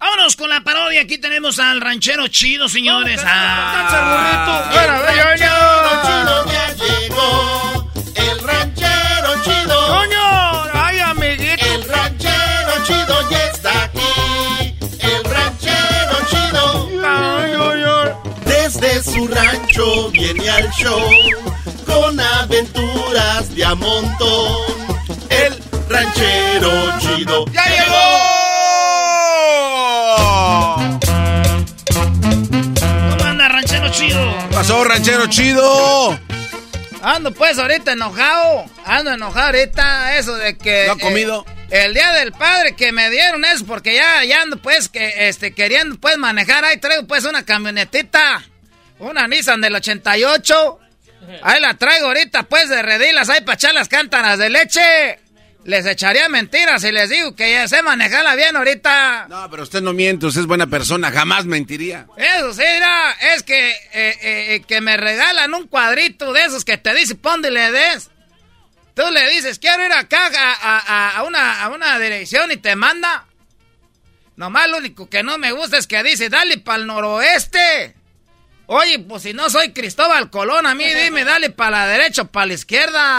Vámonos con la parodia. Aquí tenemos al ranchero chido, señores. Ah, El ranchero chido ya llegó. El ranchero chido. ¡Coño! ¡Ay, amiguito! El ranchero chido ya está aquí. El ranchero chido. Desde su rancho viene al show. Con aventuras de a montón. El ranchero chido. ¡Ya llegó! Pasó, ranchero chido? Ando pues ahorita enojado. Ando enojado ahorita. Eso de que. ¿No ha comido? Eh, el día del padre que me dieron eso, porque ya, ya ando pues que este queriendo pues manejar. Ahí traigo pues una camionetita. Una Nissan del 88. Ahí la traigo ahorita pues de redilas ahí para echar las cántaras de leche. Les echaría mentiras si les digo que ya sé manejarla bien ahorita. No, pero usted no miente, usted es buena persona, jamás mentiría. Eso sí, mira, es que, eh, eh, que me regalan un cuadrito de esos que te dice pon y le des. Tú le dices, quiero ir acá a, una, a una dirección y te manda. Nomás lo único que no me gusta es que dice, dale para el noroeste. Oye, pues si no soy Cristóbal Colón, a mí <laughs> dime, dale para la derecha o para la izquierda.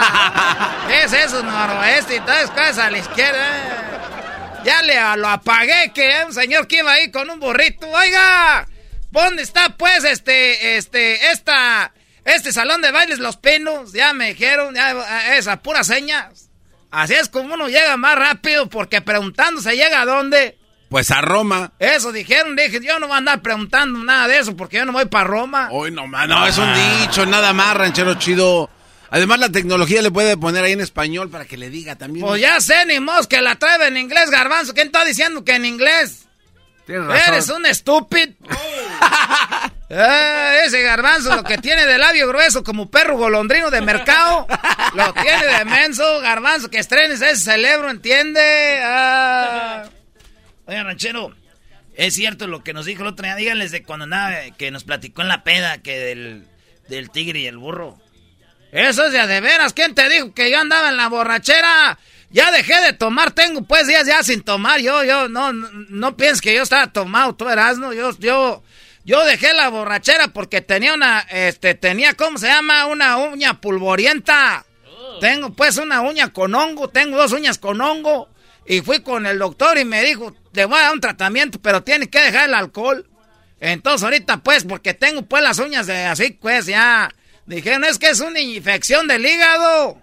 <laughs> ¿Qué es eso, noroeste? Y todas cosas a la izquierda. Ya le lo apagué, que un señor que iba ahí con un burrito. Oiga, ¿dónde está pues este, este, esta, este salón de bailes Los Pinos? Ya me dijeron, ya, esa pura señas. Así es como uno llega más rápido, porque preguntando se llega a dónde. Pues a Roma. Eso dijeron, dije, yo no voy a andar preguntando nada de eso porque yo no voy para Roma. Hoy no, no, es un dicho, nada más, ranchero chido. Además, la tecnología le puede poner ahí en español para que le diga también. Pues ya sé, ni mos que la trae en inglés, garbanzo. ¿Quién está diciendo que en inglés? Tienes razón. Eres un estúpido. <laughs> Eh, ese garbanzo, lo que tiene de labio grueso como perro golondrino de mercado, lo tiene de menso, garbanzo, que estrenes ese cerebro, ¿entiende? Ah. Oye, ranchero, es cierto lo que nos dijo el otro día. Díganles de cuando andaba, que nos platicó en la peda, que del, del tigre y el burro. Eso es de, de veras. ¿Quién te dijo que yo andaba en la borrachera? Ya dejé de tomar, tengo pues días ya sin tomar. Yo, yo, no, no, no pienses que yo estaba tomado, tú eras, ¿no? Yo, yo, yo dejé la borrachera porque tenía una, este, tenía, ¿cómo se llama? Una uña pulvorienta. Tengo pues una uña con hongo, tengo dos uñas con hongo. Y fui con el doctor y me dijo, te voy a dar un tratamiento, pero tiene que dejar el alcohol. Entonces ahorita pues, porque tengo pues las uñas de así, pues ya. Dijeron, es que es una infección del hígado.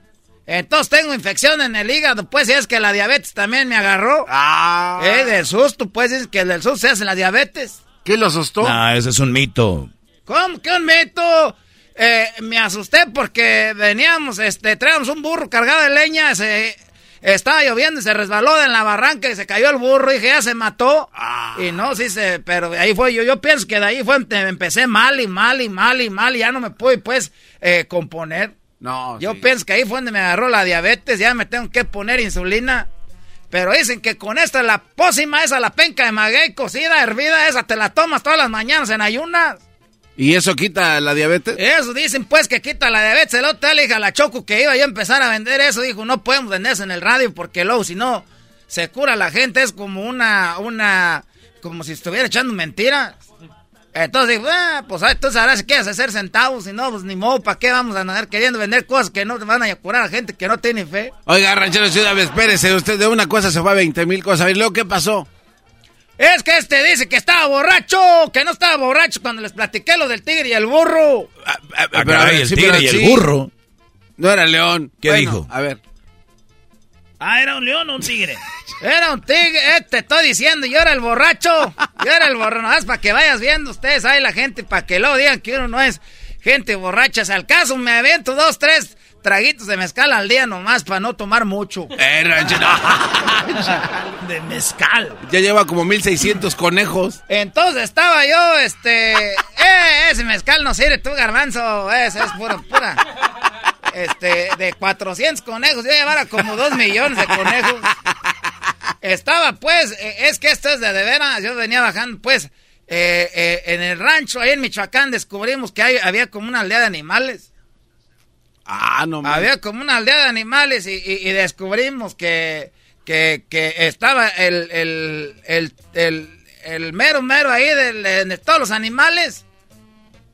Entonces tengo infección en el hígado, pues, y es que la diabetes también me agarró. Ah. Eh, del susto, pues, es que del susto se hace la diabetes. ¿Qué lo asustó? Ah, ese es un mito. ¿Cómo que un mito? Eh, me asusté porque veníamos, este, traíamos un burro cargado de leña, se estaba lloviendo y se resbaló en la barranca y se cayó el burro. Y dije, ya se mató. Ah. Y no, sí se, pero ahí fue, yo, yo pienso que de ahí fue, empecé mal y mal y mal y mal y ya no me pude, pues, eh, componer. No, Yo pienso que ahí fue donde me agarró la diabetes, ya me tengo que poner insulina. Pero dicen que con esta, la pócima esa, la penca de maguey cocida, hervida, esa te la tomas todas las mañanas en ayunas. ¿Y eso quita la diabetes? Eso dicen pues que quita la diabetes. El otro le a la Choco que iba yo a empezar a vender eso. Dijo, no podemos vender eso en el radio porque luego si no se cura la gente. Es como una, una, como si estuviera echando mentiras. Entonces dijo, ah, pues entonces ahora si quieres hacer centavos, si no, pues ni modo, ¿para qué vamos a andar queriendo vender cosas que no te van a curar a gente que no tiene fe? Oiga, ranchero ciudad, espérese, usted de una cosa se fue a 20 mil cosas. A ver, luego, ¿qué pasó? Es que este dice que estaba borracho, que no estaba borracho cuando les platiqué lo del tigre y el burro. Ah, ah, ah pero, el tigre y el burro. No era león. ¿Qué dijo? A ver. Ah, era un león o un tigre. <laughs> era un tigre, eh, te estoy diciendo, yo era el borracho. Yo era el borracho, no es para que vayas viendo ustedes ahí la gente, para que luego digan que uno no es gente borracha. Si al caso me aviento dos, tres traguitos de mezcal al día nomás para no tomar mucho. <laughs> Eh, <laughs> de mezcal. Ya lleva como 1600 conejos. Entonces estaba yo, este. Eh, ese mezcal no sirve, tú, garbanzo. Ese es puro, pura. Este, de 400 conejos. Yo llevara como 2 millones de conejos. Estaba, pues, eh, es que esto es de de veras. Yo venía bajando, pues, eh, eh, en el rancho, ahí en Michoacán, descubrimos que hay, había como una aldea de animales. Ah, no Había como una aldea de animales y, descubrimos que, que, estaba el, el, el, mero mero ahí de, todos los animales.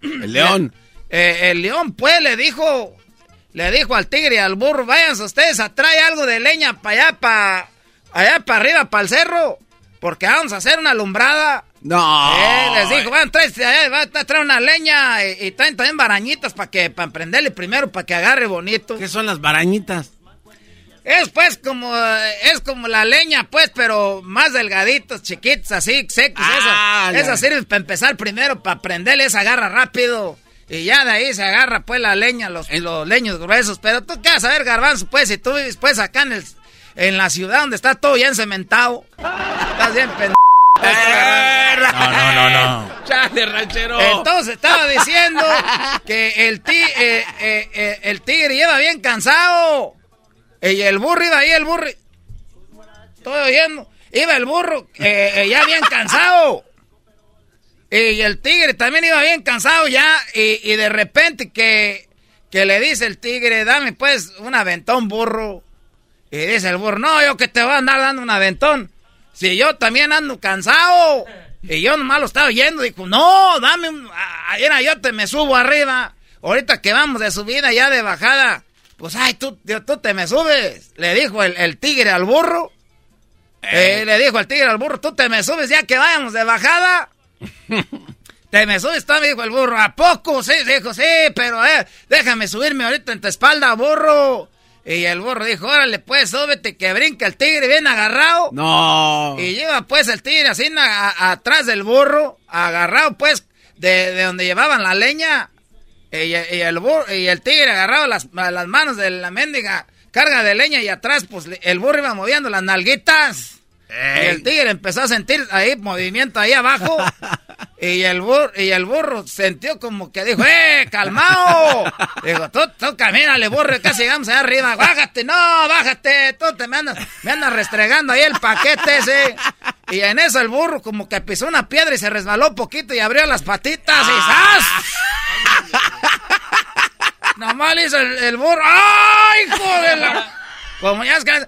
El león. Eh, el león, pues, le dijo, le dijo al tigre y al burro, váyanse ustedes a traer algo de leña para allá, para allá para arriba, para el cerro, porque vamos a hacer una alumbrada. No. Eh, les dijo, van, a traer una leña y, traen también barañitas para que, para prenderle primero, para que agarre bonito. ¿Qué son las barañitas? Es pues como, es como la leña, pues, pero más delgaditos, chiquitos, así, secos. Ah, esa, sirve para empezar primero, para prenderle esa garra rápido. Y ya de ahí se agarra pues la leña, los, los leños gruesos. Pero tú qué vas a ver, garbanzo, pues, si tú vives pues acá en, el, en la ciudad donde está todo ya encementado. Estás bien pendejo. No, no, no, no. <laughs> Chale, ranchero. Entonces estaba diciendo <laughs> que el, ti, eh, eh, eh, el tigre lleva bien cansado. Y el burro iba ahí, el burro. Estoy oyendo. Iba el burro ya bien cansado. Y el tigre también iba bien cansado ya. Y, y de repente que, que le dice el tigre, dame pues un aventón burro. Y dice el burro, no, yo que te voy a andar dando un aventón. Si yo también ando cansado. Y yo nomás lo estaba oyendo. Dijo, no, dame un... Era yo te me subo arriba. Ahorita que vamos de subida ya de bajada. Pues, ay, tú, tú te me subes. Le dijo el, tigre al burro. Eh, le dijo el tigre al burro, tú te me subes ya que vayamos de bajada. <laughs> te me subes, me dijo el burro. ¿A poco? Sí, dijo, sí, pero eh, déjame subirme ahorita en tu espalda, burro. Y el burro dijo, órale, pues, súbete que brinca el tigre bien agarrado. No. Y lleva, pues, el tigre así atrás del burro, agarrado, pues, de, donde llevaban la leña. Y, el, burro, y el tigre agarrado las, las manos de la mendiga carga de leña y atrás, pues, el burro iba moviendo las nalguitas. Y el tigre empezó a sentir ahí movimiento ahí abajo. <laughs> y el burro, y el burro sintió como que dijo, ¡eh, calmao! Dijo, tú, tú camínale, burro, casi llegamos allá arriba. Bájate, no, bájate, tú te me andas, me andas restregando ahí el paquete ese. Y en eso el burro como que pisó una piedra y se resbaló un poquito y abrió las patitas y ¡zas! <laughs> Nomás hizo el, burro. ¡Ay, hijo de la! Como ya es que.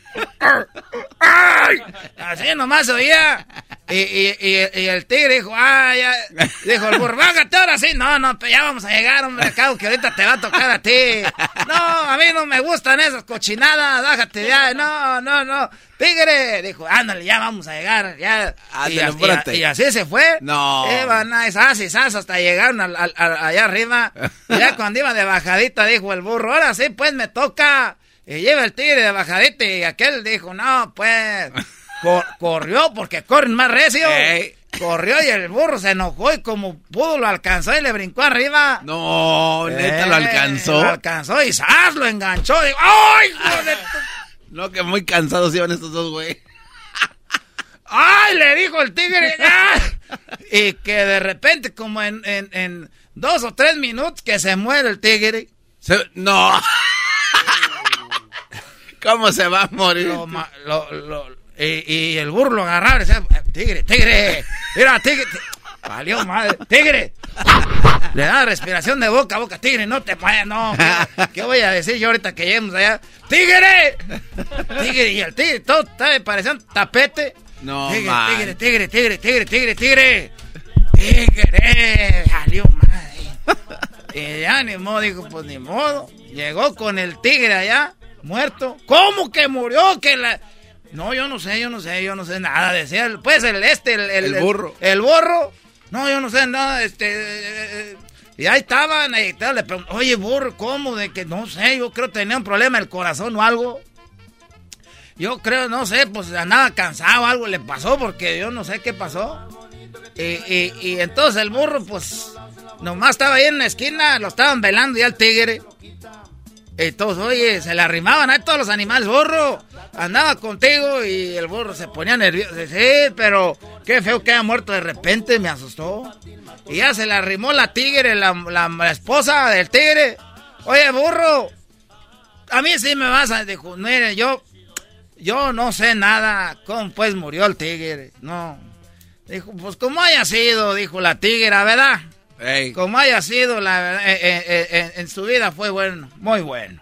Así nomás oía. Y, y, y, el tigre dijo, ah, ya. Dijo el burro, bájate ahora sí. No, no, pues ya vamos a llegar, hombre, acá, que ahorita te va a tocar a ti. No, a mí no me gustan esas cochinadas, bájate ya. No, no, no. Tigre, dijo, ándale, ya vamos a llegar. Ya. y, así, y, así se fue. No. Iban a esas y hasta llegaron allá arriba. <laughs> Ya cuando iba de bajadita, dijo el burro, ahora sí, pues me toca. Y lleva el tigre de bajadita y aquel dijo, no, pues <laughs> corrió porque corren más recio. Corrió y el burro se enojó y como pudo lo alcanzó y le brincó arriba. No, neta lo alcanzó. Lo alcanzó y ¡zas! lo enganchó. ¡Ay! <laughs> No, que muy cansados iban estos dos, güey. <laughs> ¡Ay! Le dijo el tigre. ¡ah! Y que de repente, como en, en, dos o tres minutos, que se muere el tigre. no. ¿Cómo se va a morir? lo, y, el burro lo agarraba y decía, tigre, tigre, mira, tigre. Valió madre, tigre. Le da respiración de boca a boca, tigre, no te vayas, no. ¿qué, voy a decir yo ahorita que lleguemos allá? ¡Tigre! Tigre, y el tigre, todo parecía un tapete. No, tigre, tigre, tigre, tigre, tigre, tigre, tigre. Tigre, salió madre. Y ya ni modo, dijo, pues ni modo. Llegó con el tigre allá, muerto. ¿Cómo que murió? Que la... No, yo no sé, yo no sé, yo no sé nada. Decía, pues el este, el, el, burro. El, burro. No, yo no sé nada, este... y ahí estaban, ahí le oye, burro, ¿cómo? De que, no sé, yo creo que tenía un problema el corazón o algo. Yo creo, no sé, pues andaba cansado, algo le pasó, porque yo no sé qué pasó. Y, y, y entonces el burro, pues, nomás estaba ahí en la esquina, lo estaban velando ya el tigre. Y todos, oye, se le arrimaban a todos los animales, burro andaba contigo y el burro se ponía nervioso. Sí, pero qué feo que haya muerto de repente, me asustó. Y ya se le arrimó la tigre, la, esposa del tigre. Oye, burro, a mí sí me vas a... Dijo, mire, yo, yo no sé nada cómo pues murió el tigre. No. Dijo, pues como haya sido, dijo la tigre, ¿verdad? Como haya sido, la, eh, eh, eh, en su vida fue bueno, muy bueno.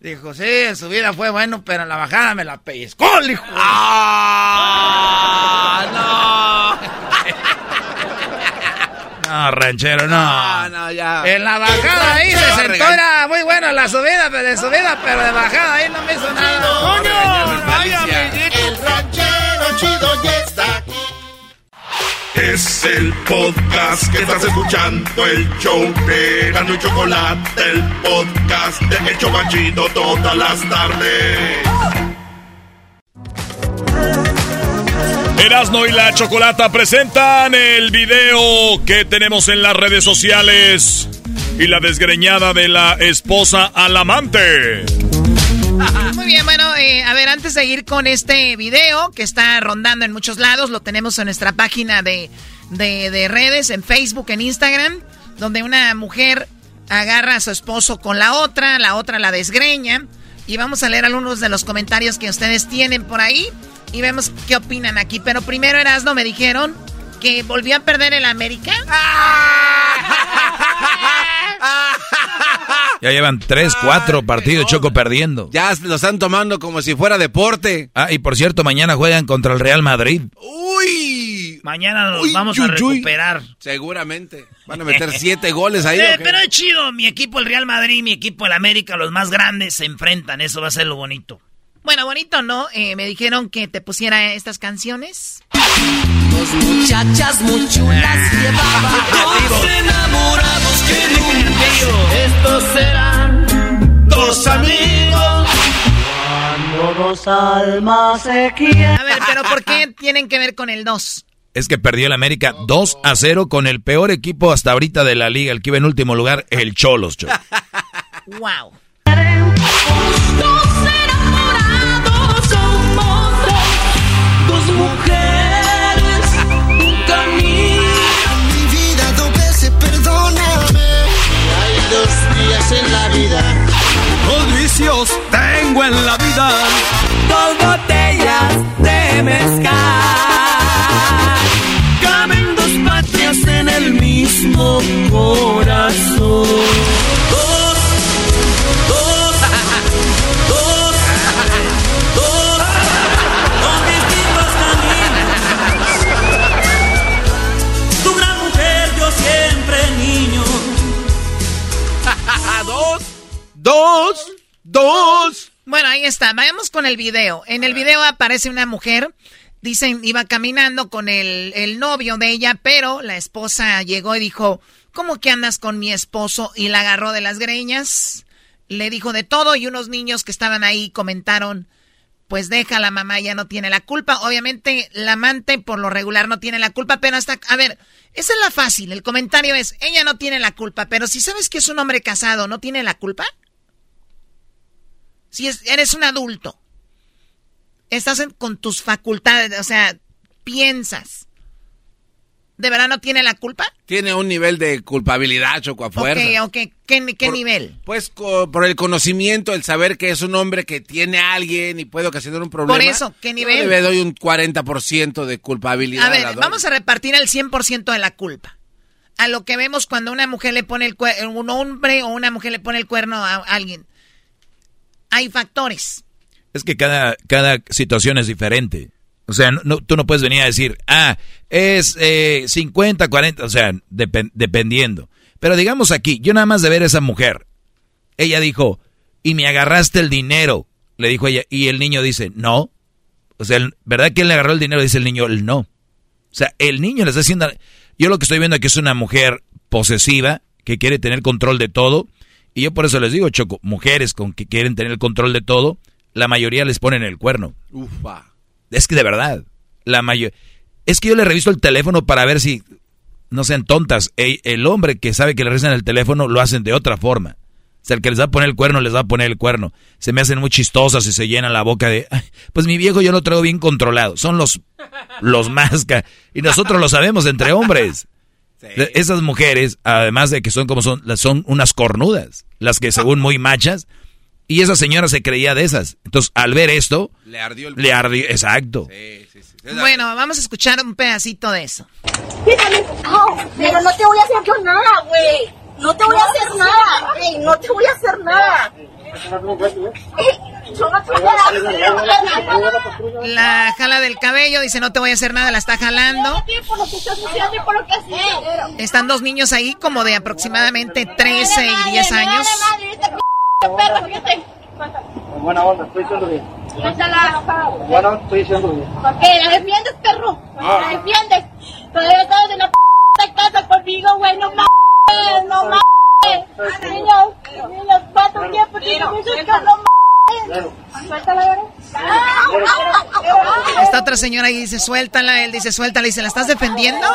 Dijo, sí, en su vida fue bueno, pero en la bajada me la pellizcó, hijo. ¡Ah! ¡No! <laughs> no, ranchero, no. No, no, ya. En la bajada ahí se sentó, era muy buena la subida, pero de subida, pero de bajada ahí no me hizo nada. ¡Coño! El ranchero chido aquí. Es el podcast que estás escuchando, el show de Gano y Chocolate, el podcast de El Chocachito todas las tardes. Erasno y la Chocolata presentan el video que tenemos en las redes sociales y la desgreñada de la esposa al amante. Muy bien, bueno, eh, a ver, antes de ir con este video que está rondando en muchos lados, lo tenemos en nuestra página de, de redes, en Facebook, en Instagram, donde una mujer agarra a su esposo con la otra, la otra la desgreña. Y vamos a leer algunos de los comentarios que ustedes tienen por ahí y vemos qué opinan aquí. Pero primero, Erasno, me dijeron que volvió a perder el América. <laughs> Ya llevan tres, cuatro partidos Choco perdiendo. Ya lo están tomando como si fuera deporte. Ah, y por cierto, mañana juegan contra el Real Madrid. ¡Uy! Mañana nos vamos a recuperar. Seguramente. Van a meter siete goles ahí. <laughs> pero es chido. Mi equipo, el Real Madrid, mi equipo, el América, los más grandes se enfrentan. Eso va a ser lo bonito. Bueno, bonito, ¿no? Eh, me dijeron que te pusiera estas canciones. Dos muchachas muy chulas llevaba <laughs> dos enamorados que nunca Estos serán dos amigos Cuando dos almas se quieren A ver, pero ¿por qué tienen que ver con el 2? Es que perdió el América 2 a 0 con el peor equipo hasta ahorita de la liga, el que iba en último lugar, el Cholos. wow. <laughs> mujeres, días en la vida. Dos vicios tengo en la vida. Dos botellas de mezcal. Caben dos patrias en el mismo corazón. Dos, dos. Bueno, ahí está. Vayamos con el video. En el video aparece una mujer. Dicen, iba caminando con el, el novio de ella, pero la esposa llegó y dijo, ¿cómo que andas con mi esposo? Y la agarró de las greñas. Le dijo de todo y unos niños que estaban ahí comentaron, pues deja, la mamá ya no tiene la culpa. Obviamente la amante por lo regular no tiene la culpa, pero hasta, a ver, esa es la fácil. El comentario es, ella no tiene la culpa, pero si sabes que es un hombre casado, ¿no tiene la culpa? Si eres un adulto, estás con tus facultades, o sea, piensas. ¿De verdad no tiene la culpa? Tiene un nivel de culpabilidad, Choco, a fuerza. Ok, ok. ¿Qué, nivel? Pues por el conocimiento, el saber que es un hombre que tiene a alguien y puede ocasionar un problema. Por eso, ¿qué nivel? le doy un 40% de culpabilidad. A ver, vamos a repartir el 100% de la culpa. A lo que vemos cuando una mujer le pone el cuerno, un hombre o una mujer le pone el cuerno a alguien hay factores. Es que cada, cada situación es diferente. O sea, no, tú no puedes venir a decir, ah, es eh, 50, 40, o sea, dependiendo. Pero digamos aquí, yo nada más de ver a esa mujer, ella dijo, y me agarraste el dinero, le dijo ella, y el niño dice, no. O sea, ¿verdad que él le agarró el dinero? Dice el niño, el no. O sea, el niño le está haciendo... Yo lo que estoy viendo aquí es una mujer posesiva que quiere tener control de todo y yo por eso les digo, Choco, mujeres con que quieren tener el control de todo, la mayoría les ponen el cuerno. Ufa. Es que de verdad, la mayoría... Es que yo le reviso el teléfono para ver si no sean tontas. El, hombre que sabe que le revisan el teléfono lo hacen de otra forma. O sea, el que les va a poner el cuerno, les va a poner el cuerno. Se me hacen muy chistosas y se llenan la boca de... pues mi viejo yo lo traigo bien controlado. Son los, los <laughs> más... Y nosotros lo sabemos entre hombres. Esas mujeres, además de que son como son, son unas cornudas, las que según muy machas, y esa señora se creía de esas. Entonces, al ver esto, le ardió el Le ardió, exacto. Bueno, vamos a escuchar un pedacito de eso. pero no te voy a hacer yo nada, güey. No te voy a hacer nada, güey. No te voy a hacer nada. La jala del cabello, dice no te voy a hacer nada, la está jalando. Están dos niños ahí como de aproximadamente 13 y 10 años. Buena onda, estoy diciendo bien. Bueno, estoy diciendo bien. ¿Por qué? ¿La defiendes, perro? ¿La defiendes? Todavía estás en la p casa conmigo, güey, no mames, no mames. Esta otra señora ahí dice, suéltala. Él dice, suéltala. Y se ¿la estás defendiendo?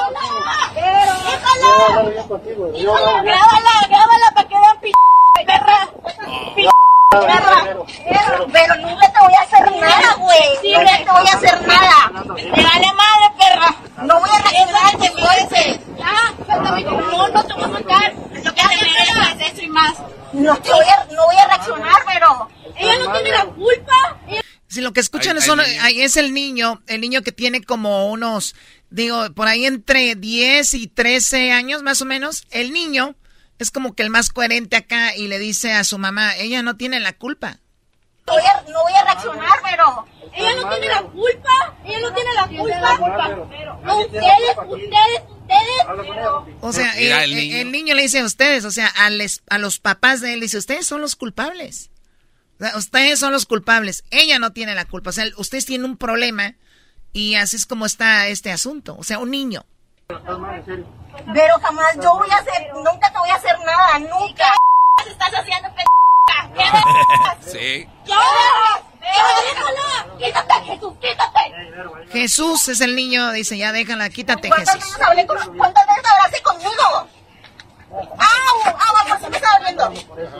Grábala, grábala para que vean p perra. Perra. Pero nunca te voy a hacer nada, güey. Nunca te voy a hacer nada. Me vale madre, perra. No voy a reaccionarte, güey. Ya, no, no te voy a soltar. Lo que haces es eso y más. No te voy a, no voy a reaccionar, pero ella no tiene la culpa. Si lo que escuchan son, ahí es el niño, el niño que tiene como unos, digo, por ahí entre 10 y 13 años más o menos, el niño es como que el más coherente acá y le dice a su mamá, ella no tiene la culpa. No voy a, no voy a reaccionar, pero ella no tiene la culpa, ella no tiene la culpa. No, ustedes, ustedes, ustedes. O sea, Mira, el, el el niño. niño. le dice a ustedes, o sea, a, les- a los papás de él, dice, ustedes son los culpables. O sea, ustedes son los culpables. Ella no tiene la culpa. O sea, ustedes tienen un problema y así es como está este asunto. O sea, un niño. Pero jamás yo voy a hacer, nunca te voy a hacer nada, nunca. ¿Qué estás haciendo, p***? ¿Qué Sí. ¿Qué déjala! ¡Quítate, Jesús, quítate! Jesús es el niño, dice, ya déjala, quítate ¿Cuántas Jesús. veces hablé con, cuántas veces hablaste conmigo? ¡Au! ¡Au! ¿Por qué me estás viendo?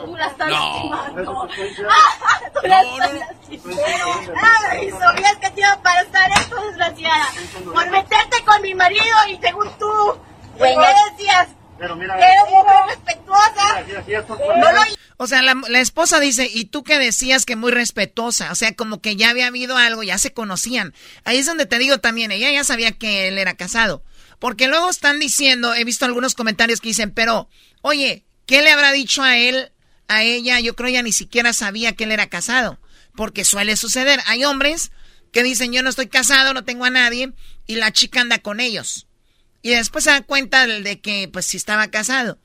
Tú la estás lastimando. ¡Ah! <laughs> Tú la estás lastimando. ¡Ay! Sabías que te iba a pasar esto, desgraciada. Por meterte con mi marido y según tú, ¿qué decías? Pero mira, Eres mujer respetuosa. No lo O sea, la, la esposa dice, ¿y tú qué decías que muy respetuosa? O sea, como que ya había habido algo, ya se conocían. Ahí es donde te digo también, ella ya sabía que él era casado. Porque luego están diciendo, he visto algunos comentarios que dicen, pero, oye, ¿qué le habrá dicho a él, a ella? Yo creo ella ni siquiera sabía que él era casado. Porque suele suceder. Hay hombres que dicen, yo no estoy casado, no tengo a nadie, y la chica anda con ellos. Y después se da cuenta de que, pues, si estaba casado.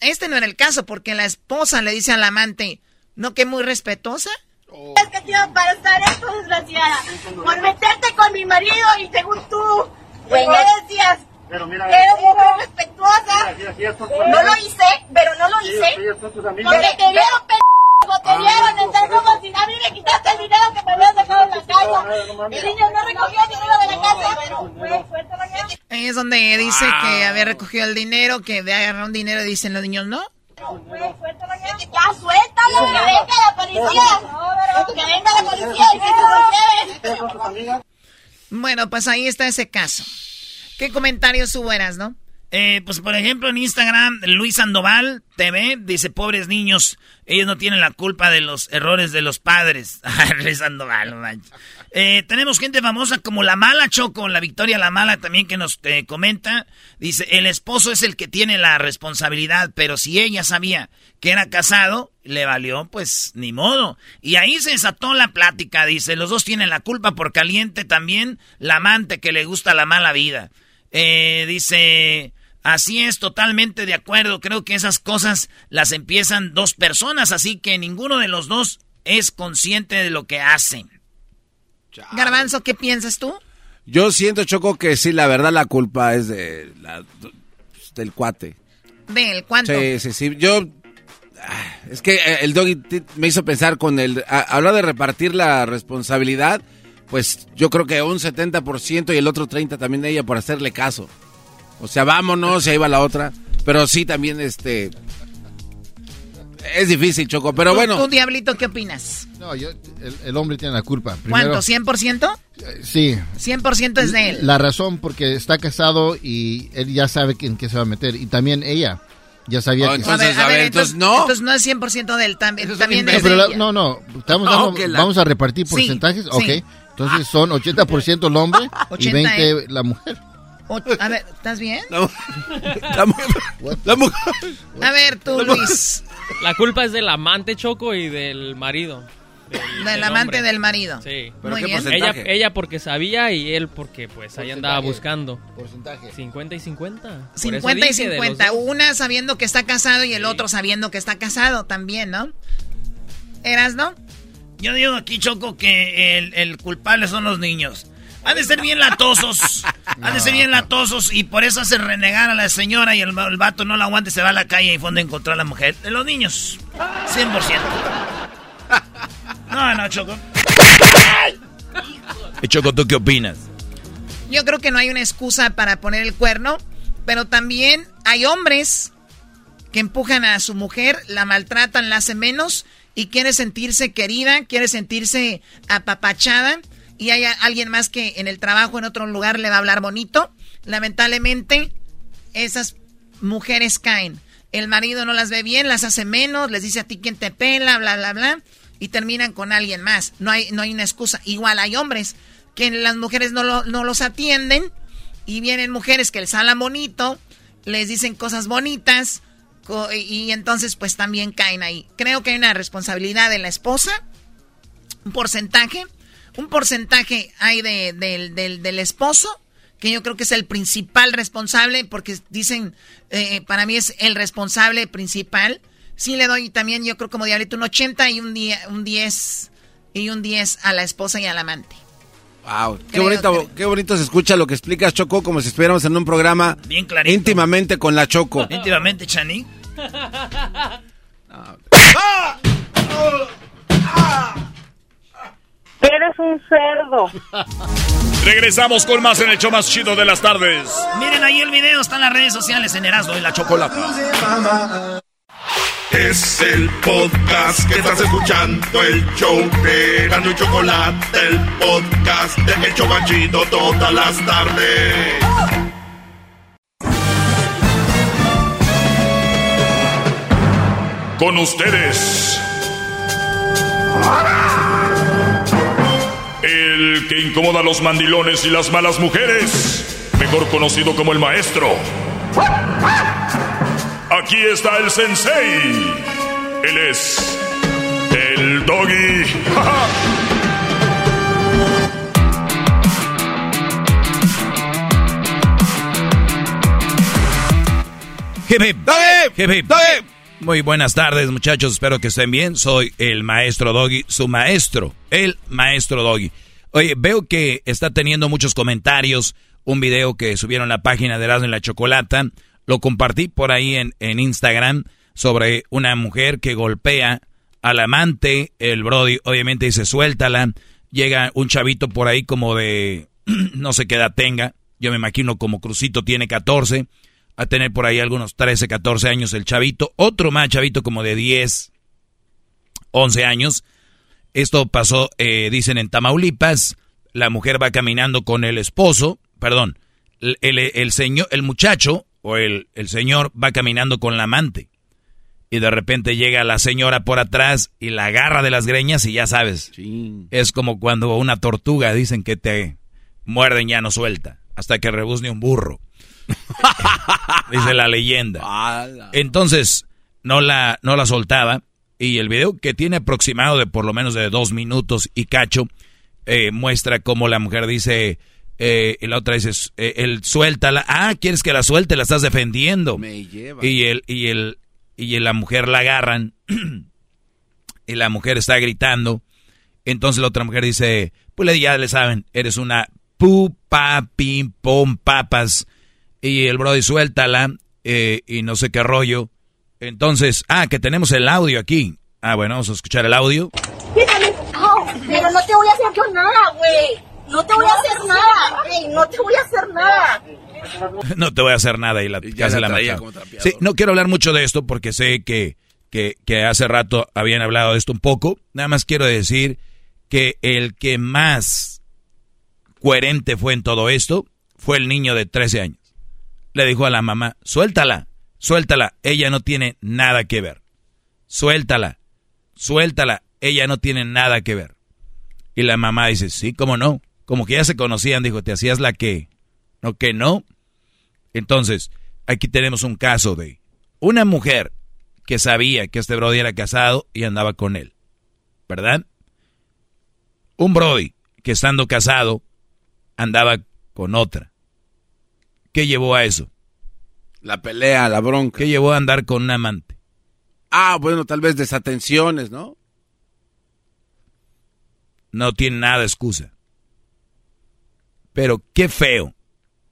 Este no era el caso, porque la esposa le dice al amante, ¿no que muy respetuosa? Es que te iba a pasar esto, desgraciada. Por meterte con mi marido y según tú, ¿qué decías? Pero mira, Eres mujer respetuosa. Con- No lo hice, pero no lo hice. Porque te vieron, p***, te vieron, entonces como si a mí me quitaste el dinero que me habías dejado en la casa. El niño no recogió el dinero de la casa, pero fue fuerte la guerra. Ahí es donde dice que había recogido el dinero, que había agarrado un dinero y dicen los niños, ¿no? Ya suéltalo, que venga la policía. Que venga la policía y que se. Bueno, pues ahí está ese caso. ¿Qué comentarios hubo, eras, no? Eh, pues por ejemplo en Instagram, Luis Sandoval TV dice, pobres niños, ellos no tienen la culpa de los errores de los padres. <laughs> Luis Sandoval, manches. Eh, tenemos gente famosa como La Mala Choco, la Victoria La Mala también que nos eh, comenta. Dice, el esposo es el que tiene la responsabilidad, pero si ella sabía que era casado, le valió, pues ni modo. Y ahí se desató la plática, dice, los dos tienen la culpa por caliente también la amante que le gusta la mala vida. Eh, dice, así es, totalmente de acuerdo. Creo que esas cosas las empiezan dos personas, así que ninguno de los dos es consciente de lo que hacen. Garbanzo, ¿qué piensas tú? Yo siento, Choco, que sí, la verdad la culpa es de la- del cuate. De él, ¿cuánto? Sí, sí, sí. Yo. ah, Es que eh, el doggy me hizo pensar con el. a- Hablar de repartir la responsabilidad. Pues yo creo que un 70% y el otro 30% también de ella por hacerle caso. O sea, vámonos y ahí va la otra. Pero sí, también este. Es difícil, Choco. Pero ¿Tú- bueno. ¿Tú, Diablito, qué opinas? No, yo, el, el hombre tiene la culpa. Primero, ¿Cuánto? ¿100%? Sí. 100% es de él. La razón porque está casado y él ya sabe en qué se va a meter. Y también ella ya sabía Oh, que... entonces, a ver, entonces, no. Entonces no es 100% de él, también, también No, es pero de la- ella. no, no, estamos No, dando- que la- vamos a repartir Sí, porcentajes, sí. ok. Entonces son 80% el hombre y 80 20 la mujer. O- a ver, ¿estás bien? La mujer. A ver, tú, Luis. La culpa es del amante Choco y del marido. Del, Del amante del marido. Sí. ¿Pero Muy qué bien. Ella, porcentaje? ella porque sabía y él porque pues ahí andaba buscando. Porcentaje. 50 y 50. Por eso 50 y dije de los 50. dos. Una sabiendo que está casado y el otro sabiendo que está casado también, ¿no? ¿Eras, no? Yo digo aquí, Choco, que el, el culpable son los niños. Han de ser bien latosos. <laughs> Han de ser bien latosos y por eso hace renegar a la señora y el, el vato no la aguanta y se va a la calle y fue donde encontró a la mujer. De los niños. 100%. <laughs> No, no, Choco. Choco, ¿tú qué opinas? Yo creo que no hay una excusa para poner el cuerno, pero también hay hombres que empujan a su mujer, la maltratan, la hacen menos y quiere sentirse querida, quiere sentirse apapachada y hay alguien más que en el trabajo, en otro lugar, le va a hablar bonito. Lamentablemente, esas mujeres caen. El marido no las ve bien, las hace menos, les dice a ti quién te pela, bla, bla, bla, y terminan con alguien más. No hay, no hay una excusa. Igual hay hombres que las mujeres no, no los atienden y vienen mujeres que les hablan bonito, les dicen cosas bonitas y entonces pues también caen ahí. Creo que hay una responsabilidad de la esposa, un porcentaje, un porcentaje hay de, del, esposo, que yo creo que es el principal responsable, porque dicen, eh, para mí es el responsable principal. Sí le doy también, yo creo como diablito, un 80 y un, día, un 10 y un 10 a la esposa y al amante. Wow, qué bonito, qué bonito se escucha lo que explicas, Choco, como si estuviéramos en un programa Bien íntimamente con la Choco. <laughs> Íntimamente, Chani. <laughs> Eres un cerdo. <laughs> Regresamos con más en el show más chido de las tardes. Miren ahí el video, está en las redes sociales en Erasmo y la Chocolata. Es el podcast que estás escuchando, el show de Gano y Chocolate, el podcast de El Chocachito todas las tardes. Con ustedes. El que incomoda a los mandilones y las malas mujeres, mejor conocido como el maestro. Aquí está el sensei. Él es el doggy. <laughs> Muy buenas tardes, muchachos. Espero que estén bien. Soy el maestro Doggy, su maestro, el maestro Doggy. Oye, veo que está teniendo muchos comentarios. Un video que subieron la página de Erasmo en la Chocolata lo compartí por ahí en, en Instagram sobre una mujer que golpea al amante. El Brody obviamente dice suéltala. Llega un chavito por ahí como de <clears throat> no sé qué edad tenga. Yo me imagino como Crucito tiene 14. A tener por ahí algunos 13, 14 años el chavito. Otro más chavito como de 10, 11 años. Esto pasó, eh, dicen, en Tamaulipas. La mujer va caminando con el esposo. Perdón. El, el, señor, el muchacho o el, el señor va caminando con la amante y de repente llega la señora por atrás y la agarra de las greñas y ya sabes, es como cuando una tortuga dicen que te muerden ya no suelta, hasta que rebuzne un burro. <laughs> Dice la leyenda. <laughs> Entonces, no la, no la soltaba y el video que tiene aproximado de por lo menos de dos minutos y cacho, eh, muestra cómo la mujer dice, eh, y la otra dice, eh, el suéltala. Ah, ¿quieres que la suelte? La estás defendiendo. Me lleva. Y, el, y, el, y la mujer la agarran. <clears throat> y la mujer está gritando. Entonces la otra mujer dice, pues ya le saben, eres una pupa, pim, pom, papas. Y el brody suéltala. Eh, y no sé qué rollo. Entonces, ah, que tenemos el audio aquí. Ah, bueno, vamos a escuchar el audio. pero no te voy a hacer yo nada, güey. No te voy a hacer nada, no te voy a hacer nada. <laughs> No te voy a hacer nada y la, Sí, no quiero hablar mucho de esto porque sé que, que, que hace rato habían hablado de esto un poco. Nada más quiero decir que el que más coherente fue en todo esto fue el niño de 13 años. Le dijo a la mamá, suéltala, suéltala, ella no tiene nada que ver. Suéltala, suéltala, ella no tiene nada que ver. Y la mamá dice, sí, ¿cómo no? como que ya se conocían, dijo, te hacías la que, no que no. Entonces, aquí tenemos un caso de una mujer que sabía que este Brody era casado y andaba con él, ¿verdad? Un Brody que estando casado andaba con otra. ¿Qué llevó a eso? La pelea, la bronca. ¿Qué llevó a andar con un amante? Ah, bueno, tal vez desatenciones, ¿no? No tiene nada de excusa. Pero qué feo,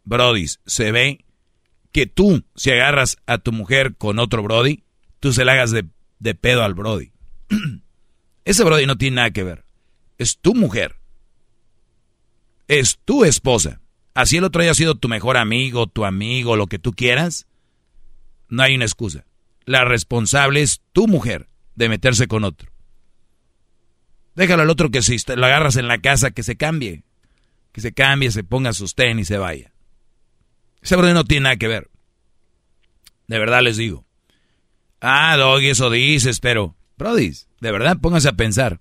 Brody, se ve que tú, si agarras a tu mujer con otro Brody, tú se la hagas de, de pedo al Brody. <clears throat> Ese Brody no tiene nada que ver. Es tu mujer. es tu esposa. Así el otro haya sido tu mejor amigo, tu amigo, lo que tú quieras, no hay una excusa. La responsable es tu mujer de meterse con otro. Déjalo al otro que si lo agarras en la casa, que se cambie. Que se cambie, se ponga sus tenis y se vaya. Ese brody no tiene nada que ver. De verdad les digo. Ah, Doggy, eso dices, pero... Brody, de verdad póngase a pensar.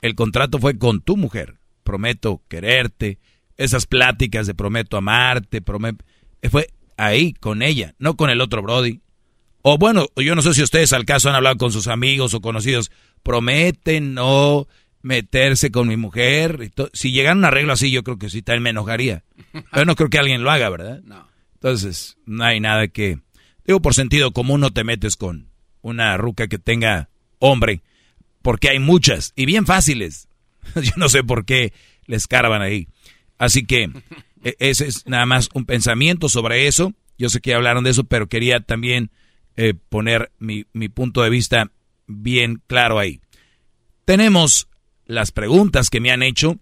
El contrato fue con tu mujer. Prometo quererte. Esas pláticas de prometo amarte. Prometo... Fue ahí, con ella, no con el otro Brody. O bueno, yo no sé si ustedes al caso han hablado con sus amigos o conocidos. Prometen no meterse con mi mujer. Si llegan a un arreglo así, yo creo que sí, también me enojaría. Pero no creo que alguien lo haga, ¿verdad? No. Entonces, no hay nada que... Digo, por sentido común no te metes con una ruca que tenga hombre, porque hay muchas y bien fáciles. <laughs> yo no sé por qué les carban ahí. Así que e, ese es nada más un pensamiento sobre eso. Yo sé que hablaron de eso, pero quería también eh, poner mi, mi punto de vista bien claro ahí. Tenemos las preguntas que me han hecho,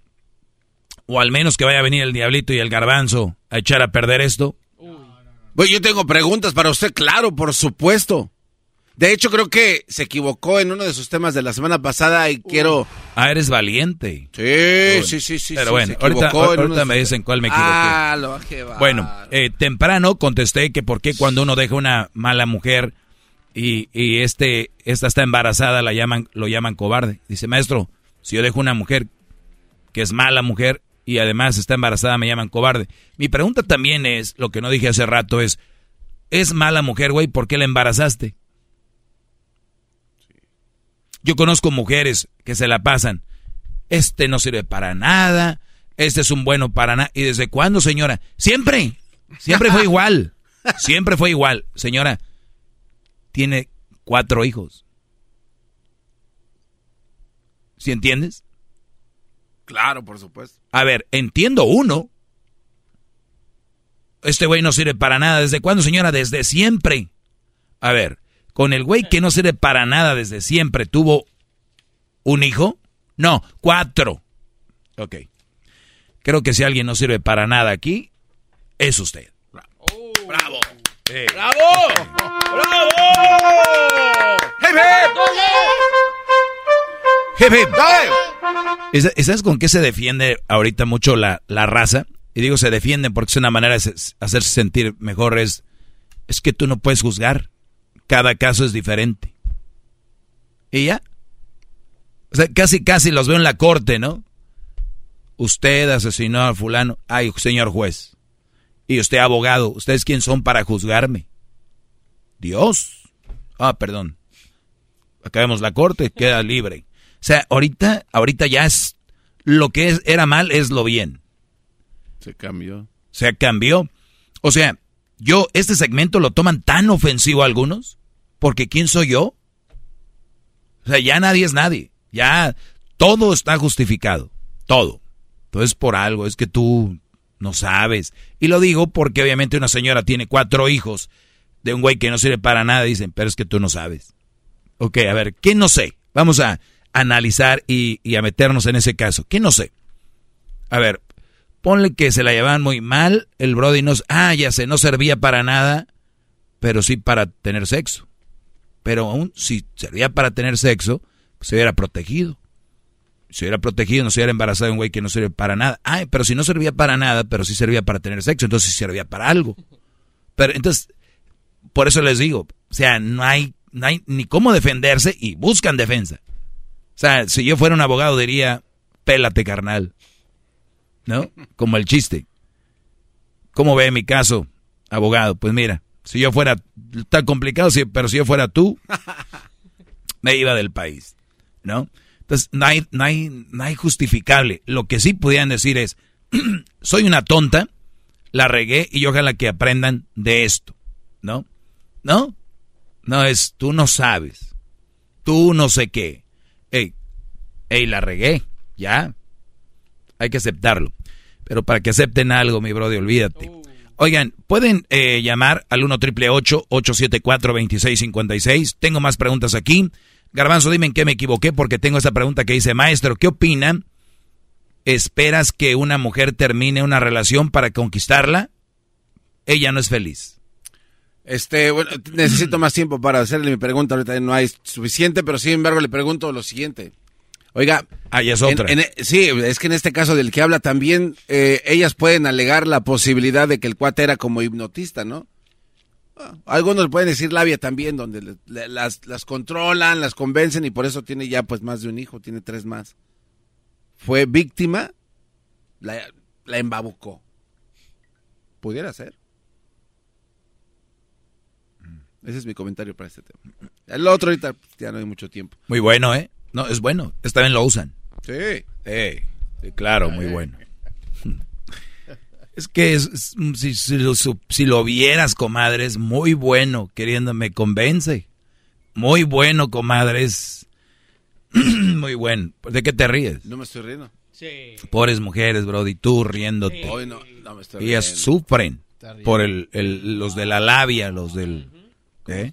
o al menos que vaya a venir el diablito y el garbanzo a echar a perder esto. Pues yo tengo preguntas para usted, claro, por supuesto. De hecho, creo que se equivocó en uno de sus temas de la semana pasada y quiero... Ah, eres valiente. Sí, sí, sí, sí. Pero bueno, ahorita, me dicen cuál me equivoqué. Ah, lo bajé, Bueno, eh, temprano contesté que por qué cuando uno deja una mala mujer y, y, este, esta está embarazada, la llaman, lo llaman cobarde. Dice, maestro, si yo dejo una mujer que es mala mujer y además está embarazada, me llaman cobarde. Mi pregunta también es, lo que no dije hace rato es, ¿es mala mujer, güey? ¿Por qué la embarazaste? Yo conozco mujeres que se la pasan. Este no sirve para nada. Este es un bueno para nada. ¿Y desde cuándo, señora? Siempre. Siempre fue <laughs> igual. Siempre fue igual. Señora, tiene cuatro hijos. ¿Sí entiendes? Claro, por supuesto. A ver, entiendo uno. Este güey no sirve para nada. ¿Desde cuándo, señora? Desde siempre. A ver, con el güey que no sirve para nada desde siempre, ¿tuvo un hijo? No, cuatro. Ok. Creo que si alguien no sirve para nada aquí, es usted. ¡Bravo! ¡Bravo! ¡Bravo! ¡Bravo! ¿Sabes con qué se defiende ahorita mucho la, la raza? Y digo se defienden porque es una manera de hacerse sentir mejor. Es, es que tú no puedes juzgar. Cada caso es diferente. ¿Y ya? O sea, casi, casi los veo en la corte, ¿no? Usted asesinó a fulano. Ay, señor juez. Y usted abogado. ¿Ustedes quién son para juzgarme? Dios. Ah, perdón. Acabemos la corte, queda libre. O sea, ahorita, ahorita ya es lo que es, era mal es lo bien. Se cambió. Se cambió. O sea, yo, este segmento lo toman tan ofensivo a algunos, porque ¿quién soy yo? O sea, ya nadie es nadie. Ya todo está justificado. Todo. Entonces, por algo, es que tú no sabes. Y lo digo porque obviamente una señora tiene cuatro hijos de un güey que no sirve para nada. Dicen, pero es que tú no sabes. Ok, a ver, ¿qué no sé? Vamos a analizar y, a meternos en ese caso. ¿Qué no sé? A ver, ponle que se la llevaban muy mal, el Brody no, ah, ya sé, no servía para nada, pero sí para tener sexo. Pero aún si servía para tener sexo, pues se hubiera protegido. Se hubiera protegido, no se hubiera embarazado de un güey que no sirve para nada. Ay, pero si no servía para nada, pero sí servía para tener sexo, entonces sí servía para algo. Pero entonces, por eso les digo, o sea, no hay, no hay ni cómo defenderse y buscan defensa. O sea, si yo fuera un abogado diría, pélate carnal. ¿No? Como el chiste. ¿Cómo ve mi caso, abogado? Pues mira, si yo fuera, tan complicado, pero si yo fuera tú, <laughs> me iba del país. ¿No? Entonces, no hay, no hay, no hay justificable. Lo que sí pudieran decir es, <clears throat> soy una tonta, la regué y ojalá que aprendan de esto. ¿No? ¿No? No es, tú no sabes. Tú no sé qué. Ey, ey, la regué, ya. Hay que aceptarlo. Pero para que acepten algo, mi brother, olvídate. Oigan, pueden eh, llamar al 1 triple 874 2656. Tengo más preguntas aquí. Garbanzo, dime en qué me equivoqué porque tengo esta pregunta que dice, maestro, ¿qué opinan ¿esperas que una mujer termine una relación para conquistarla? Ella no es feliz. Este, bueno, necesito más tiempo para hacerle mi pregunta. Ahorita no hay suficiente, pero sin embargo le pregunto lo siguiente. Oiga, ahí es otra. sí, es que en este caso del que habla también, eh, ellas pueden alegar la posibilidad de que el cuate era como hipnotista, ¿no? Ah, algunos le pueden decir labia también, donde las, las controlan, las convencen y por eso tiene ya pues más de un hijo, tiene tres más. Fue víctima, la, la embabucó. Pudiera ser. Ese es mi comentario para este tema. El otro ahorita ya no hay mucho tiempo. Muy bueno, ¿eh? No, es bueno. Esta vez lo usan. Sí. claro, muy bueno. <laughs> Es que si, si, lo, vieras, comadre, es muy bueno, queriéndome convence. Muy bueno, comadres. <clears throat> muy bueno. ¿De qué te ríes? No me estoy riendo. Sí. Pobres mujeres, Brody, tú riéndote. Ellas sufren por el, los de la labia, los del... ¿eh?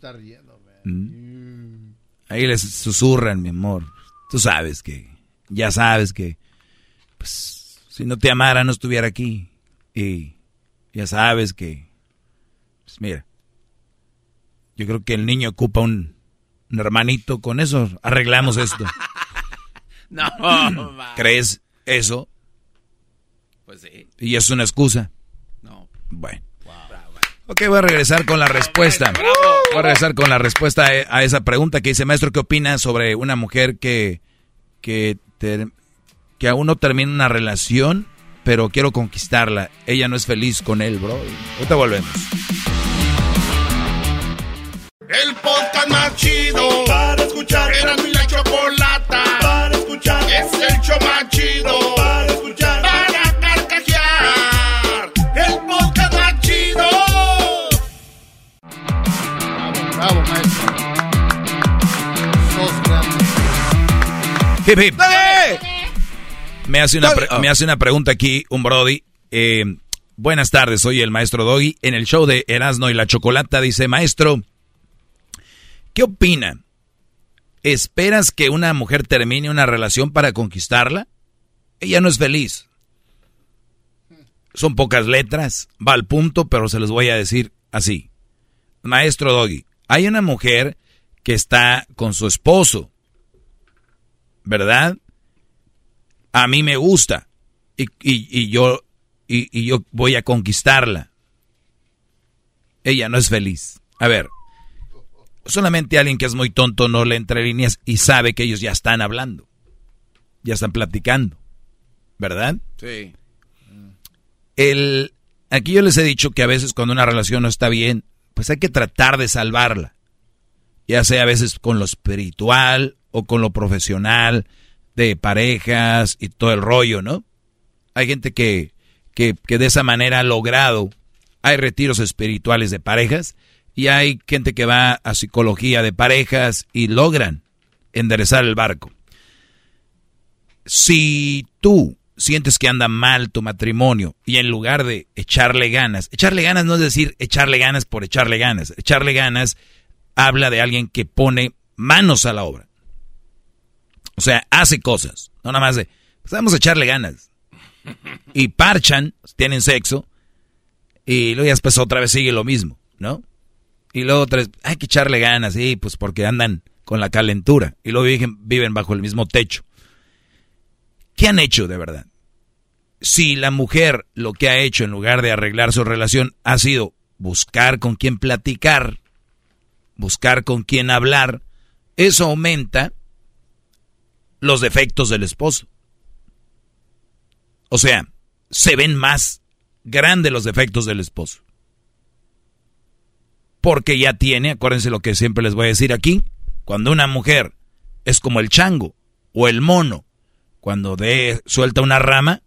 ¿Mm? Ahí les susurran, mi amor. Tú sabes que, ya sabes que, pues, si no te amara no estuviera aquí. Y ya sabes que, pues mira, yo creo que el niño ocupa un, hermanito, con eso arreglamos esto. <laughs> no, ¿crees eso? Pues sí. ¿Y es una excusa? No. Bueno. Ok, voy a regresar con la respuesta. Voy a regresar con la respuesta a esa pregunta que dice, maestro, ¿qué opina sobre una mujer que, que, que aún no termina una relación, pero quiero conquistarla? Ella no es feliz con él, bro. Ahorita volvemos. El podcast más chido para escuchar. Era mi Me hace, una me hace una pregunta aquí un Brody. Eh, buenas tardes, soy el maestro Doggy. En el show de Erasno y la Chocolata dice, maestro, ¿qué opina? ¿Esperas que una mujer termine una relación para conquistarla? Ella no es feliz. Son pocas letras, va al punto, pero se los voy a decir así. Maestro Doggy, hay una mujer que está con su esposo ¿verdad? A mí me gusta y, yo, y, yo voy a conquistarla. Ella no es feliz. A ver, solamente alguien que es muy tonto no le entre líneas y sabe que ellos ya están hablando, ya están platicando, ¿verdad? Sí. El, aquí yo les he dicho que a veces cuando una relación no está bien, pues hay que tratar de salvarla, ya sea a veces con lo espiritual o con lo profesional de parejas y todo el rollo, ¿no? Hay gente que, que, de esa manera ha logrado, hay retiros espirituales de parejas y hay gente que va a psicología de parejas y logran enderezar el barco. Si tú sientes que anda mal tu matrimonio y en lugar de echarle ganas, echarle ganas no es decir echarle ganas por echarle ganas, echarle ganas habla de alguien que pone manos a la obra. O sea, hace cosas. No nada más de, pues vamos a echarle ganas. Y parchan, tienen sexo, y luego ya después otra vez sigue lo mismo, ¿no? Y luego otra vez, hay que echarle ganas, sí, pues porque andan con la calentura. Y luego viven, viven bajo el mismo techo. ¿Qué han hecho de verdad? Si la mujer lo que ha hecho en lugar de arreglar su relación ha sido buscar con quién platicar, buscar con quién hablar, eso aumenta los defectos del esposo. O sea, se ven más grandes los defectos del esposo. Porque ya tiene, acuérdense lo que siempre les voy a decir aquí, cuando una mujer es como el chango o el mono, cuando de, suelta una rama,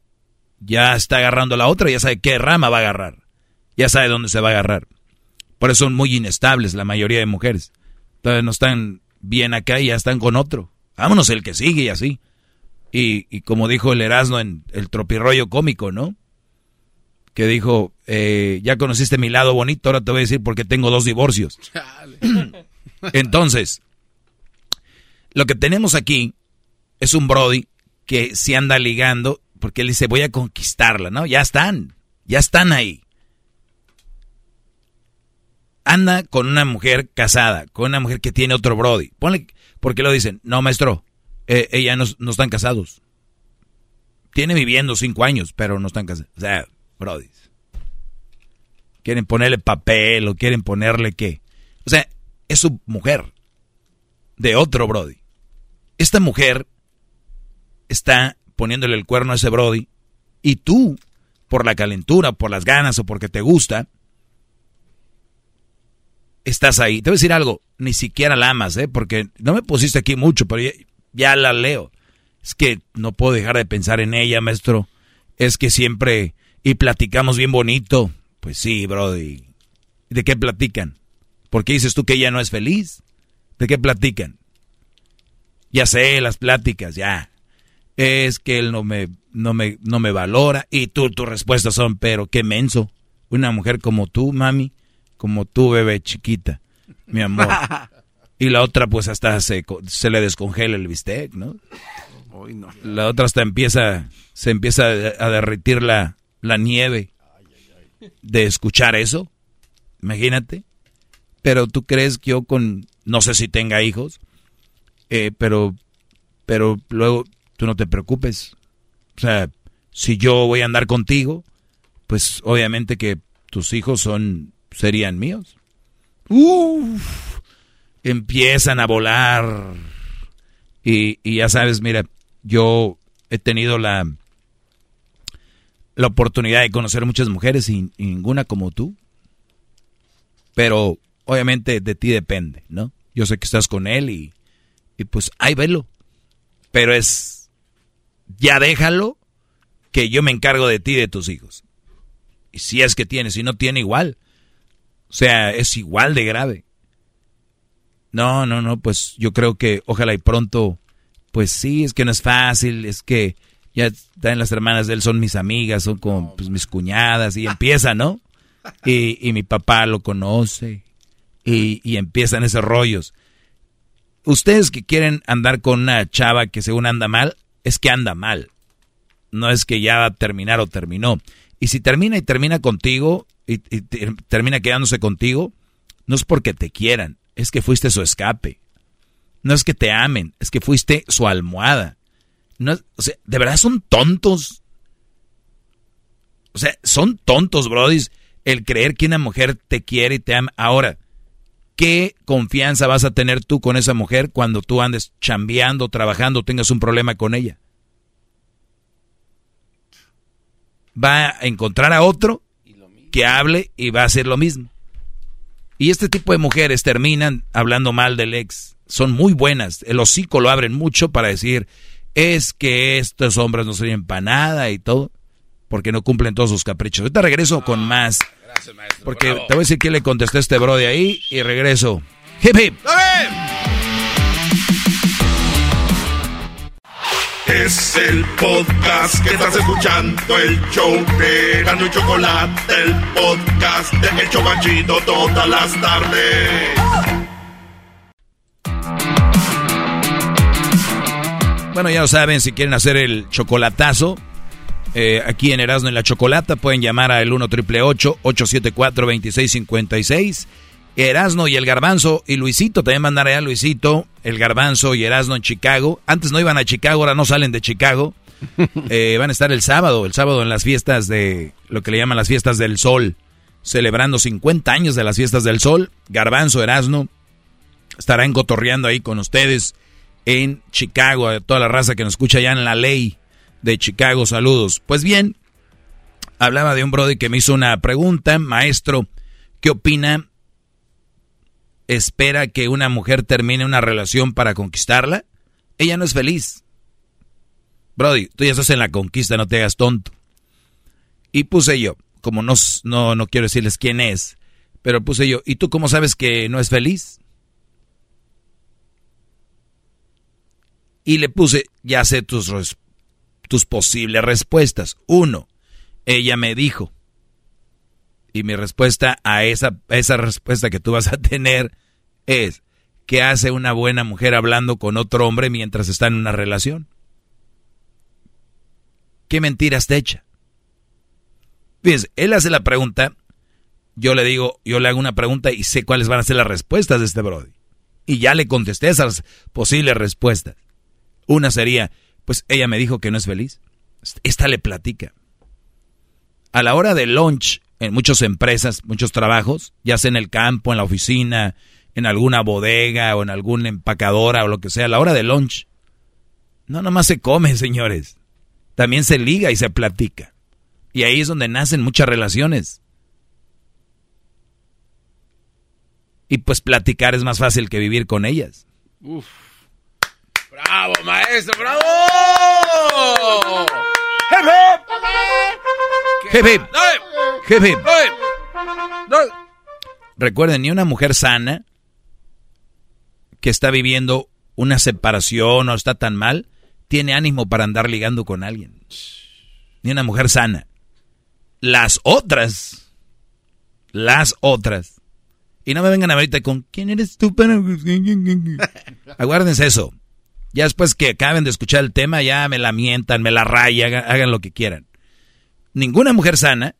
ya está agarrando la otra, ya sabe qué rama va a agarrar, ya sabe dónde se va a agarrar. Por eso son muy inestables la mayoría de mujeres. Entonces no están bien acá y ya están con otro. Vámonos el que sigue y así. Y, como dijo el Erasmo en el tropirroyo cómico, ¿no? Que dijo, eh, ya conociste mi lado bonito, ahora te voy a decir porque tengo dos divorcios. <laughs> <coughs> Entonces, lo que tenemos aquí es un Brody que se anda ligando porque él dice, voy a conquistarla, ¿no? Ya están, ya están ahí. Anda con una mujer casada, con una mujer que tiene otro Brody. Ponle, porque lo dicen, no, maestro, eh, ella no, no están casados. Tiene viviendo cinco años, pero no están casados. O sea, Brody. Quieren ponerle papel o quieren ponerle qué. O sea, es su mujer. De otro Brody. Esta mujer está poniéndole el cuerno a ese Brody. Y tú, por la calentura, por las ganas o porque te gusta, estás ahí. Te voy a decir algo, ni siquiera la amas, ¿eh? Porque no me pusiste aquí mucho, pero ya, ya la leo. Es que no puedo dejar de pensar en ella, maestro. Es que siempre... Y platicamos bien bonito. Pues sí, Brody. ¿De qué platican? ¿Por qué dices tú que ella no es feliz? ¿De qué platican? Ya sé, las pláticas, ya. Es que él no me, no me, no me valora. Y tú, tus respuestas son, pero qué menso. Una mujer como tú, mami, como tú, bebé chiquita, mi amor. <laughs> y la otra, pues hasta se, se le descongela el bistec, ¿no? La otra hasta empieza, se empieza a derretir la, la nieve de escuchar eso. Imagínate. Pero tú crees que yo con, no sé si tenga hijos, eh, pero, pero luego tú no te preocupes. O sea, si yo voy a andar contigo, pues obviamente que tus hijos son, serían míos. Uf, empiezan a volar. Y, y ya sabes, mira, yo he tenido la, la oportunidad de conocer muchas mujeres y, ninguna como tú. Pero obviamente de ti depende, ¿no? Yo sé que estás con él y, y pues ahí velo. Pero es, ya déjalo, que yo me encargo de ti y de tus hijos. Y si es que tiene, si no tiene igual. O sea, es igual de grave. No, no, no, pues yo creo que ojalá y pronto, pues sí, es que no es fácil, es que ya están las hermanas de él, son mis amigas, son como pues, mis cuñadas, y empieza, ¿no? Y, y mi papá lo conoce, y, y, empiezan esos rollos. Ustedes que quieren andar con una chava que según anda mal, es que anda mal. No es que ya va a terminar o terminó. Y si termina y termina contigo, y, termina quedándose contigo, no es porque te quieran, es que fuiste su escape. No es que te amen, es que fuiste su almohada no, o sea, de verdad son tontos. O sea, son tontos, Brody, el creer que una mujer te quiere y te ama. Ahora, ¿qué confianza vas a tener tú con esa mujer cuando tú andes chambeando, trabajando, tengas un problema con ella? Va a encontrar a otro que hable y va a hacer lo mismo. Y este tipo de mujeres terminan hablando mal del ex. Son muy buenas. El hocico lo abren mucho para decir, es que estos hombres no sirven para nada y todo, porque no cumplen todos sus caprichos. Ahorita regreso con más. Gracias, maestro. Porque te voy a decir que le contesté a este bro de ahí y regreso. Hip hip. Es el podcast que estás escuchando, el show de Gano y Chocolate, el podcast de El Chobachito todas las tardes. Bueno, ya lo saben, si quieren hacer el chocolatazo, eh, aquí en Erasmo en la Chocolata, pueden llamar al 1 triple 874 2656 Erasno y el Garbanzo y Luisito, también mandaré a Luisito, el Garbanzo y Erasno en Chicago. Antes no iban a Chicago, ahora no salen de Chicago. <laughs> Eh, van a estar el sábado, el sábado en las fiestas de lo que le llaman las fiestas del sol, celebrando 50 años de las fiestas del sol. Garbanzo, Erasno, estarán cotorreando ahí con ustedes en Chicago, a toda la raza que nos escucha allá en la ley de Chicago, saludos. Pues bien, hablaba de un brody que me hizo una pregunta, maestro, ¿qué opina? ¿Espera que una mujer termine una relación para conquistarla? Ella no es feliz. Brody, tú ya estás en la conquista, no te hagas tonto. Y puse yo, como no, no, no quiero decirles quién es, pero puse yo, ¿y tú cómo sabes que no es feliz? y le puse, ya sé tus, tus posibles respuestas. Uno, ella me dijo. Y mi respuesta a esa, esa respuesta que tú vas a tener es, ¿qué hace una buena mujer hablando con otro hombre mientras está en una relación? ¿qué mentiras te echa? Fíjense, él hace la pregunta, yo le digo, yo le hago una pregunta y sé cuáles van a ser las respuestas de este Brody. Y ya le contesté esas posibles respuestas. Una sería, pues ella me dijo que no es feliz. Esta le platica. A la hora de lunch, en muchas empresas, muchos trabajos, ya sea en el campo, en la oficina, en alguna bodega o en alguna empacadora o lo que sea, a la hora de lunch, no nomás se come, señores. También se liga y se platica. Y ahí es donde nacen muchas relaciones. Y pues platicar es más fácil que vivir con ellas. Uf. ¡Bravo, maestro! ¡Bravo! ¡Hip, hip! ¡Hip, hip! Recuerden, ni una mujer sana que está viviendo una separación o está tan mal, tiene ánimo para andar ligando con alguien. Ni una mujer sana. Las otras, las otras. Y no me vengan ahorita con, ¿quién eres tú para...? <laughs> Aguárdense eso. Ya después que acaben de escuchar el tema, ya me la mientan, me la rayan, hagan, lo que quieran. Ninguna mujer sana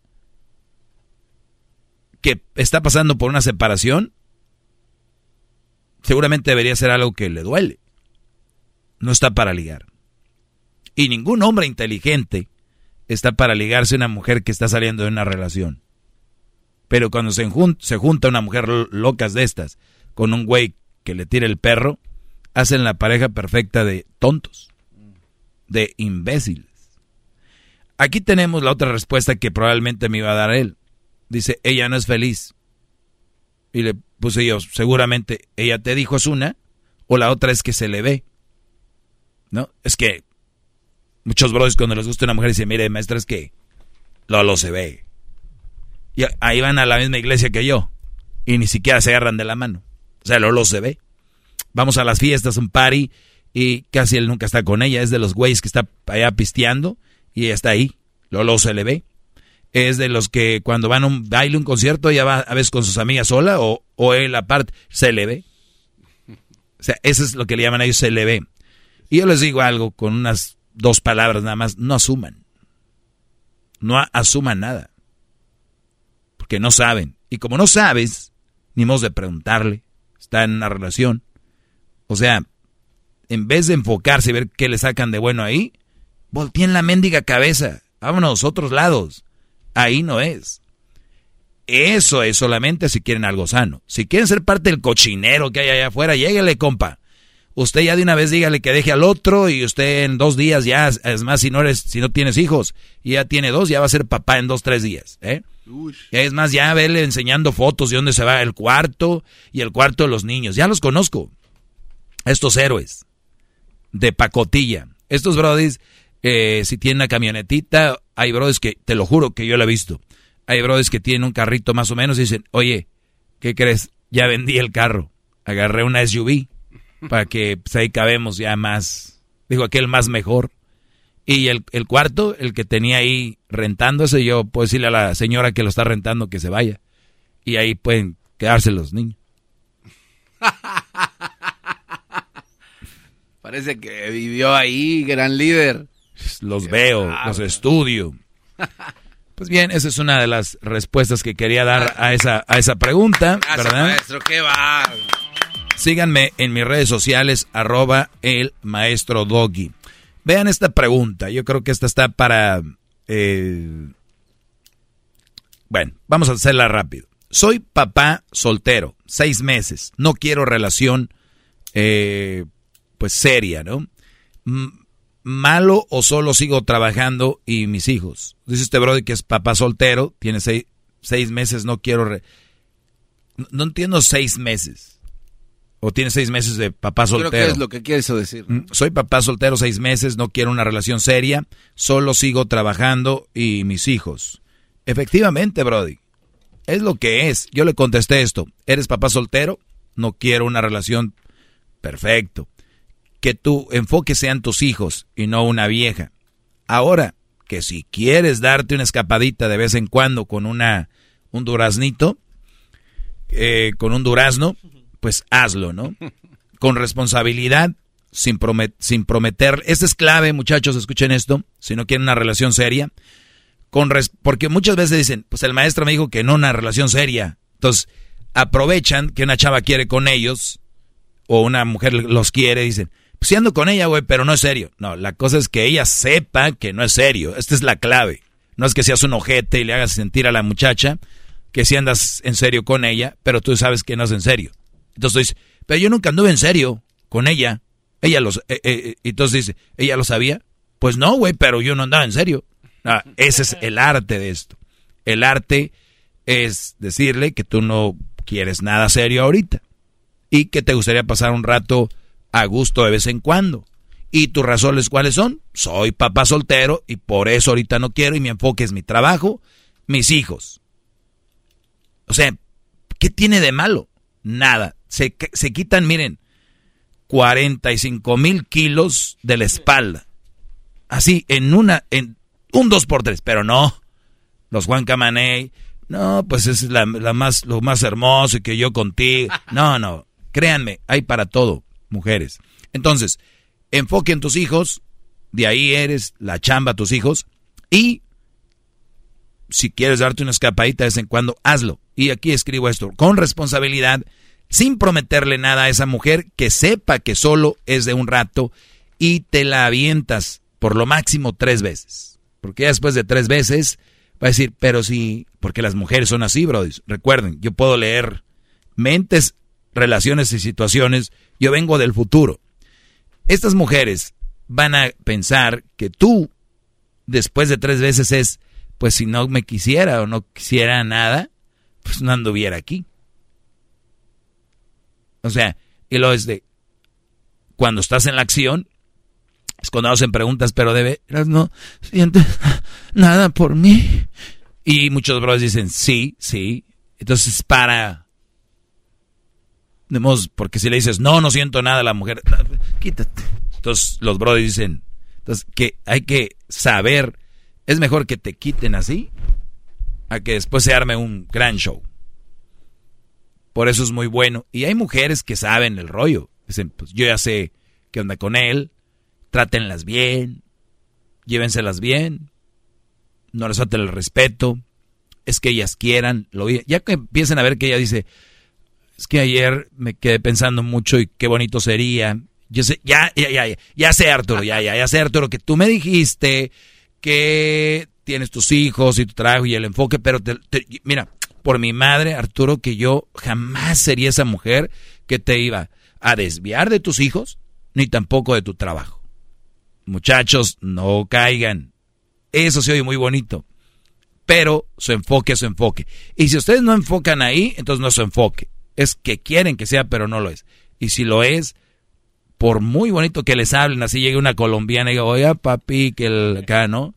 que está pasando por una separación seguramente debería ser algo que le duele. No está para ligar. Y ningún hombre inteligente está para ligarse a una mujer que está saliendo de una relación. Pero cuando se, se junta una mujer locas de estas con un güey que le tira el perro, hacen la pareja perfecta de tontos, de imbéciles. Aquí tenemos la otra respuesta que probablemente me iba a dar él. Dice, ella no es feliz. Y le puse yo, seguramente ella te dijo es una, o la otra es que se le ve. ¿No? Es que muchos brothers cuando les gusta una mujer dicen, mire, maestra, es que lo, lo se ve. Y ahí van a la misma iglesia que yo. Y ni siquiera se agarran de la mano. O sea, lo, lo se ve. Vamos a las fiestas, un party, y casi él nunca está con ella. Es de los güeyes que está allá pisteando y está ahí. Lo, lo se le ve es de los que cuando van a un baile, un concierto, ella va a veces con sus amigas sola o, o él aparte, se le ve. O sea, eso es lo que le llaman a ellos, se le ve. Y yo les digo algo con unas dos palabras nada más, no asuman. No asuman nada. Porque no saben. Y como no sabes, ni modo de preguntarle, está en una relación. O sea, en vez de enfocarse y ver qué le sacan de bueno ahí, volteen la mendiga cabeza. Vámonos a otros lados. Ahí no es. Eso es solamente si quieren algo sano. Si quieren ser parte del cochinero que hay allá afuera, lléguele, compa. Usted ya de una vez dígale que deje al otro y usted en dos días ya, es más, si no eres, si no tienes hijos y ya tiene dos, ya va a ser papá en dos, tres días, ¿eh? Es más, ya verle enseñando fotos de dónde se va el cuarto y el cuarto de los niños. Ya los conozco. Estos héroes de pacotilla. Estos brodis, eh, si tienen una camionetita hay brothers que, te lo juro que yo lo he visto. Hay brothers que tienen un carrito más o menos y dicen, oye, ¿qué crees? Ya vendí el carro. Agarré una SUV para que pues, ahí cabemos ya más. Digo, aquel más mejor. Y el, el cuarto, el que tenía ahí rentándose, yo puedo decirle a la señora que lo está rentando que se vaya. Y ahí pueden quedarse los niños. <laughs> Parece que vivió ahí, gran líder los veo, los estudio. Pues bien, esa es una de las respuestas que quería dar a esa, a esa pregunta, ¿verdad? maestro, qué va. Síganme en mis redes sociales, arroba el maestro Doggy. Vean esta pregunta, yo creo que esta está para... Eh, bueno, vamos a hacerla rápido. Soy papá soltero, seis meses, no quiero relación eh, pues seria, ¿no? Malo o solo sigo trabajando y mis hijos. Dice este brother que es papá soltero, tiene seis, meses, no quiero... No, entiendo seis meses. O tiene seis meses de papá soltero. Creo que es lo que quiere eso decir. Mm, soy papá soltero seis meses, no quiero una relación seria, solo sigo trabajando y mis hijos. Efectivamente, Brody. Es lo que es. Yo le contesté esto. ¿Eres papá soltero? No quiero una relación. Perfecto que tu enfoque sean tus hijos y no una vieja. Ahora, que si quieres darte una escapadita de vez en cuando con una un duraznito, eh, con un durazno, pues hazlo, ¿no? <laughs> Con responsabilidad, sin, sin prometer. Esta es clave, muchachos, escuchen esto, si no quieren una relación seria. Con porque muchas veces dicen, pues el maestro me dijo que no una relación seria. Entonces, aprovechan que una chava quiere con ellos o una mujer los quiere, dicen, pues ando con ella, güey, pero no es serio. No, la cosa es que ella sepa que no es serio. Esta es la clave. No es que seas un ojete y le hagas sentir a la muchacha que si andas en serio con ella, pero tú sabes que no es en serio. Entonces pero yo nunca anduve en serio con ella. Ella los, eh, eh, entonces dice, ¿ella lo sabía? Pues no, güey, pero yo no andaba en serio. Ah, ese es el arte de esto. El arte es decirle que tú no quieres nada serio ahorita y que te gustaría pasar un rato a gusto de vez en cuando. ¿Y tus razones cuáles son? Soy papá soltero y por eso ahorita no quiero y mi enfoque es mi trabajo, mis hijos. O sea, ¿qué tiene de malo? Nada. Se, se quitan, miren, 45 mil kilos de la espalda. Así, en una, en un 2 por 3 pero no. Los Juan Camaney, no, pues es la, más, lo más hermoso y que yo contigo. No, no, créanme, hay para todo, mujeres. Entonces, enfoque en tus hijos, de ahí eres la chamba a tus hijos y si quieres darte una escapadita de vez en cuando, hazlo. Y aquí escribo esto, con responsabilidad, sin prometerle nada a esa mujer, que sepa que solo es de un rato y te la avientas por lo máximo tres veces. Porque después de tres veces va a decir, pero sí, porque las mujeres son así, bro. Recuerden, yo puedo leer mentes, relaciones y situaciones, yo vengo del futuro. Estas mujeres van a pensar que tú, después de tres veces es, pues si no me quisiera o no quisiera nada, pues no anduviera aquí. O sea, y lo es de, cuando estás en la acción, es cuando hacen preguntas, pero de veras no sientes nada por mí. Y muchos brothers dicen, sí, sí. Entonces, para... porque si le dices, no, no siento nada, la mujer, quítate. Entonces, los brothers dicen, entonces, que hay que saber, es mejor que te quiten así, a que después se arme un gran show. Por eso es muy bueno. Y hay mujeres que saben el rollo. Dicen, pues yo ya sé qué onda con él. Trátenlas bien. Llévenselas bien. No les falten el respeto. Es que ellas quieran. Lo, ya que empiecen a ver que ella dice, es que ayer me quedé pensando mucho y qué bonito sería. Yo sé, ya, ya, ya, ya, sé Arturo, ya, ya, ya sé Arturo que tú me dijiste que tienes tus hijos y tu trabajo y el enfoque, pero mira, por mi madre, Arturo, que yo jamás sería esa mujer que te iba a desviar de tus hijos, ni tampoco de tu trabajo. Muchachos, no caigan. Eso se oye muy bonito. Pero su enfoque es su enfoque. Y si ustedes no enfocan ahí, entonces no es su enfoque. Es que quieren que sea, pero no lo es. Y si lo es, por muy bonito que les hablen, así llegue una colombiana y diga, oye, papi, que el acá, ¿no?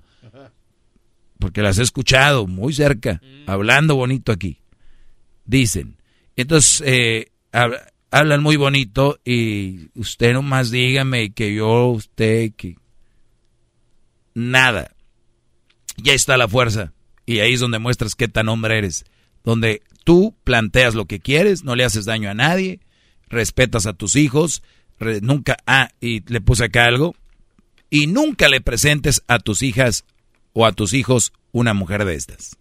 porque las he escuchado muy cerca, mm. hablando bonito aquí. Dicen. Entonces, eh, hablan muy bonito y usted nomás dígame que yo, usted, que... Nada. Ya está la fuerza. Y ahí es donde muestras qué tan hombre eres. Donde tú planteas lo que quieres, no le haces daño a nadie, respetas a tus hijos, nunca, ah, y le puse acá algo, y nunca le presentes a tus hijas o a tus hijos una mujer de estas.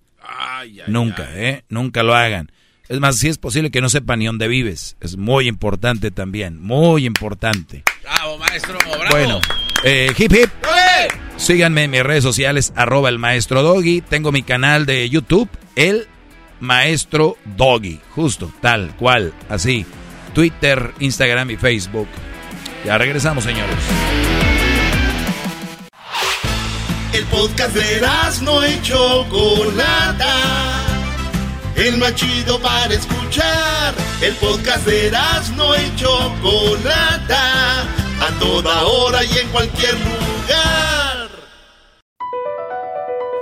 nunca, ¿eh? Nunca lo hagan. Es más, si es posible que no sepan ni dónde vives. Es muy importante también, muy importante. Bravo, maestro, bravo. Bueno, eh, hip hip. Síganme en mis redes sociales, arroba el maestro Doggy. Tengo mi canal de YouTube, el maestro Doggy. Justo, tal cual, así. Twitter, Instagram y Facebook. Ya regresamos, señores. El podcast de no y Chocolata. El más chido para escuchar. El podcast de no y Chocolata. A toda hora y en cualquier lugar.